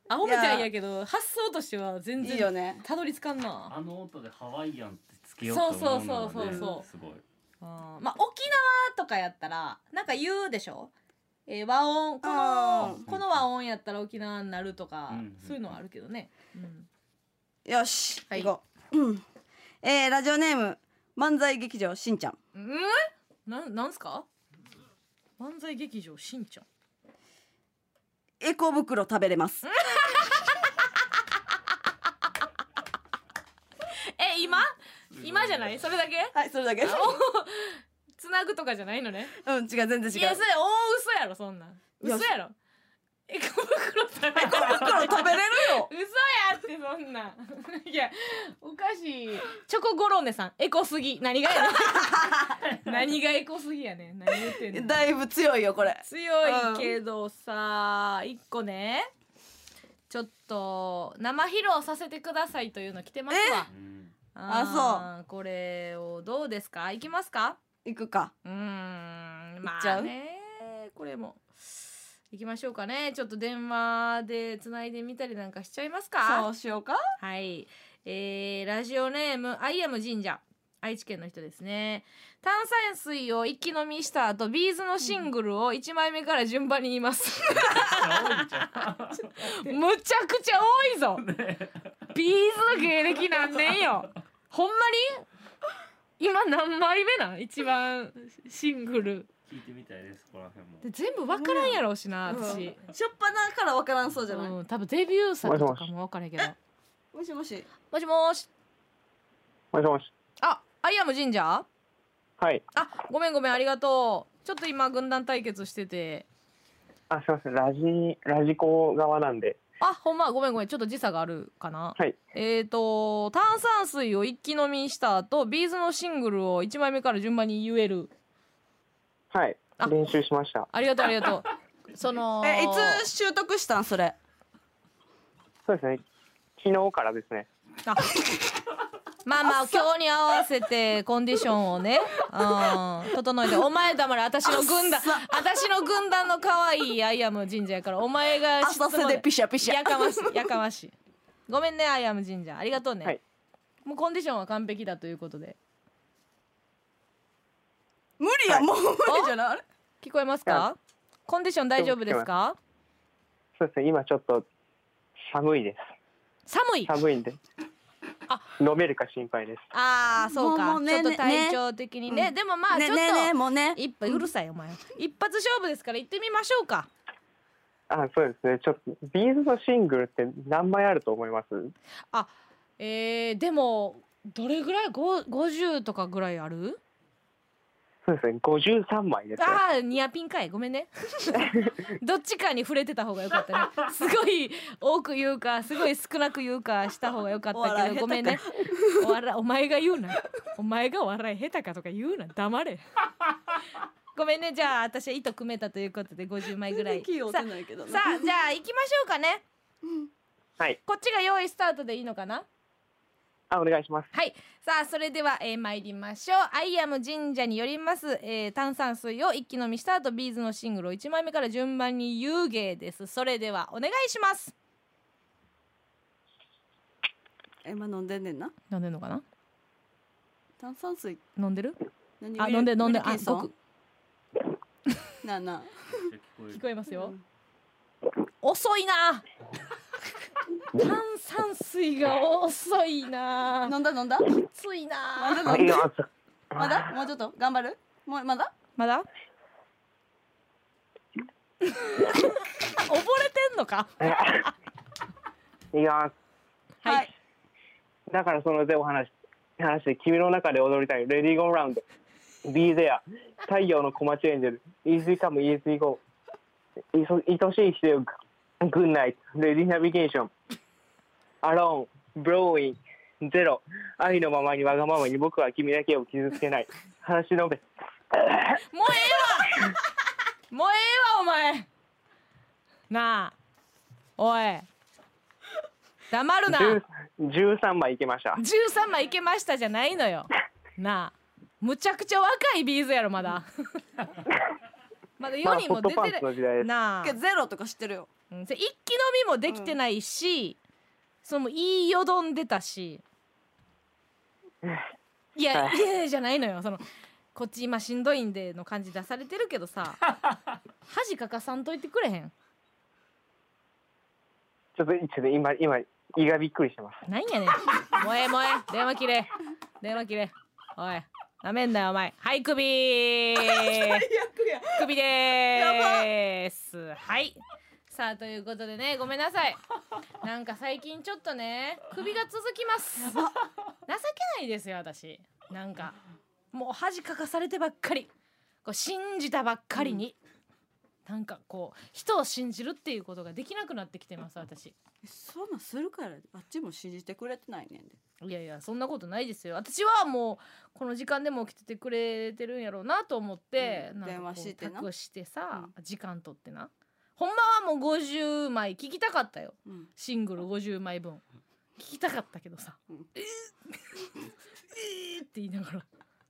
Speaker 2: アホみたいやけど発想としては全
Speaker 1: いい
Speaker 2: 然
Speaker 1: よね。
Speaker 2: たどり着かんな。
Speaker 3: あの音でハワイアンってつけようと思うのはね
Speaker 2: そうそうそうそう。
Speaker 3: すごい
Speaker 2: まあ沖縄とかやったらなんか言うでしょ、えー和音。このこの和音やったら沖縄になるとか、
Speaker 3: うん
Speaker 2: そういうのはあるけどね、うん、
Speaker 1: よし、
Speaker 2: はい。
Speaker 1: 行こう、うん、えー、ラジオネーム漫才劇場しんちゃん。
Speaker 2: うんなんなんすか？漫才劇場しんちゃん。
Speaker 1: エコ袋食べれます。*laughs*
Speaker 2: え今？今じゃない？それだけ？
Speaker 1: はいそれだけ。
Speaker 2: つなぐとかじゃないのね？
Speaker 1: うん違う全然違う。
Speaker 2: いやそれ大嘘やろそんな嘘やろ？エコ袋食べる？
Speaker 1: エコ袋食べれるよ。*laughs*
Speaker 2: 嘘やってそんなん。*laughs* いやおかしい。チョコゴロネさんエコすぎ。何がやねん。*laughs* 何がエコすぎやねん。何言ってんの？
Speaker 1: だいぶ強いよこれ。
Speaker 2: 強いけどさ一個ね。ちょっと生披露させてくださいというの来てますわ。
Speaker 3: うん
Speaker 1: あ
Speaker 2: そう。これをどう。ですかいきますか
Speaker 1: 行くか
Speaker 2: う。んま
Speaker 1: いっちゃ
Speaker 2: あねこれも行きましょう。かねちょっと電話でつないでみたりなんかしちゃいます
Speaker 1: そ
Speaker 2: か
Speaker 1: う。しよう。か
Speaker 2: はい、えー、ラジオネーム I am 神社愛知県の人ですね炭酸水を一気飲みした後 B'z のシングルを1枚目から順番に言いますむちゃくちゃ多いぞ B'z の芸歴何年よ。ほんまに？今何枚目なん？一番シングル。
Speaker 3: 聞いてみたいですここら辺も。
Speaker 2: で全部分からんやろうしな、
Speaker 1: うん。
Speaker 2: 私、
Speaker 1: しょっぱなからわからんそうじゃない、
Speaker 2: うん、多分デビュー作とかも分からんけど。
Speaker 1: もしもし。
Speaker 2: もしもーし。
Speaker 5: もしもし。
Speaker 2: あアイアム神社
Speaker 5: はい。
Speaker 2: あごめんごめんありがとう。ちょっと今軍団対決してて。
Speaker 5: あ、すみません。ラジ、ラジコ側なんで。
Speaker 2: あほんまごめんごめんちょっと時差があるかな
Speaker 5: はい。
Speaker 2: えーと炭酸水を一気飲みした後 B'z のシングルを1枚目から順番に言える
Speaker 5: はい
Speaker 2: あ。
Speaker 5: 練習しました。
Speaker 2: ありがとうありがとう *laughs* その
Speaker 1: えいつ習得したんそれ？
Speaker 5: そうですね。昨日からですね。
Speaker 2: あまあまあ今日に合わせてコンディションをね、うん、整えてお前黙れ私の軍団私の軍団の可愛いアイアム神社やからお前が
Speaker 1: 浅瀬でピシャピシャ。
Speaker 2: やかましいやかましい。ごめんねアイアム神社ありがとうね、
Speaker 6: はい。
Speaker 2: もうコンディションは完璧だということで。
Speaker 1: 無理やもう無理じゃない。
Speaker 2: 聞こえますか？コンディション大丈夫ですか？
Speaker 6: そうですね、今ちょっと寒いです。
Speaker 2: 寒い。
Speaker 6: 寒いんで。
Speaker 2: あ。*laughs*
Speaker 6: 飲めるか心配です。
Speaker 2: ああそうか。ちょっと体調的にね。
Speaker 1: ね
Speaker 2: でもまあちょっと、
Speaker 1: もうね。
Speaker 2: 一発うるさいお前一発勝負ですから行ってみましょうか。
Speaker 6: あ、そうですね。ちょっとビーズのシングルって何枚あると思います？
Speaker 2: えー、でもどれぐらい？ご50とかぐらいある？
Speaker 6: そうですね。53枚ですね。
Speaker 2: ああニアピンかい。ごめんね。*laughs* どっちかに触れてた方がよかったね。*laughs* すごい多く言うかすごい少なく言うかした方がよかったけどごめんね。お笑いお前が言うな。お前がお笑い下手かとか言うな。黙れ。*laughs* ごめんね。じゃあ私は糸組めたということで50枚ぐらい。
Speaker 1: いけどね
Speaker 2: さあじゃあ行きましょうかね。
Speaker 6: はい。
Speaker 2: こっちが用意スタートでいいのかな？
Speaker 6: あ、お願いします。
Speaker 2: はい。さあそれでは、えー、参りましょう。アイアム神社によります、えー炭酸水を一気飲みした後 B'z のシングルを1枚目から順番に言う芸です。それではお願いします。
Speaker 1: 今飲んでんねんな？
Speaker 2: 飲んでんのかな？
Speaker 1: 炭酸水。
Speaker 2: 飲んでる？
Speaker 1: 何？
Speaker 2: あ飲んで飲んであごく
Speaker 1: なあなあ。*laughs*
Speaker 2: 聞こえますよ。遅いな炭酸水が遅いな。
Speaker 1: 飲んだ飲んだ？
Speaker 2: きついな。
Speaker 1: まだ飲んだ？まだ？もうちょっと？頑張る？もうまだ？
Speaker 2: まだ？溺れてんのか？
Speaker 6: いや、
Speaker 2: はい、
Speaker 1: はい。
Speaker 6: だからそのでお話話して君の中で踊りたい。レディーゴーラウンド。Be there 太陽のコマチエンジェル。Easy come easy go いそ愛しい人よ Good night. レディーナビゲーション Alone. Blowing. ゼロ愛のままにわがままに僕は君だけを傷つけない。話し述べ。
Speaker 2: もうええわ。もうええわお前。なあ。おい。黙るな。
Speaker 6: 10 13枚いけました。
Speaker 2: 13枚いけましたじゃないのよ。なあ。むちゃくちゃ若いビーズやろまだ。*laughs* まだ世にも出てない
Speaker 6: ツの時代です。
Speaker 2: なあ。
Speaker 1: ゼロとか知ってるよ
Speaker 2: うん。一気飲みもできてないし、そのいいよどんでたし。いや、
Speaker 6: はい。
Speaker 2: いやいやじゃないのよ。そのこっち今しんどいんでの感じ出されてるけどさ恥かかさんといてくれへん。
Speaker 6: ちょっとちょっと今今胃がびっくりしてます。
Speaker 2: なんやねん。もうええもうえ。え電話切れ。電話切れ。おいなめんなよお前。はい首首 *laughs* でーす。はいさあということでねごめんなさい。なんか最近ちょっとね首が続きます。情けないですよ私。なんか。もう恥かかされてばっかり。こう信じたばっかりに、なんかこう人を信じるっていうことができなくなってきてます私。
Speaker 1: そんなんするから。あっちも信じてくれてないねんで。
Speaker 2: いやいやそんなことないですよ。私はもうこの時間でも起きててくれてるんやろうなと思って、
Speaker 1: うん。電話してな。
Speaker 2: 託してさ、時間取ってなほんまはもう50枚聞きたかったよ。
Speaker 1: うん。
Speaker 2: シングル50枚分。聞きたかったけどさ「
Speaker 1: うん。
Speaker 2: えー、えーって言いながら。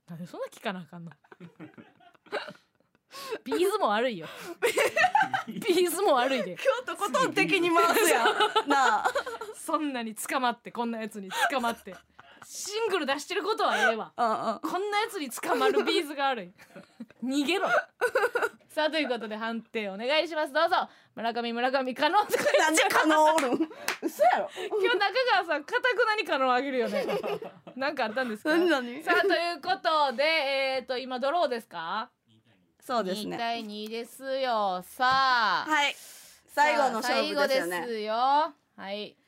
Speaker 2: なんでそんな聞かなあかんの？ビーズも悪いよ。ビーズも悪いで。
Speaker 1: 京都ことん敵に回すやん。*laughs* なあ。
Speaker 2: そんなに捕まってこんなやつに捕まってシングル出してることはええわ。
Speaker 1: うんうん。
Speaker 2: こんなやつに捕まるビーズがある *laughs* 逃げろ。さあということで判定お願いします。どうぞ。村上村上加納とか
Speaker 1: なんで可能おるん？*laughs* 嘘やろ。
Speaker 2: 今日中川さんかたくなに加納あげるよね。*laughs* なんかあったんですか？
Speaker 1: 何何？
Speaker 2: さあということでえっ、と今ドローですか？2
Speaker 1: そうですね。
Speaker 2: 対2ですよ。さあ。
Speaker 1: はい。最後の勝負ですよね。
Speaker 2: 最後ですよ。はい。うん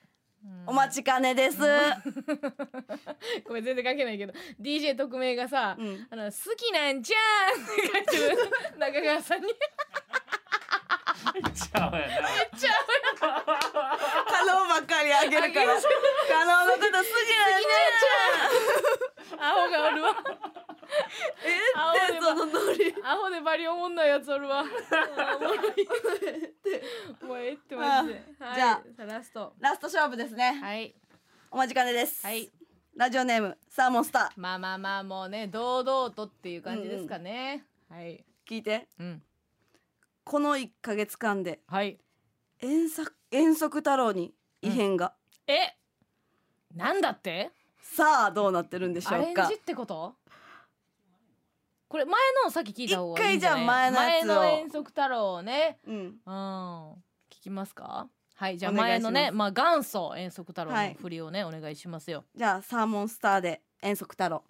Speaker 1: お待ちかねです。*laughs*
Speaker 2: ごめん全然関係ないけど。DJ 特命がさ、
Speaker 1: うん。
Speaker 2: あの好きなんじゃんって書いてる。*laughs* 中川さんに。
Speaker 3: ちゃうやな。*laughs*
Speaker 1: 可能ばっかりあげるから。可能のこと好きなんじ
Speaker 2: アホがおるわアホ
Speaker 1: ゃん
Speaker 2: で
Speaker 1: そのノリ。
Speaker 2: アホでバリおもんないやつおるわ。もうええって。マジではい。
Speaker 1: じゃあ
Speaker 2: さラスト。
Speaker 1: ラスト勝負ですね。
Speaker 2: はい。
Speaker 1: お待ちかねです。
Speaker 2: はい。
Speaker 1: ラジオネームサーモンスター。
Speaker 2: まあまあまあもうね堂々とっていう感じですかね、はい。
Speaker 1: 聞いて。
Speaker 2: うん。
Speaker 1: この1ヶ月間で
Speaker 2: はい。
Speaker 1: 遠足遠足太郎に異変が、
Speaker 2: えなんだって？
Speaker 1: さあどうなってるんでし
Speaker 2: ア
Speaker 1: ょうか。
Speaker 2: レンジってこと？これ前のをさっき聞いた方がいいん
Speaker 1: 一回じゃあ前のやつを。
Speaker 2: 前の遠足太郎をね。
Speaker 1: うん。
Speaker 2: うん。聞きますか？はいじゃあ前のねまあ元祖遠足太郎
Speaker 1: はい
Speaker 2: の振りをね、お願いしますよ。
Speaker 1: じゃあサーモンスターで遠足太郎。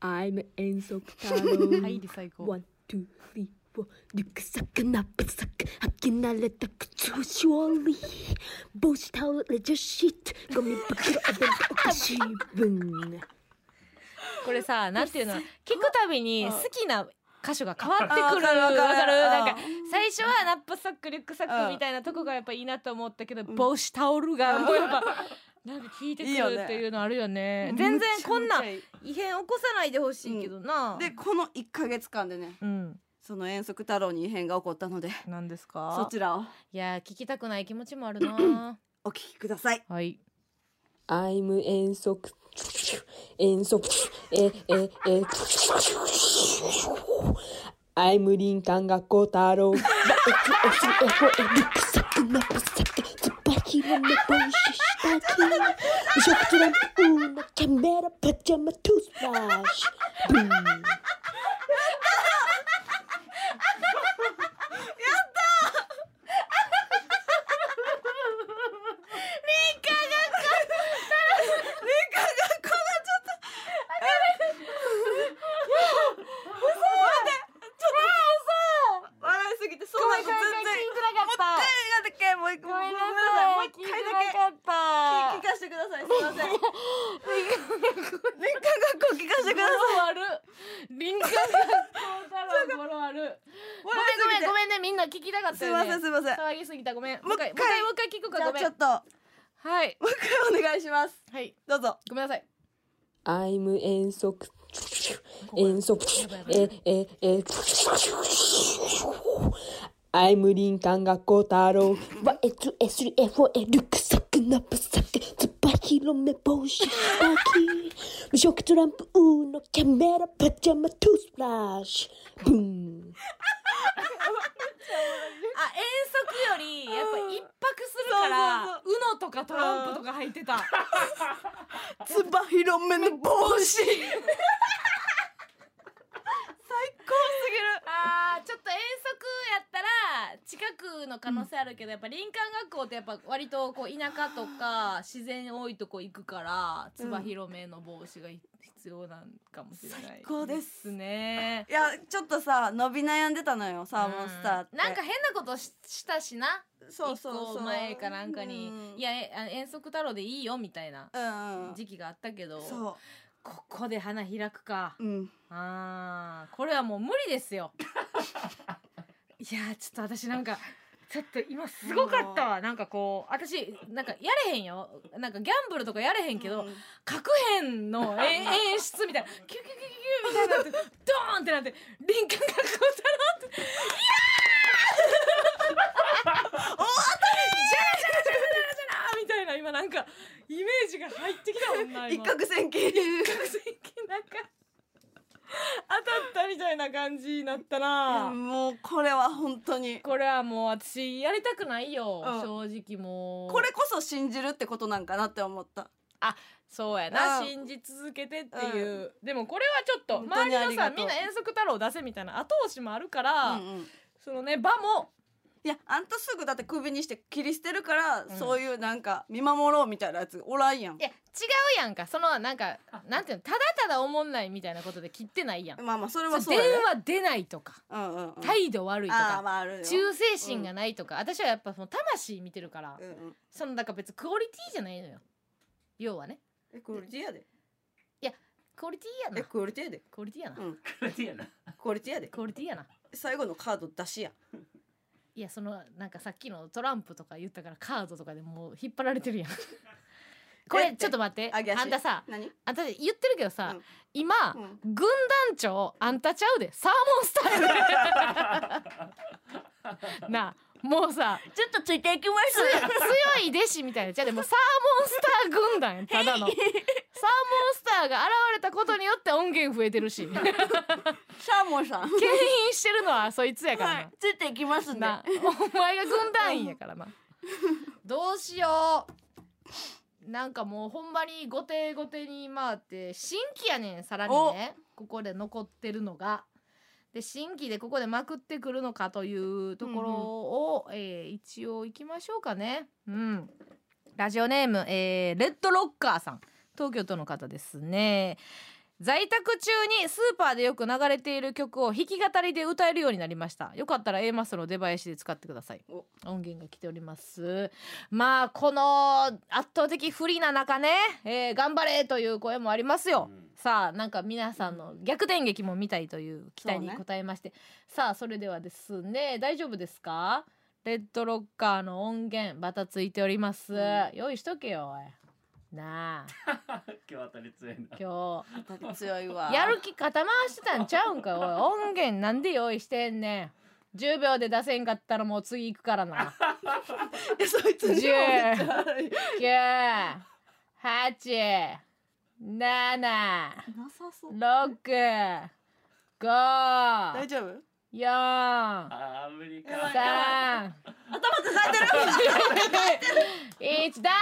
Speaker 7: I'm 遠足太郎。
Speaker 2: はいリサイコー
Speaker 7: One, two, three, four. リュックサックナップサック。履き慣れた靴をしょり。帽子タオルレジャーシートゴミ袋お弁当お菓子分
Speaker 2: これさ *laughs* なんていうの聞くたびに好きな箇所が変わってくる
Speaker 1: あわかる
Speaker 2: なんか
Speaker 1: うん。
Speaker 2: 最初はナップサックリュックサッ
Speaker 1: うん
Speaker 2: クみたいなとこがやっぱいいなと思ったけど、帽子タオルがもうやっぱなんか効いてくるっていうのあるよね。全然こんな異変起こさないでほしいけどな、
Speaker 1: でこの1ヶ月間でね
Speaker 2: うん。
Speaker 1: その遠足太郎に異変が起こったので
Speaker 2: 何です
Speaker 1: そ
Speaker 2: か
Speaker 1: ちらを。
Speaker 2: いや聞きたくない気持ちもあるな。*coughs*
Speaker 1: お聞きください。
Speaker 2: はい
Speaker 7: アイム遠足遠足えええアイム林間学校太郎バエツオスエホエリュックサックナプサクツバヒロメ帽子下着無色トランプウーナキャメラパジャマトゥースプラッシュブン
Speaker 1: 笑いすぎてそんなの全然
Speaker 2: 聞いてなかった
Speaker 1: もう一回だけもう一回
Speaker 2: ごめんな
Speaker 1: ごめんなさいもう一
Speaker 2: さい聞いて
Speaker 1: 回だけ
Speaker 2: なかった
Speaker 1: 聞かせてくださいすいません。*laughs* 年間学校聞かせてください。
Speaker 2: 悪林間学校太郎語呂悪ごめんごめんごめんねみんな聞きたかった
Speaker 1: すい
Speaker 2: よね
Speaker 1: ませんすいません。
Speaker 2: 騒ぎすぎた。ごめん。
Speaker 1: もう一回。
Speaker 2: もう一回もう一回聞くかごめん。
Speaker 1: ちょっと。も
Speaker 2: はい。
Speaker 1: う一回お願いします。
Speaker 2: はい。
Speaker 1: どうぞ。
Speaker 2: ごめんなさい。
Speaker 7: アイム遠足。遠足えええ。アイム林間学校太郎。バエツ S3F エリュックサックナップサックツバヒロメ帽子下着無色トランプウーのキャメラパジャマトゥースプラッシュブン
Speaker 2: あ遠足よりやっぱ一泊するからウノとかトランプとか入ってた
Speaker 1: つば広めの帽子最高すぎる。
Speaker 2: あーちょっと遠足やったら近くの可能性あるけど、やっぱ林間学校ってやっぱ割とこう田舎とか自然多いとこ行くからつば広めの帽子が必要なんかもしれない。
Speaker 1: 最高です。
Speaker 2: ね。
Speaker 1: いやちょっとさ伸び悩んでたのよサーモンスターって。
Speaker 2: うんなんか変なことししたしな。
Speaker 1: そうそうそう。
Speaker 2: 前かなんかに。
Speaker 1: うん「
Speaker 2: いや遠足太郎でいいよ」みたいな時期があったけど、
Speaker 1: そ
Speaker 2: ここで花開くか。
Speaker 1: ううん。
Speaker 2: あーこれはもう無理ですよ。*laughs* いやーちょっと私なんかちょっと今すごかったわ。なんかこう私なんかやれへんよ。なんかギャンブルとかやれへんけど、
Speaker 1: うん。
Speaker 2: 核変のえ *laughs* 演出みたいな。キュキュキュキュキュみたいになってドーンってなって林間学校太郎っていやーお当たりじゃらじゃらじゃらじゃらじゃらみたいな今なんかイメージが入ってきたもんな
Speaker 1: 一攫千金
Speaker 2: なんか当たったみたいな感じになったな、
Speaker 1: もうこれは本当に。
Speaker 2: これはもう私やりたくないよ、
Speaker 1: うん。
Speaker 2: 正直もう。
Speaker 1: これこそ信じるってことなんかなって思った。
Speaker 2: そうやな、
Speaker 1: うん。
Speaker 2: 信じ続けてっていう、でもこれはちょっと
Speaker 1: 本当に
Speaker 2: 周りの
Speaker 1: ありがとう。
Speaker 2: さみんな遠足太郎出せみたいな後押しもあるから、
Speaker 1: うんうん。
Speaker 2: そのね場も
Speaker 1: いやあんたすぐだって首にして切り捨てるから、
Speaker 2: ん。
Speaker 1: そういうなんか見守ろうみたいなやつおらんやん。
Speaker 2: いや違うやんか。そのなんかなんていうのただただ思んないみたいなことで切ってないやん、
Speaker 1: まあまあそれはそうやね。
Speaker 2: 電話出ないとか、
Speaker 1: うんうんうん。
Speaker 2: 態度悪いとか、
Speaker 1: まああるよ。
Speaker 2: 忠誠心がないとか、私はやっぱその魂見てるから、
Speaker 1: うんうん。
Speaker 2: そのだから別にクオリティじゃないのよ。要はね。
Speaker 1: えクオリティやで。
Speaker 2: クオリティや
Speaker 1: え
Speaker 2: な
Speaker 1: クオリティやで。
Speaker 2: クオリティやな、
Speaker 1: うん。
Speaker 3: これやな。
Speaker 1: クオリティやで
Speaker 2: クオリティやな。
Speaker 1: 最後のカード出しや
Speaker 2: いやそのなんかさっきのトランプとか言ったからカードとかでもう引っ張られてるやん。*laughs* これちょっと待って。あんたさ
Speaker 1: 何？
Speaker 2: あんた言ってるけどさ、
Speaker 1: うん。
Speaker 2: 今、
Speaker 1: うん。
Speaker 2: 軍団長あんたちゃうで。サーモンスタイル *laughs* なあもうさ
Speaker 1: ちょっとついていきま
Speaker 2: つ強い弟子みたいな。じゃあでもサーモンスター軍団や *laughs* ただの。サーモンスターが現れたことによって音源増えてるし。牽引
Speaker 1: シャーモンさん。
Speaker 2: してるのはそいつやからな、
Speaker 1: はい。ついていきますんで。
Speaker 2: なお前が軍団員やからな。どうしよう。なんかもうほんまに後手後手に回って新規やねんさらにね。ここで残ってるのが。で新規でここでまくってくるのかというところを、えー一応行きましょうかね。うん、ラジオネーム、えーレッドロッカーさん東京都の方ですね。在宅中にスーパーでよく流れている曲を弾き語りで歌えるようになりました。よかったら A マストの出囃子で使ってください。
Speaker 1: お。
Speaker 2: 音源が来ております。まあこの圧倒的不利な中ね、えー頑張れという声もありますよ、
Speaker 3: うん。
Speaker 2: さあなんか皆さんの逆転劇も見たいという期待に応えまして、さあそれではですね大丈夫ですか？レッドロッカーの音源バタついております、用意しとけよおいなあ。*laughs*
Speaker 3: 今日当たり強いな。
Speaker 2: 今日
Speaker 1: 強いわ。*laughs*
Speaker 2: やる気肩回してたんちゃうんかおい。音源なんで用意してんねん。10秒で出せんかったらもう次行くからな。*laughs*
Speaker 1: えそいつに
Speaker 2: 10
Speaker 1: もめっち
Speaker 2: 9
Speaker 1: ゃ悪い
Speaker 2: 8 7
Speaker 1: なさそう。
Speaker 2: 6 5
Speaker 1: 大丈夫
Speaker 2: ？4
Speaker 3: あー無理か
Speaker 2: 三。
Speaker 1: 頭抱えてる。
Speaker 2: 一ダメ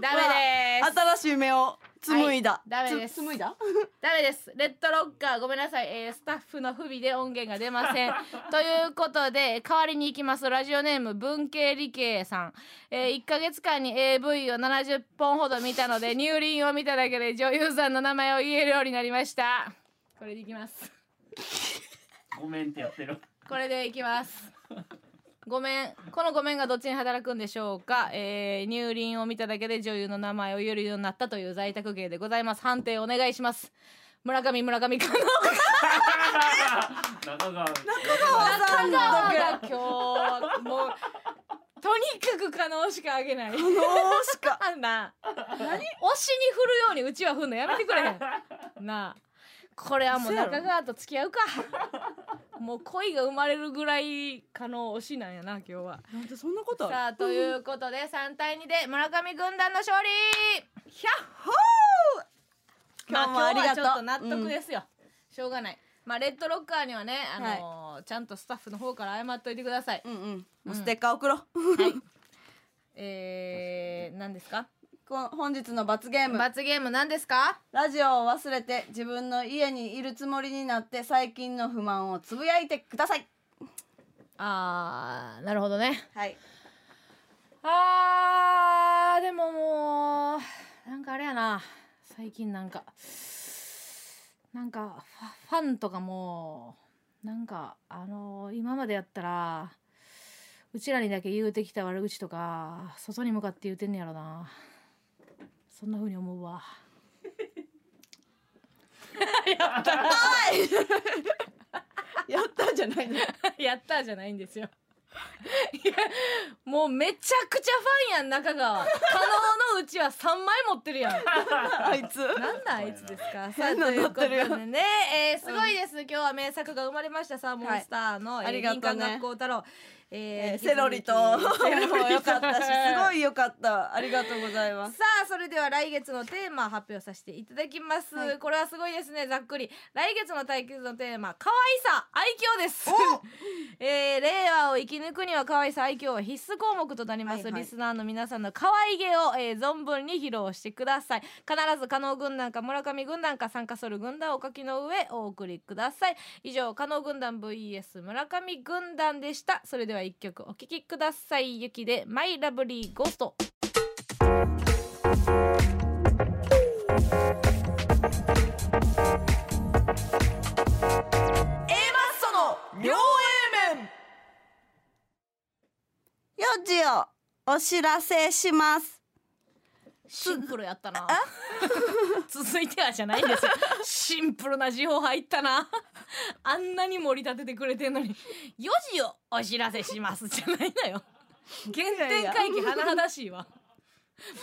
Speaker 2: ダメです。
Speaker 1: 新しい目を紡いだ、
Speaker 2: いダメです。
Speaker 1: つ紡いだ？*laughs*
Speaker 2: ダメです。レッドロッカーごめんなさい、えースタッフの不備で音源が出ません。*laughs* ということで代わりに行きます。ラジオネーム文系理系さん、え1ヶ月間に AV を70本ほど見たので乳輪を見ただけで女優さんの名前を言えるようになりました。これでいきます。
Speaker 3: ごめんってやってる。
Speaker 2: これでいきますごめん。このごめんがどっちに働くんでしょうか、えー、乳輪を見ただけで女優の名前を言えるようになったという在宅芸でございます。判定お願いします。村上村上かな？
Speaker 3: 中川中
Speaker 1: さんの
Speaker 2: 中川が今日はもうとにかく可能しかあげない。
Speaker 1: どうしか。*laughs*
Speaker 2: あ。な何？推しに振るようにうちは振んのやめてくれへん。なあこれはもう中川と付き合うか。*laughs* もう恋が生まれるぐらい可能推しなんやな今日は。
Speaker 1: なんでそんなことある？
Speaker 2: さあということで3対2で村上軍団の勝利。
Speaker 1: ヒャッホー！
Speaker 2: まあ
Speaker 1: 今日もありがとう。
Speaker 2: 今日はちょっと納得ですよ、しょうがない。まあレッドロッカーにはねあのーちゃんとスタッフの方から謝っといてください、
Speaker 1: うんうん。もうステッカー送ろう、
Speaker 2: はい。*laughs* えー、何ですか？
Speaker 1: こ本日の罰ゲーム。
Speaker 2: 罰ゲーム何ですか？
Speaker 1: ラジオを忘れて自分の家にいるつもりになって最近の不満をつぶやいてください。
Speaker 2: あーなるほどね。
Speaker 1: はい。
Speaker 2: あーでももうなんかあれやな。最近なんかなんかファンとかもなんかあのー今までやったらうちらにだけ言うてきた悪口とか外に向かって言うてんねやろなそんな風に思うわ。*laughs*
Speaker 1: やったじゃないの。*laughs*
Speaker 2: やったじゃないんですよ。いやもうめちゃくちゃファンやん中川。加納のうちは3枚持ってるやん。*laughs*
Speaker 1: あいつ。
Speaker 2: なんだあいつですか。さあということでね、えー、すごいです、今日は名作が生まれました。サーモンスターの、えー
Speaker 1: ありがとうね。
Speaker 2: 林間学校太郎、えー
Speaker 1: えーセロリと。
Speaker 2: セロリ
Speaker 1: も良かったしすごい良かった。*laughs* ありがとうございます。
Speaker 2: さあそれでは来月のテーマ発表させていただきます、
Speaker 1: はい。
Speaker 2: これはすごいですねざっくり。来月の対決のテーマ可愛さ愛嬌です。*laughs* えー、令和を生き抜くには可愛さ愛嬌は必須項目となります、
Speaker 1: はいはい。
Speaker 2: リスナーの皆さんの可愛げを、えー存分に披露してください。必ず加納軍団か村上軍団か参加する軍団をお書きの上お送りください。以上加納軍団 vs 村上軍団でした。それでは一曲お聴きください。ゆきでマイラブリーゴースト
Speaker 1: A マッソの両 A 面。4時をお知らせします
Speaker 2: シンプルやったな。*laughs* 続いてはじゃないんです。よシンプルな時報入ったな。あんなに盛り立ててくれてんのに。4時をお知らせします。じゃないのよ。原点回帰甚だしいわ。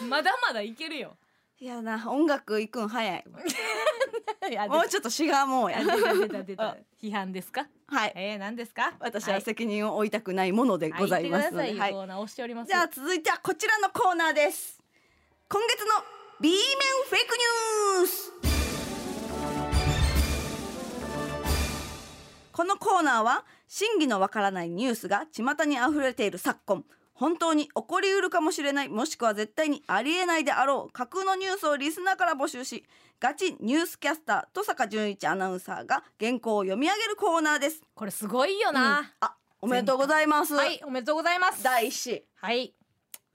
Speaker 2: まだまだいけるよ。
Speaker 1: いやな音楽行くん早い。*laughs* もうちょっと違うもんや。
Speaker 2: 出た出た出た批判ですか？
Speaker 1: はい。
Speaker 2: えー、何ですか？
Speaker 1: 私は責任を負いたくないものでございますので、
Speaker 2: はい、
Speaker 1: はい。
Speaker 2: コーナー押しております。
Speaker 1: じゃあ続いてはこちらのコーナーです今月の B 面フェイクニュース。このコーナーは真偽のわからないニュースが巷にあふれている昨今。本当に起こりうるかもしれないもしくは絶対にありえないであろう架空のニュースをリスナーから募集しガチニュースキャスター登坂淳一アナウンサーが原稿を読み上げるコーナーです。
Speaker 2: これすごいよな、
Speaker 1: あおめでとうございます、
Speaker 2: はいおめでとうございます。
Speaker 1: 第一。子
Speaker 2: はい。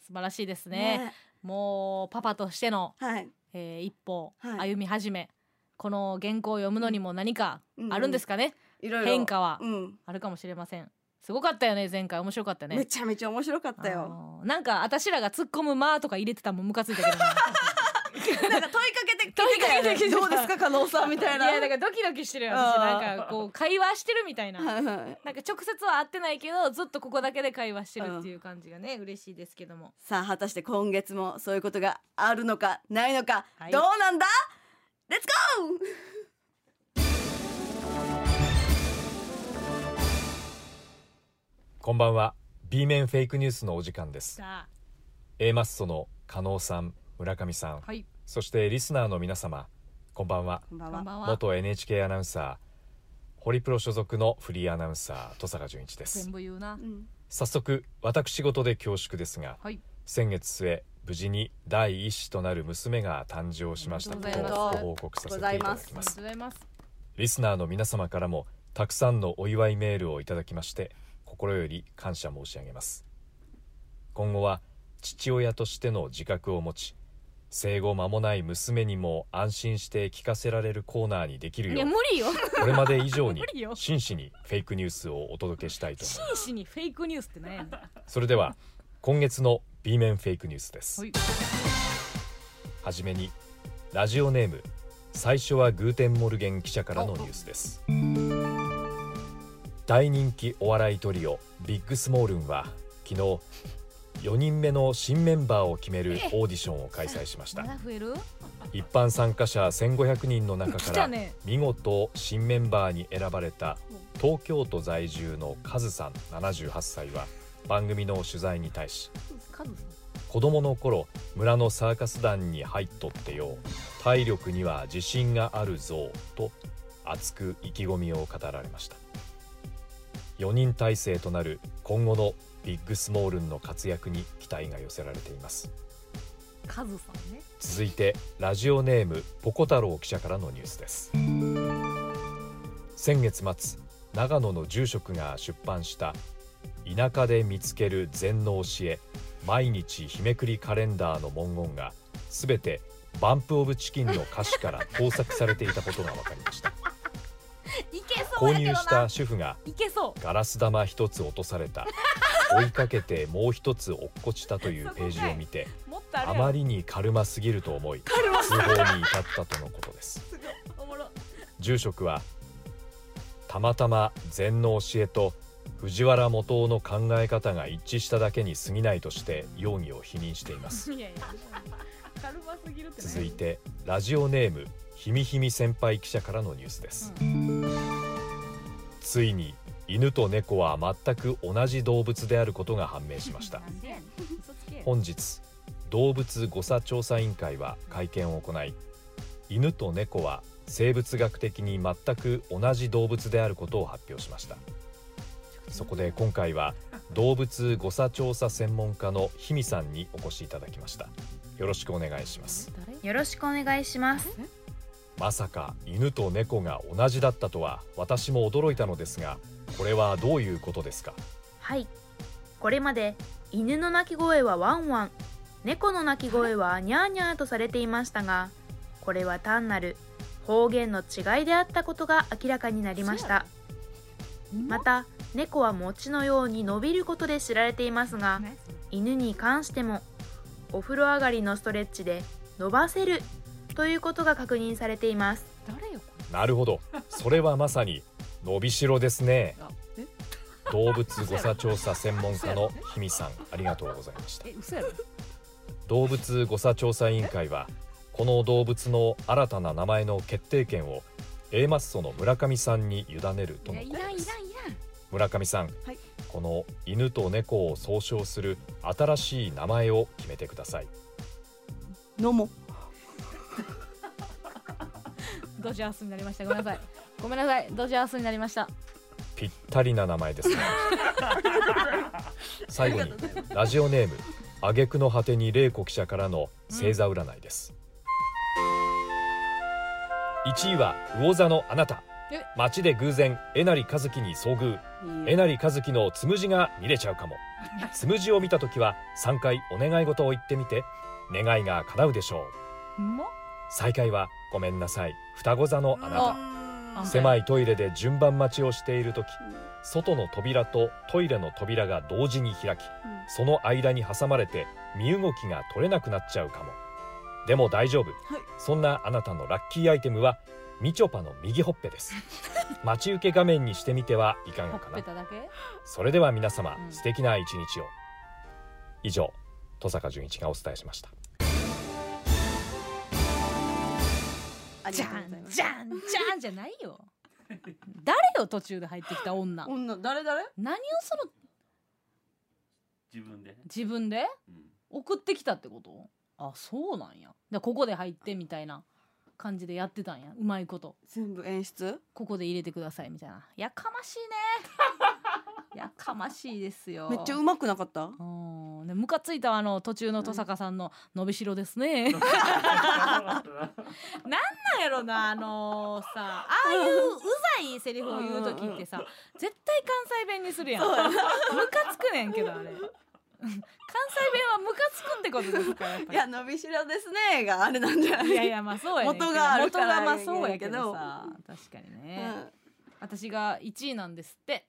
Speaker 2: 素晴らしいですねもうパパとしての、
Speaker 1: はい。
Speaker 2: えー一歩
Speaker 1: はい。
Speaker 2: 歩み始め、この原稿を読むのにも何かあるんですかね、
Speaker 1: いろいろ。
Speaker 2: 変化は
Speaker 1: うん。
Speaker 2: あるかもしれません。すごかったよね前回。面白かったね。
Speaker 1: めちゃめちゃ面白かった
Speaker 2: あ
Speaker 1: よ
Speaker 2: なんか私らが突っ込む「ま」とか入れてたのもムカついたけどな *laughs* *laughs*
Speaker 1: なんか問いかけて
Speaker 2: 問いかけてきてた。
Speaker 1: どうですか加納さんみたい
Speaker 2: い
Speaker 1: な
Speaker 2: やだからドキドキしてるよ私。
Speaker 1: あー
Speaker 2: なんかこう会話してるみたいな。
Speaker 1: はいはい
Speaker 2: なんか直接は会ってないけどずっとここだけで会話してるっていう感じがね嬉しいですけども。
Speaker 1: さあ果たして今月もそういうことがあるのかないのか、
Speaker 2: はい。
Speaker 1: どうなんだ？レッツゴー
Speaker 8: こんばんは。B 面フェイクニュースのお時間です。
Speaker 2: さ
Speaker 8: A マッソの加納さん村上さん、
Speaker 2: あはい
Speaker 8: そしてリスナーの皆様こんばんは。
Speaker 1: こんばんは。
Speaker 8: 元 NHK アナウンサーホリプロ所属のフリーアナウンサー登坂淳一です。
Speaker 2: 全部言うな。
Speaker 1: うん。
Speaker 8: 早速私事で恐縮ですが
Speaker 2: はい。
Speaker 8: 先月末無事に第一子となる娘が誕生しましたこと
Speaker 2: おめでとう。ございます
Speaker 8: をご報告させていただき
Speaker 2: ありがとう
Speaker 8: ます
Speaker 2: ございます。
Speaker 8: リスナーの皆様からもたくさんのお祝いメールをいただきまして心より感謝申し上げます。今後は父親としての自覚を持ち生後間もない娘にも安心して聞かせられるコーナーにできる
Speaker 2: い
Speaker 8: よう
Speaker 2: や無理よ。
Speaker 8: これまで以上に *laughs*
Speaker 2: 無理よ。
Speaker 8: 真摯にフェイクニュースをお届けしたいと思います。
Speaker 2: 真摯にフェイクニュースって何？やねん
Speaker 8: それでは今月の B 面フェイクニュースです。
Speaker 2: はい。
Speaker 8: はじめにラジオネーム最初はグーテンモルゲン記者からのニュースです。大人気お笑いトリオビッグスモールンは昨日4人目の新メンバーを決めるオーディションを開催しました。一般参加者1500人の中から見事新メンバーに選ばれた東京都在住のカズさん78歳は番組の取材に対し子供の頃村のサーカス団に入っとってよ体力には自信があるぞと熱く意気込みを語られました。4人体制となる今後のビッグスモールンの活躍に期待が寄せられています。
Speaker 2: カズさんね。
Speaker 8: 続いてラジオネームポコ太郎記者からのニュースです。先月末長野の住職が出版した田舎で見つける禅の教え毎日日めくりカレンダーの文言がすべてバンプオブチキンの歌詞から盗作されていたことが分かりました。*laughs* 購入した主婦がガラス玉一つ落とされた追いかけてもう一つ落っこちたというページを見て
Speaker 2: あ
Speaker 8: まりに軽ますぎると思い。通報に至ったとのことです。住職はたまたま禅の教えと藤原元雄の考え方が一致しただけに過ぎないとして容疑を否認しています。続いてラジオネームひみひみ先輩記者からのニュースです、ついに犬と猫は全く同じ動物であることが判明しました。本日動物誤差調査委員会は会見を行い犬と猫は生物学的に全く同じ動物であることを発表しました。そこで今回は動物誤差調査専門家の氷見さんにお越しいただきました。よろしくお願いします。
Speaker 2: 誰
Speaker 9: よろしくお願いします。
Speaker 8: まさか犬と猫が同じだったとは私も驚いたのですがこれはどういうことですか？
Speaker 9: はい。これまで犬の鳴き声はワンワン猫の鳴き声はニャーニャーとされていましたがこれは単なる方言の違いであったことが明らかになりました。また猫は餅のように伸びることで知られていますが犬に関してもお風呂上がりのストレッチで伸ばせるということが確認されています。
Speaker 8: なるほど。それはまさに伸びしろですね。*laughs* 動物誤差調査専門家の氷見さんありがとうございました。動物誤差調査委員会はこの動物の新たな名前の決定権を A マッソの村上さんに委ねると
Speaker 2: い
Speaker 8: のことです。村上さん、
Speaker 1: はい。
Speaker 8: この犬と猫を総称する新しい名前を決めてください。
Speaker 1: のも。*laughs*
Speaker 2: ドジャースになりました。ごめんなさいごめんなさい。ドジャースになりました。
Speaker 8: ぴったりな名前ですね。*laughs* 最後にラジオネーム挙句の果てに玲子記者からの星座占いです、1位は魚座のあなた。
Speaker 2: え？
Speaker 8: 街で偶然えなりかずきに遭遇。え。なりかずきのつむじが見れちゃうかも。つむじを見た時は3回お願い事を言ってみて願いが叶うでしょう。
Speaker 2: ほんま
Speaker 8: 再会はごめんなさい。双子座のあなた。
Speaker 2: あ
Speaker 8: 狭いトイレで順番待ちをしている時外の扉とトイレの扉が同時に開きその間に挟まれて身動きが取れなくなっちゃうかも。でも大丈夫、そんなあなたのラッキーアイテムはみちょぱの右ほっぺです。*laughs* 待ち受け画面にしてみてはいかがかな。それでは皆様、
Speaker 2: うん。
Speaker 8: 素敵な一日を。以上登坂淳一がお伝えしました
Speaker 2: じゃんじゃんじゃんじゃないよ。誰よ途中で入ってきた女。
Speaker 1: 女誰誰？
Speaker 2: 何をする？
Speaker 3: 自分で。ね、
Speaker 2: 自分で？
Speaker 3: うん。
Speaker 2: 送ってきたってこと？あそうなんや。でここで入ってみたいな感じでやってたんや。うまいこと。
Speaker 1: 全部演出？
Speaker 2: ここで入れてくださいみたいな。やかましいねやかましいですよ。
Speaker 1: めっちゃうまくなかった？
Speaker 2: うん。でムカついたわあの途中の登坂さんの「伸びしろですね」*laughs* なんなんやろなあのさああいううざいセリフを言う時ってさ絶対関西弁にするやん。ムカつくねんけどあれ。*laughs* 関西弁はムカつくってことですかやっぱり。
Speaker 1: いや伸びしろですねがあれなんじゃない？
Speaker 2: いやいやまあそうや
Speaker 1: 元があるから
Speaker 2: 元がまあそうやけどさ
Speaker 1: や
Speaker 2: 確かに
Speaker 1: う
Speaker 2: ね、
Speaker 1: ん
Speaker 2: 私が1位なんですって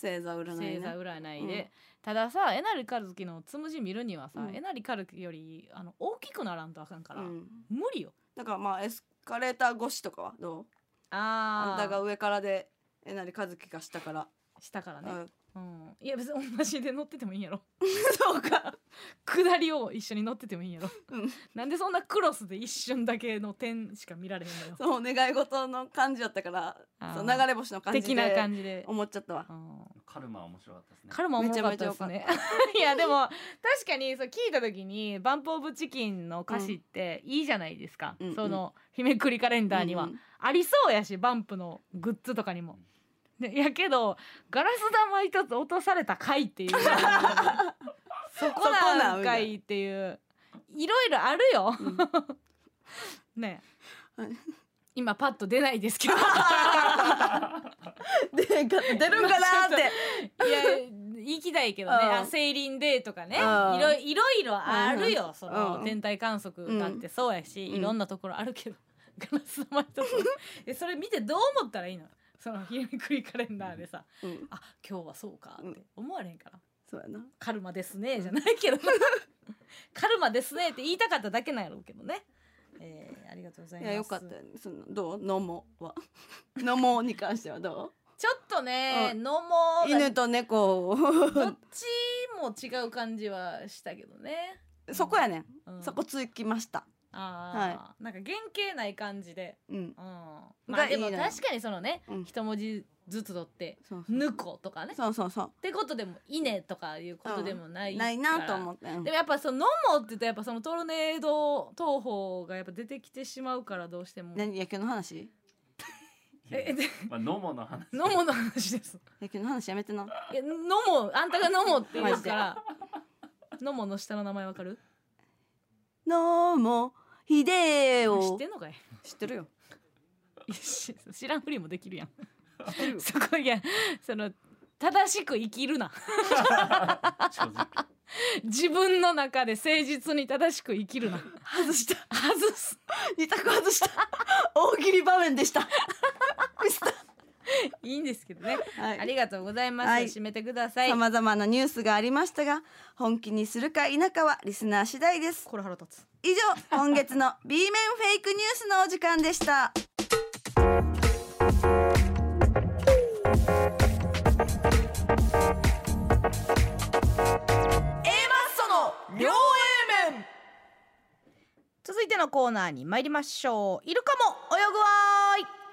Speaker 1: 星座占いね。
Speaker 2: 星座占いで、
Speaker 1: うん。
Speaker 2: たださえなりかずきのつむじ見るにはさ、
Speaker 1: うん。
Speaker 2: えなりかずきよりあの大きくならんとあかんから、
Speaker 1: うん。
Speaker 2: 無理よ。
Speaker 1: だからまあエスカレーター越しとかはどう？あ
Speaker 2: あ
Speaker 1: んたが上からでえなりかずきが下から、
Speaker 2: 下からね、
Speaker 1: うん。
Speaker 2: うん、いや別に同じで乗っててもいいんやろ。*laughs*
Speaker 1: そうか。
Speaker 2: 下りを一緒に乗っててもいいんやろ、
Speaker 1: うん。
Speaker 2: なんでそんなクロスで一瞬だけの点しか見られへんのよ。
Speaker 1: そう願い事の感じだったからそう流れ星の感じで
Speaker 2: 的な感じで、
Speaker 1: 思っちゃったわ。
Speaker 2: うん。
Speaker 3: カルマは面白かったですね。
Speaker 2: カルマ面白かったですね。*laughs* いやでも確かにそう聞いた時に「バンプ・オブ・チキン」の歌詞っていいじゃないですか、
Speaker 1: うん
Speaker 2: その日めくりカレンダーには、
Speaker 1: うんうん。
Speaker 2: ありそうやしバンプのグッズとかにも。でやけどガラス玉一つ落とされた回っていう。*laughs* そこなんかいっていう。いろいろあるよ、*laughs* ね。え
Speaker 1: はい。
Speaker 2: 今パッと出ないですけど。*laughs*
Speaker 1: で出るんかなって。
Speaker 2: いや行きたいけどね、
Speaker 1: うん。
Speaker 2: あセイリンデーとかね、
Speaker 1: うん。
Speaker 2: いろいろいろあるよ、
Speaker 1: うん。
Speaker 2: その、
Speaker 1: うん。
Speaker 2: 天体観測だってそうやし、
Speaker 1: うん。
Speaker 2: いろんなところあるけど、ガラス玉一つ。えそれ見てどう思ったらいいの？その日めくりカレンダーでさ、
Speaker 1: うん。
Speaker 2: あ今日はそうかって思われへんから、
Speaker 1: そうやな。
Speaker 2: カルマですねじゃないけどカルマですねって言いたかっただけなんやろうけどね、えーありがとうございます。
Speaker 1: いやよかったよね。そのどう？ノモは。*laughs* ノモに関してはど
Speaker 2: ちょっとね、
Speaker 1: うん。
Speaker 2: のも
Speaker 1: う犬と猫を。
Speaker 2: どっちも違う感じはしたけどね、
Speaker 1: そこやねん、
Speaker 2: うん。
Speaker 1: そこつきました
Speaker 2: ああ、なんか原型ない感じで、
Speaker 1: うん。
Speaker 2: うん、まあでも確かにそのね、
Speaker 1: うん。
Speaker 2: 一文字ずつ取って
Speaker 1: そう「
Speaker 2: ぬこ」とかね。っ
Speaker 1: そうそうそう。
Speaker 2: てことでも「いね」とかいうことでもない
Speaker 1: ないなと思って、うん。
Speaker 2: でもやっぱその「のも」って言うとやっぱそのトルネード東宝がやっぱ出てきてしまうからどうしても。
Speaker 1: 何？野球の話？
Speaker 2: えで
Speaker 3: まあ、ノモの話。
Speaker 2: のもの話です。
Speaker 1: 野球の話やめてな。
Speaker 2: えのもあんたがのもって言うから。のもの下の名前わかる？
Speaker 1: ノモヒデ
Speaker 2: 知
Speaker 1: オ
Speaker 2: ってんのかい？
Speaker 1: 知ってるよ。
Speaker 2: いやし知らんふりもできるやん。そこいやその正しく生きるな。
Speaker 3: 正直。
Speaker 2: 自分の中で誠実に正しく生きるな。
Speaker 1: 外した。
Speaker 2: 外す。
Speaker 1: 二択外した。大喜利場面でしたミスった *laughs*
Speaker 2: いいんですけどね、
Speaker 1: はい。
Speaker 2: ありがとうございます、
Speaker 1: はい。
Speaker 2: 締めてください。
Speaker 1: さまざまなニュースがありましたが本気にするか否かはリスナー次第です。
Speaker 2: これ腹立つ。
Speaker 1: 以上今月の B 面フェイクニュースのお時間でした。
Speaker 2: 両 A 面。続いてのコーナーに参りましょう。いるかも泳ぐわーい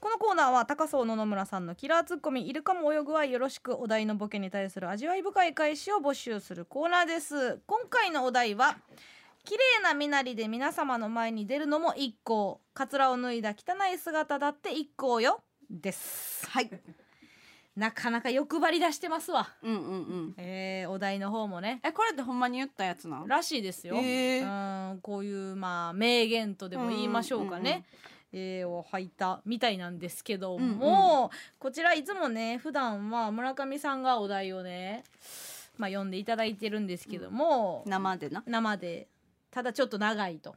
Speaker 2: このコーナーは高荘野々村さんのキラーツッコミいるかも泳ぐわよろしくお題のボケに対する味わい深い返しを募集するコーナーです。今回のお題は綺麗な身なりで皆様の前に出るのも一行カツラを脱いだ汚い姿だって一行よ。です。
Speaker 1: はい。
Speaker 2: なかなか欲張り出してますわ。
Speaker 1: うんうんうん。
Speaker 2: えー、お題の方もね。
Speaker 1: えこれってほんまに言ったやつなん？
Speaker 2: らしいですよ、
Speaker 1: へ
Speaker 2: うんこういうまあ名言とでも言いましょうかね、えーを履いたみたいなんですけども、こちらいつもね普段は村上さんがお題をねまあ読んでいただいてるんですけども、
Speaker 1: 生でな。
Speaker 2: 生で。ただちょっと長いと。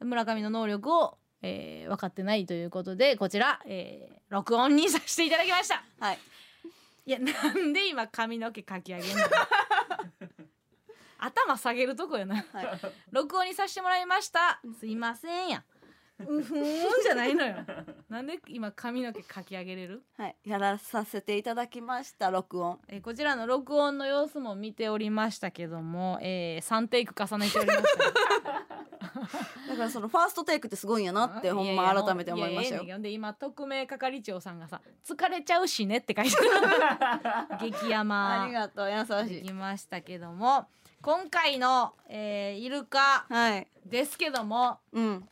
Speaker 2: 村上の能力を、えー分かってないということでこちら、えー録音にさせていただきました。
Speaker 1: はい。
Speaker 2: いやなんで今髪の毛かき上げんの？*laughs* 頭下げるとこよな、
Speaker 1: はい。
Speaker 2: 録音にさせてもらいました。すいませんやうふーんじゃないのよ。なんで今髪の毛かき上げれる？
Speaker 1: はい。やらさせていただきました録音。
Speaker 2: えーこちらの録音の様子も見ておりましたけども、えー、3テイク重ねておりました *laughs*
Speaker 1: だからそのファーストテイクってすごいんやなってほんま改めて思いましたよ。
Speaker 2: ややで今特命係長さんがさ「疲れちゃうしね」って書いてある。*laughs* 激山
Speaker 1: ありがとう優しい。
Speaker 2: できましたけども今回の、えーイルカ
Speaker 1: はい。
Speaker 2: ですけども
Speaker 1: うん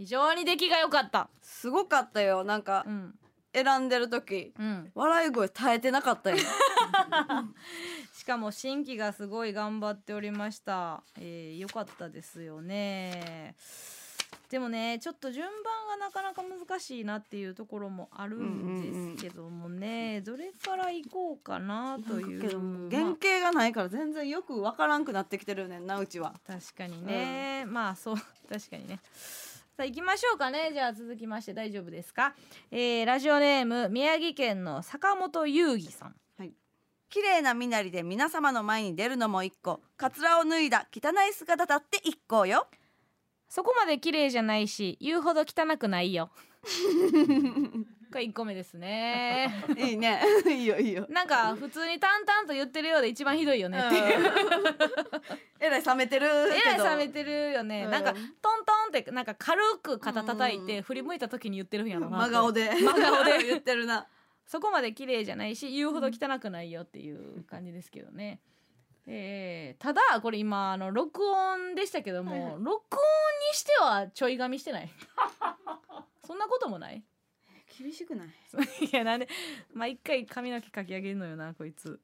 Speaker 2: 非常に出来が良かった。
Speaker 1: すごかったよ。なんか
Speaker 2: うん。
Speaker 1: 選んでる時
Speaker 2: うん、
Speaker 1: 笑い声耐えてなかったよ。*laughs*
Speaker 2: しかも新規がすごい頑張っておりました。えー、良かったですよね。でもねちょっと順番がなかなか難しいなっていうところもあるんですけどもね、どれから行こうかなという
Speaker 1: けど原型がないから全然よくわからんくなってきてるねんなうちは。
Speaker 2: 確かにね、まあそう。確かにねさあ行きましょうかね。じゃあ続きまして大丈夫ですか、えー、ラジオネーム宮城県の坂本優義さん。
Speaker 1: 綺麗な身なりで皆様の前に出るのも一個。カツラを脱いだ汚い姿だって一個よ。
Speaker 2: そこまで綺麗じゃないし言うほど汚くないよ *laughs* これ1個目ですね。*laughs*
Speaker 1: いいね。*laughs* いいよいいよ。
Speaker 2: なんか普通に淡々と言ってるようで一番ひどいよねっていう。*laughs*
Speaker 1: えらい冷めてる
Speaker 2: え
Speaker 1: けど。
Speaker 2: らい冷めてるよね、
Speaker 1: うん。
Speaker 2: なんかトントンってなんか軽く肩叩いて振り向いた時に言ってるんやろな
Speaker 1: 真顔で。
Speaker 2: 真顔で。
Speaker 1: 言ってるな。
Speaker 2: そこまで綺麗じゃないし言うほど汚くないよっていう感じですけどね。えーただこれ今あの録音でしたけども、
Speaker 1: はいはい。
Speaker 2: 録音にしてはちょい髪してない？そんなこともない？
Speaker 1: 厳しくない？*laughs*
Speaker 2: いやなんで毎回髪の毛かき上げるのよなこいつ。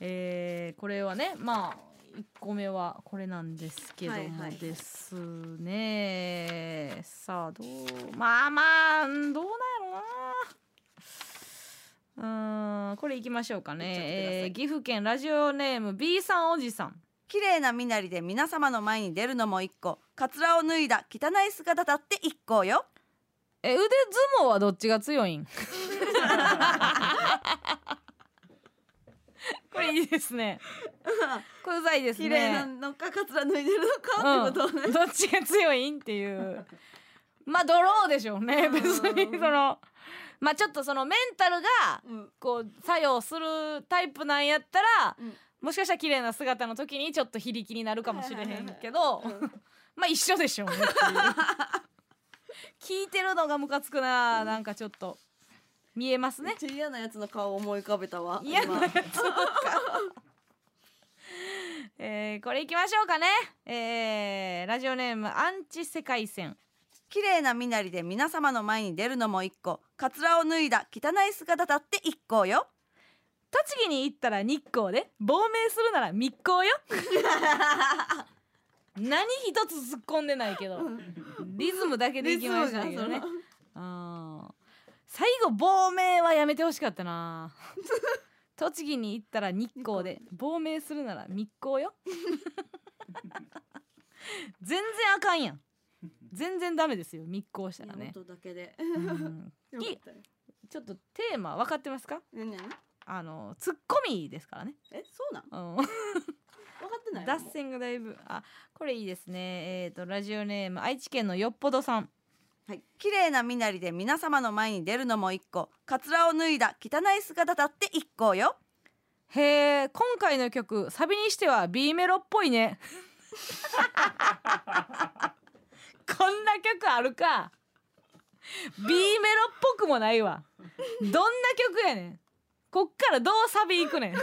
Speaker 2: えーこれはねまあ1個目はこれなんですけど
Speaker 1: はいはい
Speaker 2: もですね、さあどうまあまあうんどうなんやろな。うーんこれいきましょうかね。えー岐阜県ラジオネーム B さんおじさん。
Speaker 1: 綺麗な身なりで皆様の前に出るのも一個。カツラを脱いだ汚い姿だって一個よ
Speaker 2: え腕相撲はどっちが強いん？*laughs* これいいですね。これうざいですね。
Speaker 1: 綺麗なのかカツラ脱いでるのかってことね、
Speaker 2: うん、どっちが強いんっていう。まあドローでしょうね。別にそのまあちょっとそのメンタルが
Speaker 1: うん。
Speaker 2: こう作用するタイプなんやったら、
Speaker 1: うん。
Speaker 2: もしかしたら綺麗な姿の時にちょっと非力になるかもしれへんけど、*laughs* まあ一緒でしょうねっていう *laughs* 聞いてるのがムカつくな。なんかちょっと。見えますね。
Speaker 1: 嫌なやつの顔を思い浮かべたわ。
Speaker 2: 嫌な
Speaker 1: 今。
Speaker 2: や *laughs* つえー、これいきましょうかね。えー、ラジオネームアンチ世界線。
Speaker 1: 綺麗な身なりで皆様の前に出るのも一個。カツラを脱いだ汚い姿だって一個よ。
Speaker 2: 栃木に行ったら日光で亡命するなら密航よ。*laughs* 何一つ突っ込んでないけどリズムだけでいきましたけどね。最後亡命はやめてほしかったな。*laughs* 栃木に行ったら日光で。亡命するなら密航よ。全然あかんやん。全然ダメですよ。密航したらね、
Speaker 1: 音だけで。
Speaker 2: ちょっとテーマ分かってますか？あのツッコミですからね、
Speaker 1: えそうなん？
Speaker 2: うん
Speaker 1: 分かってない
Speaker 2: 脱線がだいぶあこれいいですね。えっ、とラジオネーム愛知県のよっぽどさん。
Speaker 1: はい、綺麗な身なりで皆様の前に出るのも一個。カツラを脱いだ汚い姿だって一個よ。
Speaker 2: へえ今回の曲サビにしては B メロっぽいね。こんな曲あるか。B メロっぽくもないわ。どんな曲やねん。こっからどうサビいくねん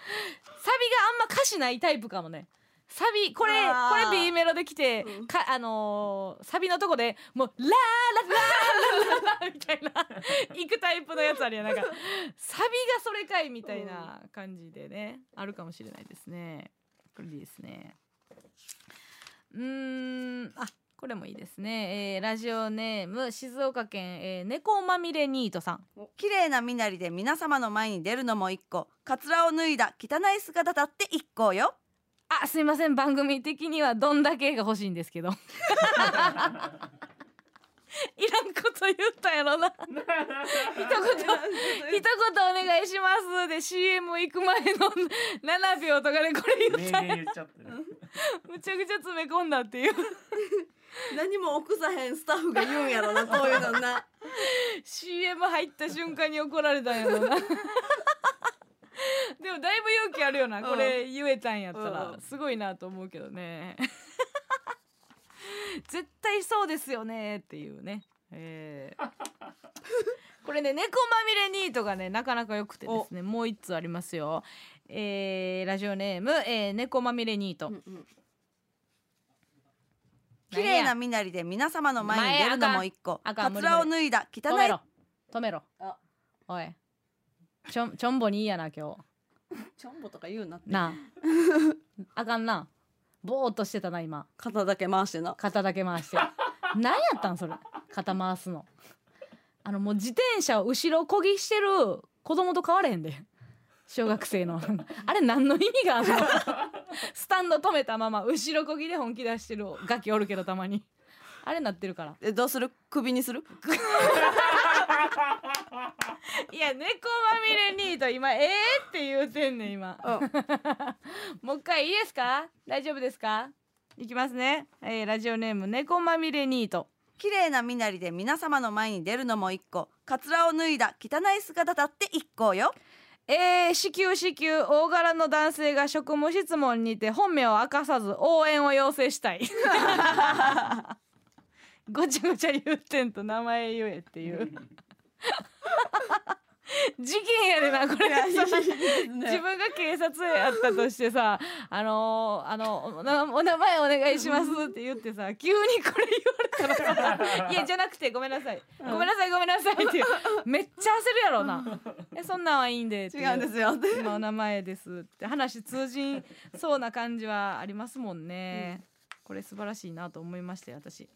Speaker 2: あんま歌詞ないタイプかもね。サビこれこれ B メロで来て、
Speaker 1: うん。
Speaker 2: かあのーサビのとこでもう「ラーララーラララ」みたいな行くタイプのやつあるやんなんかサビがそれかいみたいな感じでねあるかもしれないですねこれでいいですねうーんあこれもいいですね、えーラジオネーム静岡県、えー、猫まみれニートさん。
Speaker 1: 綺麗な身なりで皆様の前に出るのも一個。カツラを脱いだ汚い姿だって一個よ。
Speaker 2: あすいません。番組的にはどんだけが欲しいんですけど。*laughs* いらんこと言ったやろな。一言一言お願いします。で CM 行く前の7秒とかでこれ言ったんや
Speaker 3: 言っちゃってる *laughs*
Speaker 2: むちゃくちゃ詰め込んだっていう *laughs*
Speaker 1: 何も臆さへんスタッフが言うんやろなそういうのな。
Speaker 2: CM 入った瞬間に怒られたんやろな。*laughs* でもだいぶ勇気あるよなこれ言えたんやったら。
Speaker 1: うん。
Speaker 2: すごいなと思うけどね。*laughs* 絶対そうですよねっていうね、えー。これね猫まみれニートがねなかなか良くてですねもう一つありますよ、えーラジオネーム、えー猫まみれニート、
Speaker 1: 綺麗な身なりで皆様の前に出るのも一個。
Speaker 2: あかん
Speaker 1: カツラを脱いだ。汚い。
Speaker 2: 止めろ。止めろ。
Speaker 1: あ。
Speaker 2: おい。ちょんちょんぼにいいやな今日。
Speaker 1: ちょんぼとか言うなって。
Speaker 2: なあ。あかんな。ぼーっとしてたな今。
Speaker 1: 肩だけ回してな。
Speaker 2: 肩だけ回して。*laughs* 何やったんそれ？肩回すの。あのもう自転車を後ろこぎしてる子供と変われへんで。小学生の。あれ何の意味があるの？スタンド止めたまま後ろこぎで本気出してるガキおるけどたまに。あれなってるから。
Speaker 1: えどうする？首にする？
Speaker 2: いや猫まみれニート今ええって言うてんねん今、*laughs* もう一回いいですか？大丈夫ですか？いきますね、えーラジオネーム猫まみれニート
Speaker 1: 綺麗な身なりで皆様の前に出るのも一個。カツラを脱いだ汚い姿だって一個よ
Speaker 2: えー、至急至急大柄の男性が職務質問にて本名を明かさず応援を要請したい。ごちゃごちゃ言ってんと名前言えっていう。*laughs* 事件やでなこれ。さ自分が警察やったとしてさ「あのーあのお名前お願いします」って言ってさ急にこれ言われたらさ「*laughs* いやじゃなくてごめんなさい。ごめんなさいごめんなさい」っていう。めっちゃ焦るやろな「えそんなんはいいんで」ってい
Speaker 1: 違うんですよ。
Speaker 2: 今お名前ですって話通じんそうな感じはありますもんね、これ素晴らしいなと思いましたよ私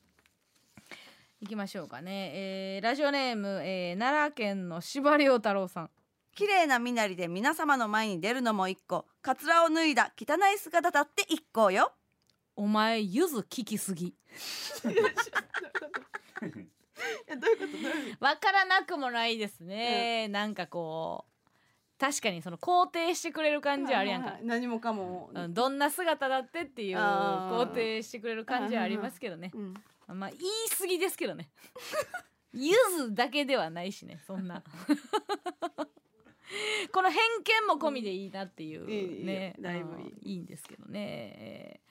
Speaker 2: 行きましょうかね、えーラジオネーム、えー奈良県の司馬遼太郎さん。
Speaker 1: 綺麗な身なりで皆様の前に出るのも一個。カツラを脱いだ汚い姿だって一個よ。
Speaker 2: お前ゆず聞きすぎ。*laughs* わからなくもないですね、なんかこう確かにその肯定してくれる感じはあるやんか、
Speaker 1: はいはい何もかも、
Speaker 2: うんどんな姿だってっていう肯定してくれる感じはありますけどね、
Speaker 1: うん
Speaker 2: まあ言い過ぎですけどね。*laughs* ゆずだけではないしねそんな。*laughs* この偏見も込みでいいなっていうね、
Speaker 1: だいぶいい。
Speaker 2: うんいいんですけどね、えー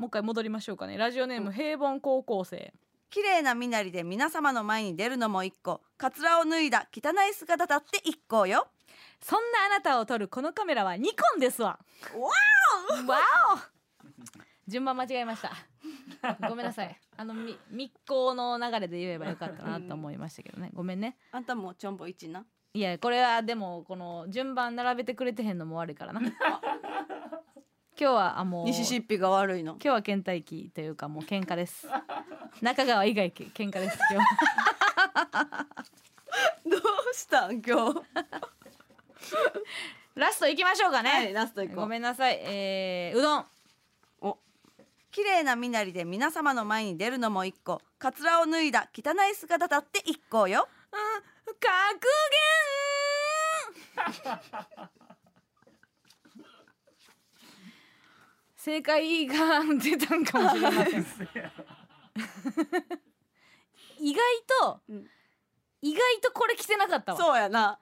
Speaker 2: もう一回戻りましょうかね。ラジオネーム平凡高校生。
Speaker 1: 綺麗な身なりで皆様の前に出るのも一個。カツラを脱いだ汚い姿だって一個よ。
Speaker 2: そんなあなたを撮るこのカメラはニコンですわ。
Speaker 1: わ
Speaker 2: わお順番間違えました。*laughs* ごめんなさい。あのみ密航の流れで言えばよかったなと思いましたけどね。ごめんね。
Speaker 1: あんたもちょんぼ一な？い
Speaker 2: やこれはでもこの順番並べてくれてへんのも悪いからな。*laughs* 今日はあもう
Speaker 1: ミシシッピが悪いの？
Speaker 2: 今日は倦怠期というかもう喧嘩です。中川以外け喧嘩です今日 *laughs*
Speaker 1: どうしたん今日？
Speaker 2: ラスト行きましょうかね、
Speaker 1: はいラスト行こう。
Speaker 2: ごめんなさい。えー、うどん
Speaker 1: 綺麗な身なりで皆様の前に出るのも一個。カツラを脱いだ汚い姿だって一個よ。
Speaker 2: 格言。正解が出たんかもしれません。*laughs* 意外と、
Speaker 1: うん。
Speaker 2: 意外とこれ着てなかったわ。
Speaker 1: そうやな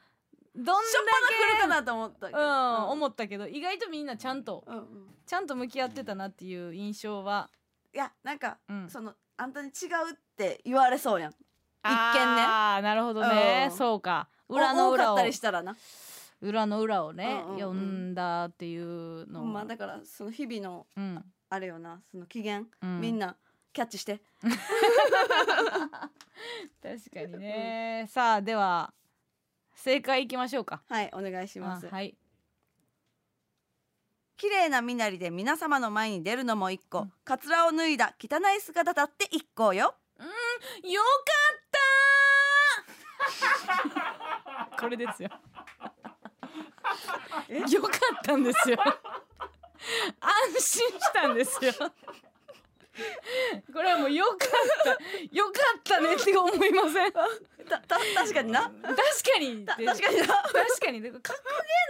Speaker 2: どんだ
Speaker 1: しょっぱな来るか
Speaker 2: け
Speaker 1: なと思ったけど。
Speaker 2: うん、思ったけど意外とみんなちゃんと
Speaker 1: うんうん。
Speaker 2: ちゃんと向き合ってたなっていう印象は、
Speaker 1: いやなんか、
Speaker 2: うん。
Speaker 1: そのあんたに違うって言われそうやん。一見ね。
Speaker 2: ああなるほどね。
Speaker 1: うん。
Speaker 2: そうか。裏の裏を。
Speaker 1: ったりしたらな。
Speaker 2: 裏の裏をね、
Speaker 1: うんうんうん。
Speaker 2: 読んだっていうのを。
Speaker 1: まあだからその日々の
Speaker 2: うん。
Speaker 1: あれよなその機嫌、
Speaker 2: うん。
Speaker 1: みんなキャッチして。*laughs*
Speaker 2: 確かにね、さあでは正解いきましょうか。
Speaker 1: はいお願いします。
Speaker 2: あはい。
Speaker 1: 綺麗な身なりで皆様の前に出るのも一個、カツラを脱いだ汚い姿だって一個よ。
Speaker 2: よかったー。*laughs* これですよ。よかったんですよ。安心したんですよ *laughs* これはもうよかったよかったねって思いません？*laughs*
Speaker 1: たた確かにな。
Speaker 2: 確かに。
Speaker 1: 確かにな。
Speaker 2: 確かに。で格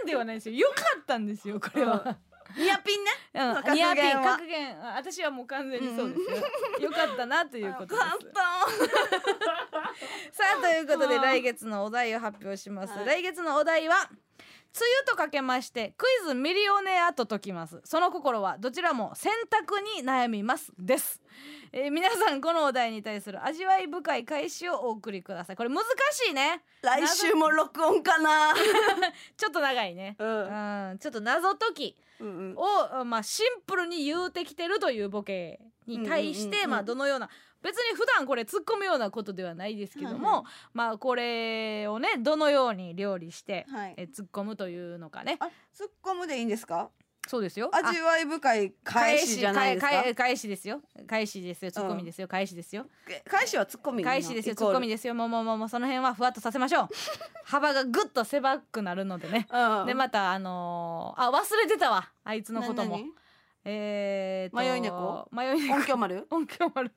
Speaker 2: 言ではないですよ。よかったんですよこれは、
Speaker 1: ニアピンね。
Speaker 2: うん。ニアピン格言。あ私はもう完全にそうですよ、よかったなということです。*laughs* さあということで来月のお題を発表します、
Speaker 1: はい。
Speaker 2: 来月のお題は梅雨とかけましてクイズミリオネアと解きます。その心はどちらも選択に悩みますです、えー皆さんこのお題に対する味わい深い返しをお送りください。これ難しいね。
Speaker 1: 来週も録音かな。*laughs*
Speaker 2: ちょっと長いね。
Speaker 1: うん。
Speaker 2: うん。ちょっと謎解き
Speaker 1: うんうん。
Speaker 2: を、まあ、シンプルに言うてきてるというボケに対して、まあ、どのような別に普段これ突っ込むようなことではないですけども、
Speaker 1: はいは
Speaker 2: まあこれをねどのように料理して、
Speaker 1: はい。
Speaker 2: え突っ込むというのかね。
Speaker 1: あツッコムでいいんですか？
Speaker 2: そうですよ。
Speaker 1: 味わい深い返しじゃないですか？
Speaker 2: 返しですよ。返しですよ。ツッコミですよ、返しですよ。
Speaker 1: 返しはツッコミ
Speaker 2: 返しですよ。ツッコミですよ。もうもうもうその辺はふわっとさせましょう。*laughs* 幅がぐっと狭くなるのでね。
Speaker 1: うん。
Speaker 2: でまたあのーあ忘れてたわ。あいつのことも。
Speaker 1: 何
Speaker 2: えーと
Speaker 1: 迷い猫？
Speaker 2: 迷い猫。
Speaker 1: 音響丸？
Speaker 2: 音響丸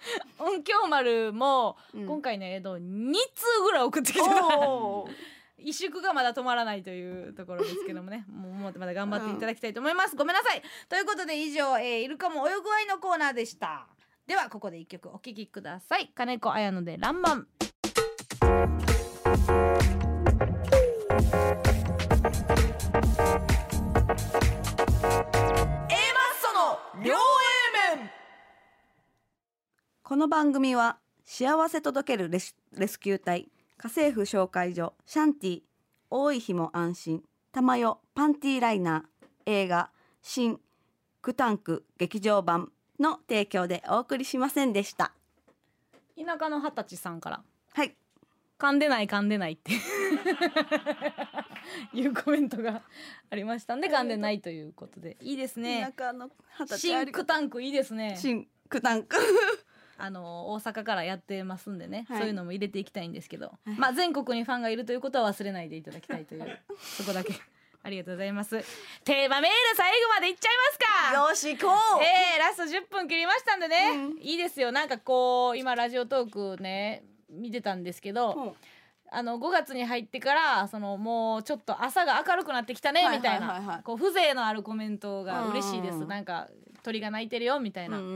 Speaker 2: *laughs* 音響丸も、
Speaker 1: うん。
Speaker 2: 今回ねえっと2通ぐらい送ってきて
Speaker 1: おー。
Speaker 2: 萎縮がまだ止まらないというところですけどもね。*laughs* もうまだ頑張っていただきたいと思います、ごめんなさい。ということで以上、えーイルカも泳ぐわいのコーナーでした。ではここで一曲お聴きください。金子綾乃でランマン
Speaker 1: この番組は幸せ届けるレスレスキュー隊家政婦紹介所シャンティ多い日も安心玉代パンティーライナー映画新クタンク劇場版の提供でお送りしませんでした。
Speaker 2: 田舎の二十歳さんから。
Speaker 1: はい。
Speaker 2: 噛んでない噛んでないって。*laughs* いうコメントがありましたんで噛んでないということで。いいですね。
Speaker 1: 田舎の二十歳
Speaker 2: シンクタンクいいですね。
Speaker 1: 新クタンク
Speaker 2: あの大阪からやってますんでね、
Speaker 1: はい。
Speaker 2: そういうのも入れていきたいんですけど、
Speaker 1: い。
Speaker 2: まあ全国にファンがいるということは忘れないでいただきたいという。そこだけ。*laughs* ありがとうございます。テーマメール最後までいっちゃいますか。
Speaker 1: よし行こう。
Speaker 2: えー、ラスト10分切りましたんでね、
Speaker 1: うん。
Speaker 2: いいですよ。なんかこう今ラジオトークね見てたんですけど、
Speaker 1: う。ん
Speaker 2: あの5月に入ってからそのもうちょっと朝が明るくなってきたね
Speaker 1: はい
Speaker 2: みたい
Speaker 1: はいはい。は
Speaker 2: ないこう風情のあるコメントが嬉しいです。
Speaker 1: うん。
Speaker 2: なんか鳥が鳴いてるよみたいな、
Speaker 1: うんう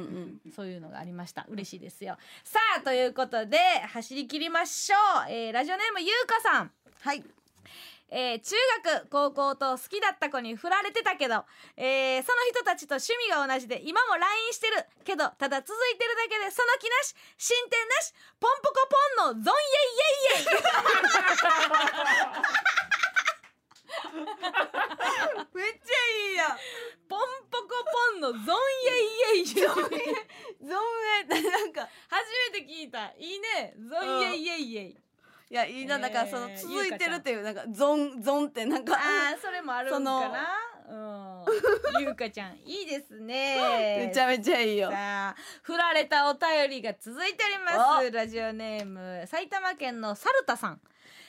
Speaker 1: ん
Speaker 2: そういうのがありました。嬉しいですよ。さあということで走り切りましょう、えーラジオネームゆうかさん。
Speaker 1: はい。
Speaker 2: えー中学高校と好きだった子に振られてたけど、えーその人たちと趣味が同じで今も LINE してるけどただ続いてるだけでその気なし進展なしポンポコポンのゾンイェイイェイイェイ *laughs*
Speaker 1: めっちゃいいやん。
Speaker 2: ポンポコポンのゾンイェイイェイ
Speaker 1: ゾンエなんか。
Speaker 2: 初めて聞いた。いいね。ゾンイェイイェイイェイ。
Speaker 1: いやいいな、
Speaker 2: えー。
Speaker 1: なんかその続いてるっていうなんかゾンゾンってなんか。
Speaker 2: あーそれもあるんかな？うん。ゆうかちゃんいいですね。*laughs*
Speaker 1: めちゃめちゃいいよ。
Speaker 2: さあ振られたお便りが続いております。ラジオネーム埼玉県のサルタさん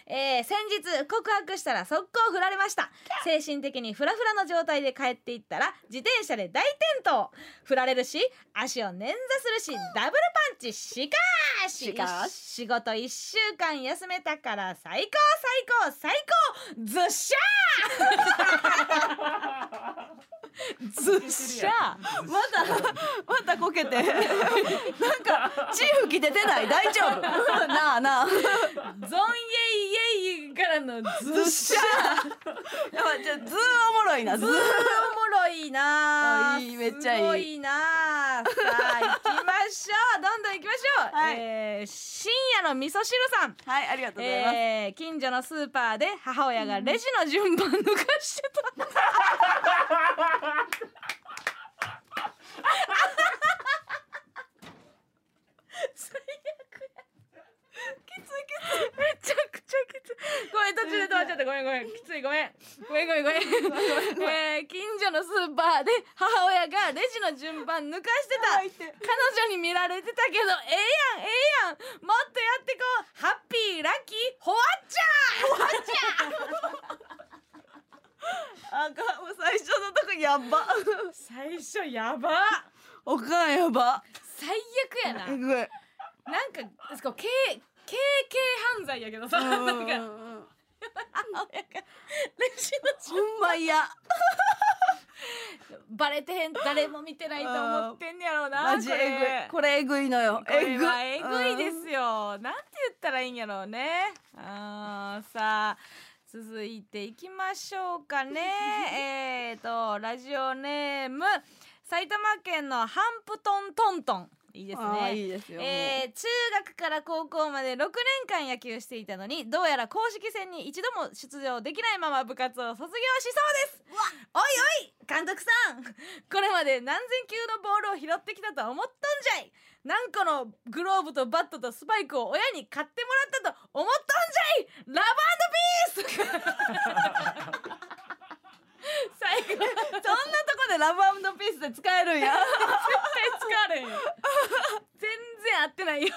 Speaker 2: えー先日告白したら速攻振られました。精神的にフラフラの状態で帰っていったら自転車で大転倒。振られるし足を捻挫するしダブルパンチ。しかー
Speaker 1: し
Speaker 2: 仕事1週間休めたから最高最高最高。ずっしゃー！*laughs* ずっしゃ
Speaker 1: またまたこけて。なんかチーフ着ててない？大丈夫？*laughs* なあなあ。
Speaker 2: ゾンイエイイエイからのずっしゃ
Speaker 1: やばいじゃあズーおもろいな。ズー
Speaker 2: おもろいな。
Speaker 1: あいいめっちゃいい。
Speaker 2: すごいな。さあ行きましょう。どんどん行きましょう、
Speaker 1: はい。
Speaker 2: えー深夜の味噌汁さん。
Speaker 1: はいありがとうございます、
Speaker 2: えー近所のスーパーで母親がレジの順番抜かしてた、最 *laughs* 悪やきついきついめめちゃくちゃきつい。ごめん途中で止まっちゃった。ごめんごめんきついごめんごめんごめんごめんえー、近所のスーパーで母親がレジの順番抜かしてた彼女に見られてたけどええやんええやんもっとやってこうハッピーラッキーホワッチャーホワッチャ
Speaker 1: あかん最初のとこやば
Speaker 2: 最初やば
Speaker 1: おかんやば
Speaker 2: 最悪やななんかこう軽軽軽犯罪やけどさなんか
Speaker 1: うんうん。うん
Speaker 2: 母親がレジの
Speaker 1: ほんま嫌。*laughs*
Speaker 2: バレてへん誰も見てないと思ってんねやろうな
Speaker 1: マジえぐい。これえぐいのよ。
Speaker 2: これはえ
Speaker 1: い
Speaker 2: ぐいですよ、なんて言ったらいいんやろうね。あーさあ続いていきましょうかね。*laughs* えーとラジオネーム埼玉県のハンプトントントンいいですね。
Speaker 1: いいですよ、
Speaker 2: えー中学から高校まで6年間野球していたのにどうやら公式戦に一度も出場できないまま部活を卒業しそうです。おいおい監督さん。これまで何千球のボールを拾ってきたと思っとんじゃい。何個のグローブとバットとスパイクを親に買ってもらったと思っとんじゃい。ラブピース最後
Speaker 1: そんなとこでラブピースで使えるんや。
Speaker 2: 絶対使われへんよ。全然合ってないよ。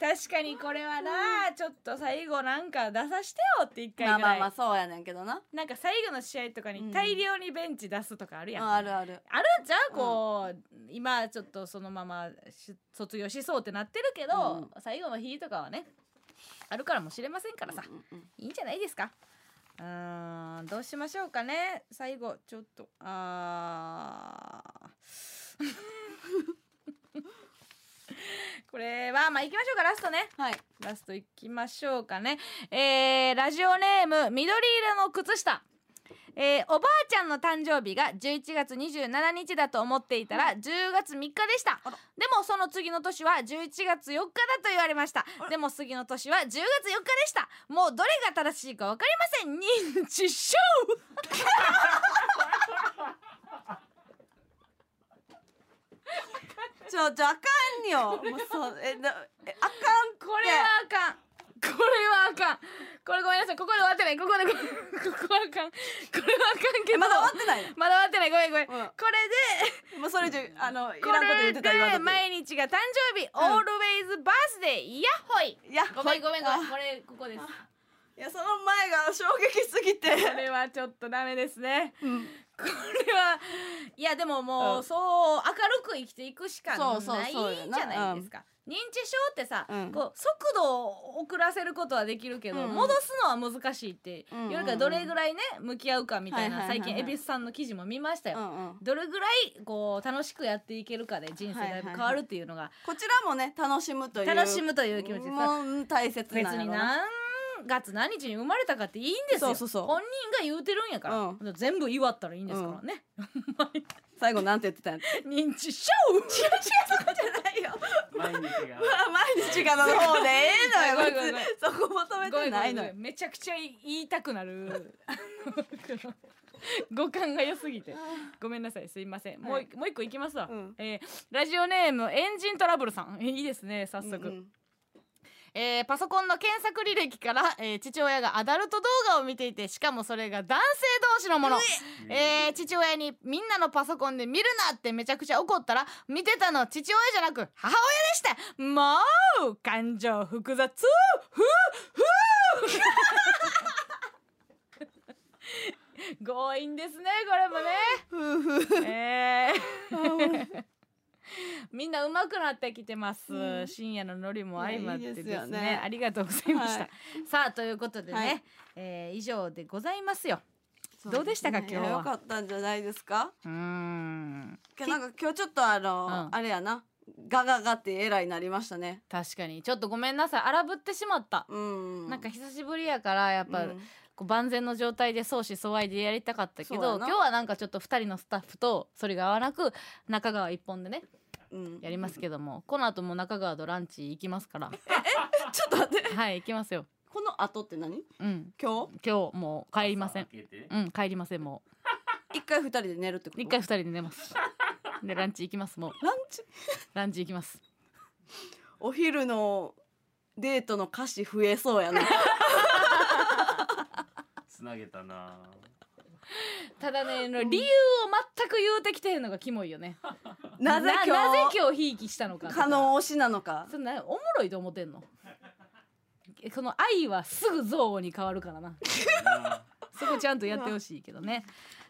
Speaker 2: 確かにこれはな、ちょっと最後なんか出さしてよって一回ぐらい、
Speaker 1: まあまあまあそうやねんけどな。
Speaker 2: なんか最後の試合とかに大量にベンチ出すとかあるやん、
Speaker 1: ああるある。
Speaker 2: あるんじゃう？こう、今ちょっとそのままし卒業しそうってなってるけど、最後の日とかはねあるからもしれませんからさ、
Speaker 1: うんうん。
Speaker 2: いいんじゃないですかうーんどうしましょうかね。最後ちょっと。あー。*laughs* これはまあ行きましょうか。ラストね。
Speaker 1: はい。
Speaker 2: ラスト行きましょうかね。えー、ラジオネーム緑色の靴下えーおばあちゃんの誕生日が11月27日だと思っていたら10月3日でした。でもその次の年は11月4日だと言われました。でも次の年は10月4日でした。もうどれが正しいか分かりません。認知症。*laughs*
Speaker 1: ちょちょあかんよ。もうそうえなえあかん
Speaker 2: これはあかんこれはあかん。これごめんなさい。ここで終わってない。ここでここはあかん。これはあかんけど。
Speaker 1: まだ終わってない
Speaker 2: まだ終わってない。ごめんごめん、
Speaker 1: うん。
Speaker 2: これで
Speaker 1: もうそれ以上あのい
Speaker 2: こ
Speaker 1: らんこと言
Speaker 2: れ
Speaker 1: ってたら言わんとって
Speaker 2: で毎日が誕生日、Always birthday ヤッホイ
Speaker 1: い。や
Speaker 2: ごめんごめんごめん。
Speaker 1: あ。
Speaker 2: これここです。
Speaker 1: いやその前が衝撃すぎて。
Speaker 2: これはちょっとダメですね。
Speaker 1: うん。
Speaker 2: これはいやでももう、
Speaker 1: うん。
Speaker 2: そう明るく生きていくしか
Speaker 1: そうそう
Speaker 2: ない
Speaker 1: そう
Speaker 2: じゃないですか、認知症ってさ、
Speaker 1: うん。
Speaker 2: こう速度を遅らせることはできるけど、
Speaker 1: うん。
Speaker 2: 戻すのは難しいって、
Speaker 1: うん。うんうん
Speaker 2: よりかどれぐらいね向き合うかみたいな、
Speaker 1: はいはいはいはい。
Speaker 2: 最近恵比寿さんの記事も見ましたよ、
Speaker 1: うんうん。
Speaker 2: どれぐらいこう楽しくやっていけるかで人生だいぶ変わるっていうのが。
Speaker 1: こちらもね楽しむという
Speaker 2: 楽しむという気持ちです。
Speaker 1: もう大切
Speaker 2: 別
Speaker 1: なんやろ
Speaker 2: に何月何日に生まれたかっていいんですよ。
Speaker 1: そうそうそう。
Speaker 2: 本人が言うてるんやから、全部祝ったらいいんですからね、
Speaker 1: 最後なんて言ってたんや *laughs*
Speaker 2: 認知症。
Speaker 1: 違う違うそこじゃない。よ
Speaker 3: 毎日が。*laughs*
Speaker 1: 毎日がの方でええのよ
Speaker 2: ごめんごめんごめん。
Speaker 1: 別にそこ求めてないのよ。
Speaker 2: めちゃくちゃ言いたくなる。*laughs* 五感が良すぎて。ごめんなさいすいません。もう一もう一個いきますわ、
Speaker 1: うん。
Speaker 2: えーラジオネームエンジントラブルさん。えいいですね早速、
Speaker 1: うんうん
Speaker 2: えーパソコンの検索履歴から、えー父親がアダルト動画を見ていてしかもそれが男性同士のもの、え。ー父親にみんなのパソコンで見るなってめちゃくちゃ怒ったら見てたの父親じゃなく母親でしたもう感情複雑。ふうふう *laughs* 強引ですねこれもね。
Speaker 1: 夫婦
Speaker 2: えー *laughs* みんな上手くなってきてます、
Speaker 1: うん、
Speaker 2: 深夜のノリも相まってで
Speaker 1: す
Speaker 2: ね、
Speaker 1: ね、
Speaker 2: ありがとうございました、
Speaker 1: はい、
Speaker 2: さあということでね、
Speaker 1: はい、
Speaker 2: えー、以上でございますようね、どうでしたか今日は？
Speaker 1: 良かったんじゃないですか？
Speaker 2: うん。
Speaker 1: なんか今日ちょっとあの、
Speaker 2: うん、
Speaker 1: あれやな。ガガガってえらいなりましたね。
Speaker 2: 確かにちょっとごめんなさい荒ぶってしまった。
Speaker 1: うん。
Speaker 2: なんか久しぶりやからやっぱ。
Speaker 1: うん、
Speaker 2: 万全の状態で相思相愛でやりたかったけど今日はなんかちょっと2人のスタッフとそれが合わなく中川一本でねやりますけども、この後も中川とランチ行きますから。
Speaker 1: えちょっと待って。
Speaker 2: はい行きますよ。
Speaker 1: この後って何？
Speaker 2: うん。
Speaker 1: 今日？
Speaker 2: 今日もう帰りません。うん帰りませんも
Speaker 1: う。一回二人で寝るってこと？
Speaker 2: 一回二人で寝ます。*laughs* でランチ行きますもう。
Speaker 1: ランチ？
Speaker 2: ランチ行きます。
Speaker 1: お昼のデートの歌詞増えそうやな。*laughs*
Speaker 3: つなげたな。*laughs*
Speaker 2: ただね理由を全く言うてきてるのがキモいよね。*laughs*
Speaker 1: なぜ今日？
Speaker 2: なぜ今日ひいきしたのか
Speaker 1: 可能推しなのか？
Speaker 2: そんなおもろいと思ってんの？この愛はすぐ憎悪に変わるからな。*laughs* そこちゃんとやってほしいけどね。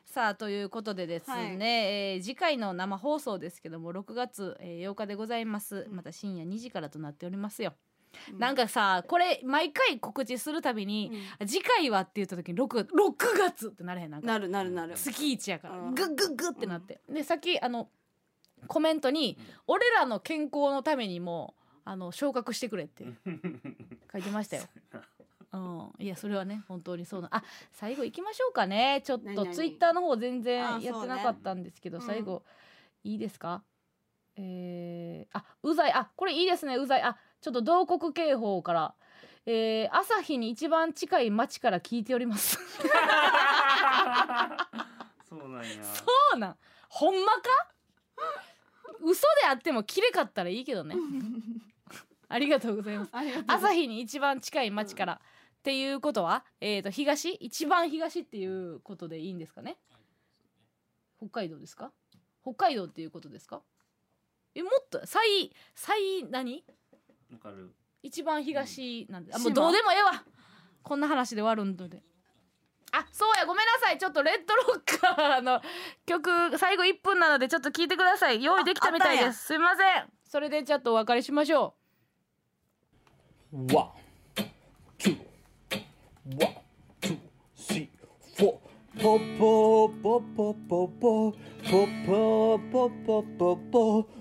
Speaker 2: さあということでですね、
Speaker 1: はい、
Speaker 2: えー、次回の生放送ですけども6月、えー、8日でございます。また深夜2時からとなっておりますよ。なんかさこれ毎回告知するたびに、うん。次回はって言った時に 6, 月ってなれへんなんか。
Speaker 1: なるなるなる。
Speaker 2: 月一やから。グッグッグッってなって、でさっきあのコメントに、俺らの健康のためにもあの昇格してくれ」って書いてましたよ。*laughs* うん、いやそれはね本当にそうな。あ最後行きましょうかね。ちょっとツイッターの方全然やってなかったんですけど、
Speaker 1: ね。
Speaker 2: 最後、いいですか？えー、あうざい。あこれいいですね。うざい。あちょっと同国警報から、えー、朝日に一番近い町から聞いております。
Speaker 3: そうなんや。
Speaker 2: そうなん。ほんまか？嘘であってもきれかったらいいけどね。*laughs* ありがとうございます。朝日に一番近い町から、うん、っていうことは、えーと、東？一番東っていうことでいいんですかね？北海道ですか？北海道っていうことですか？えもっとさい最最何？
Speaker 3: わかる。
Speaker 2: 一番東なんで、あもうどうでもええわ。こんな話で終わるんで。あそうやごめんなさい。ちょっとレッドロッカーの曲最後1分なのでちょっと聞いてください。用意できたみたいです。すいません。それでちょっとお別れしましょう。
Speaker 5: one two one two three four。ポポポポポポポポポポポポ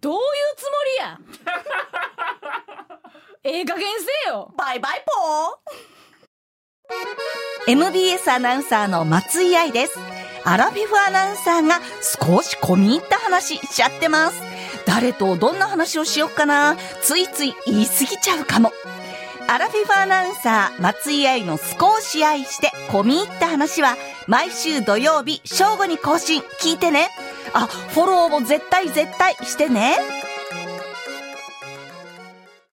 Speaker 2: どういうつもりや？*laughs* ええ加減せよ。
Speaker 10: バイバイポー。MBS アナウンサーの松井愛です。アラフィフアナウンサーが少し込み入った話しちゃってます。誰とどんな話をしよっかな？ついつい言い過ぎちゃうかも。アラフィフアナウンサー松井愛の少し愛して込み入った話は毎週土曜日正午に更新。聞いてねあフォローも絶対絶対してね。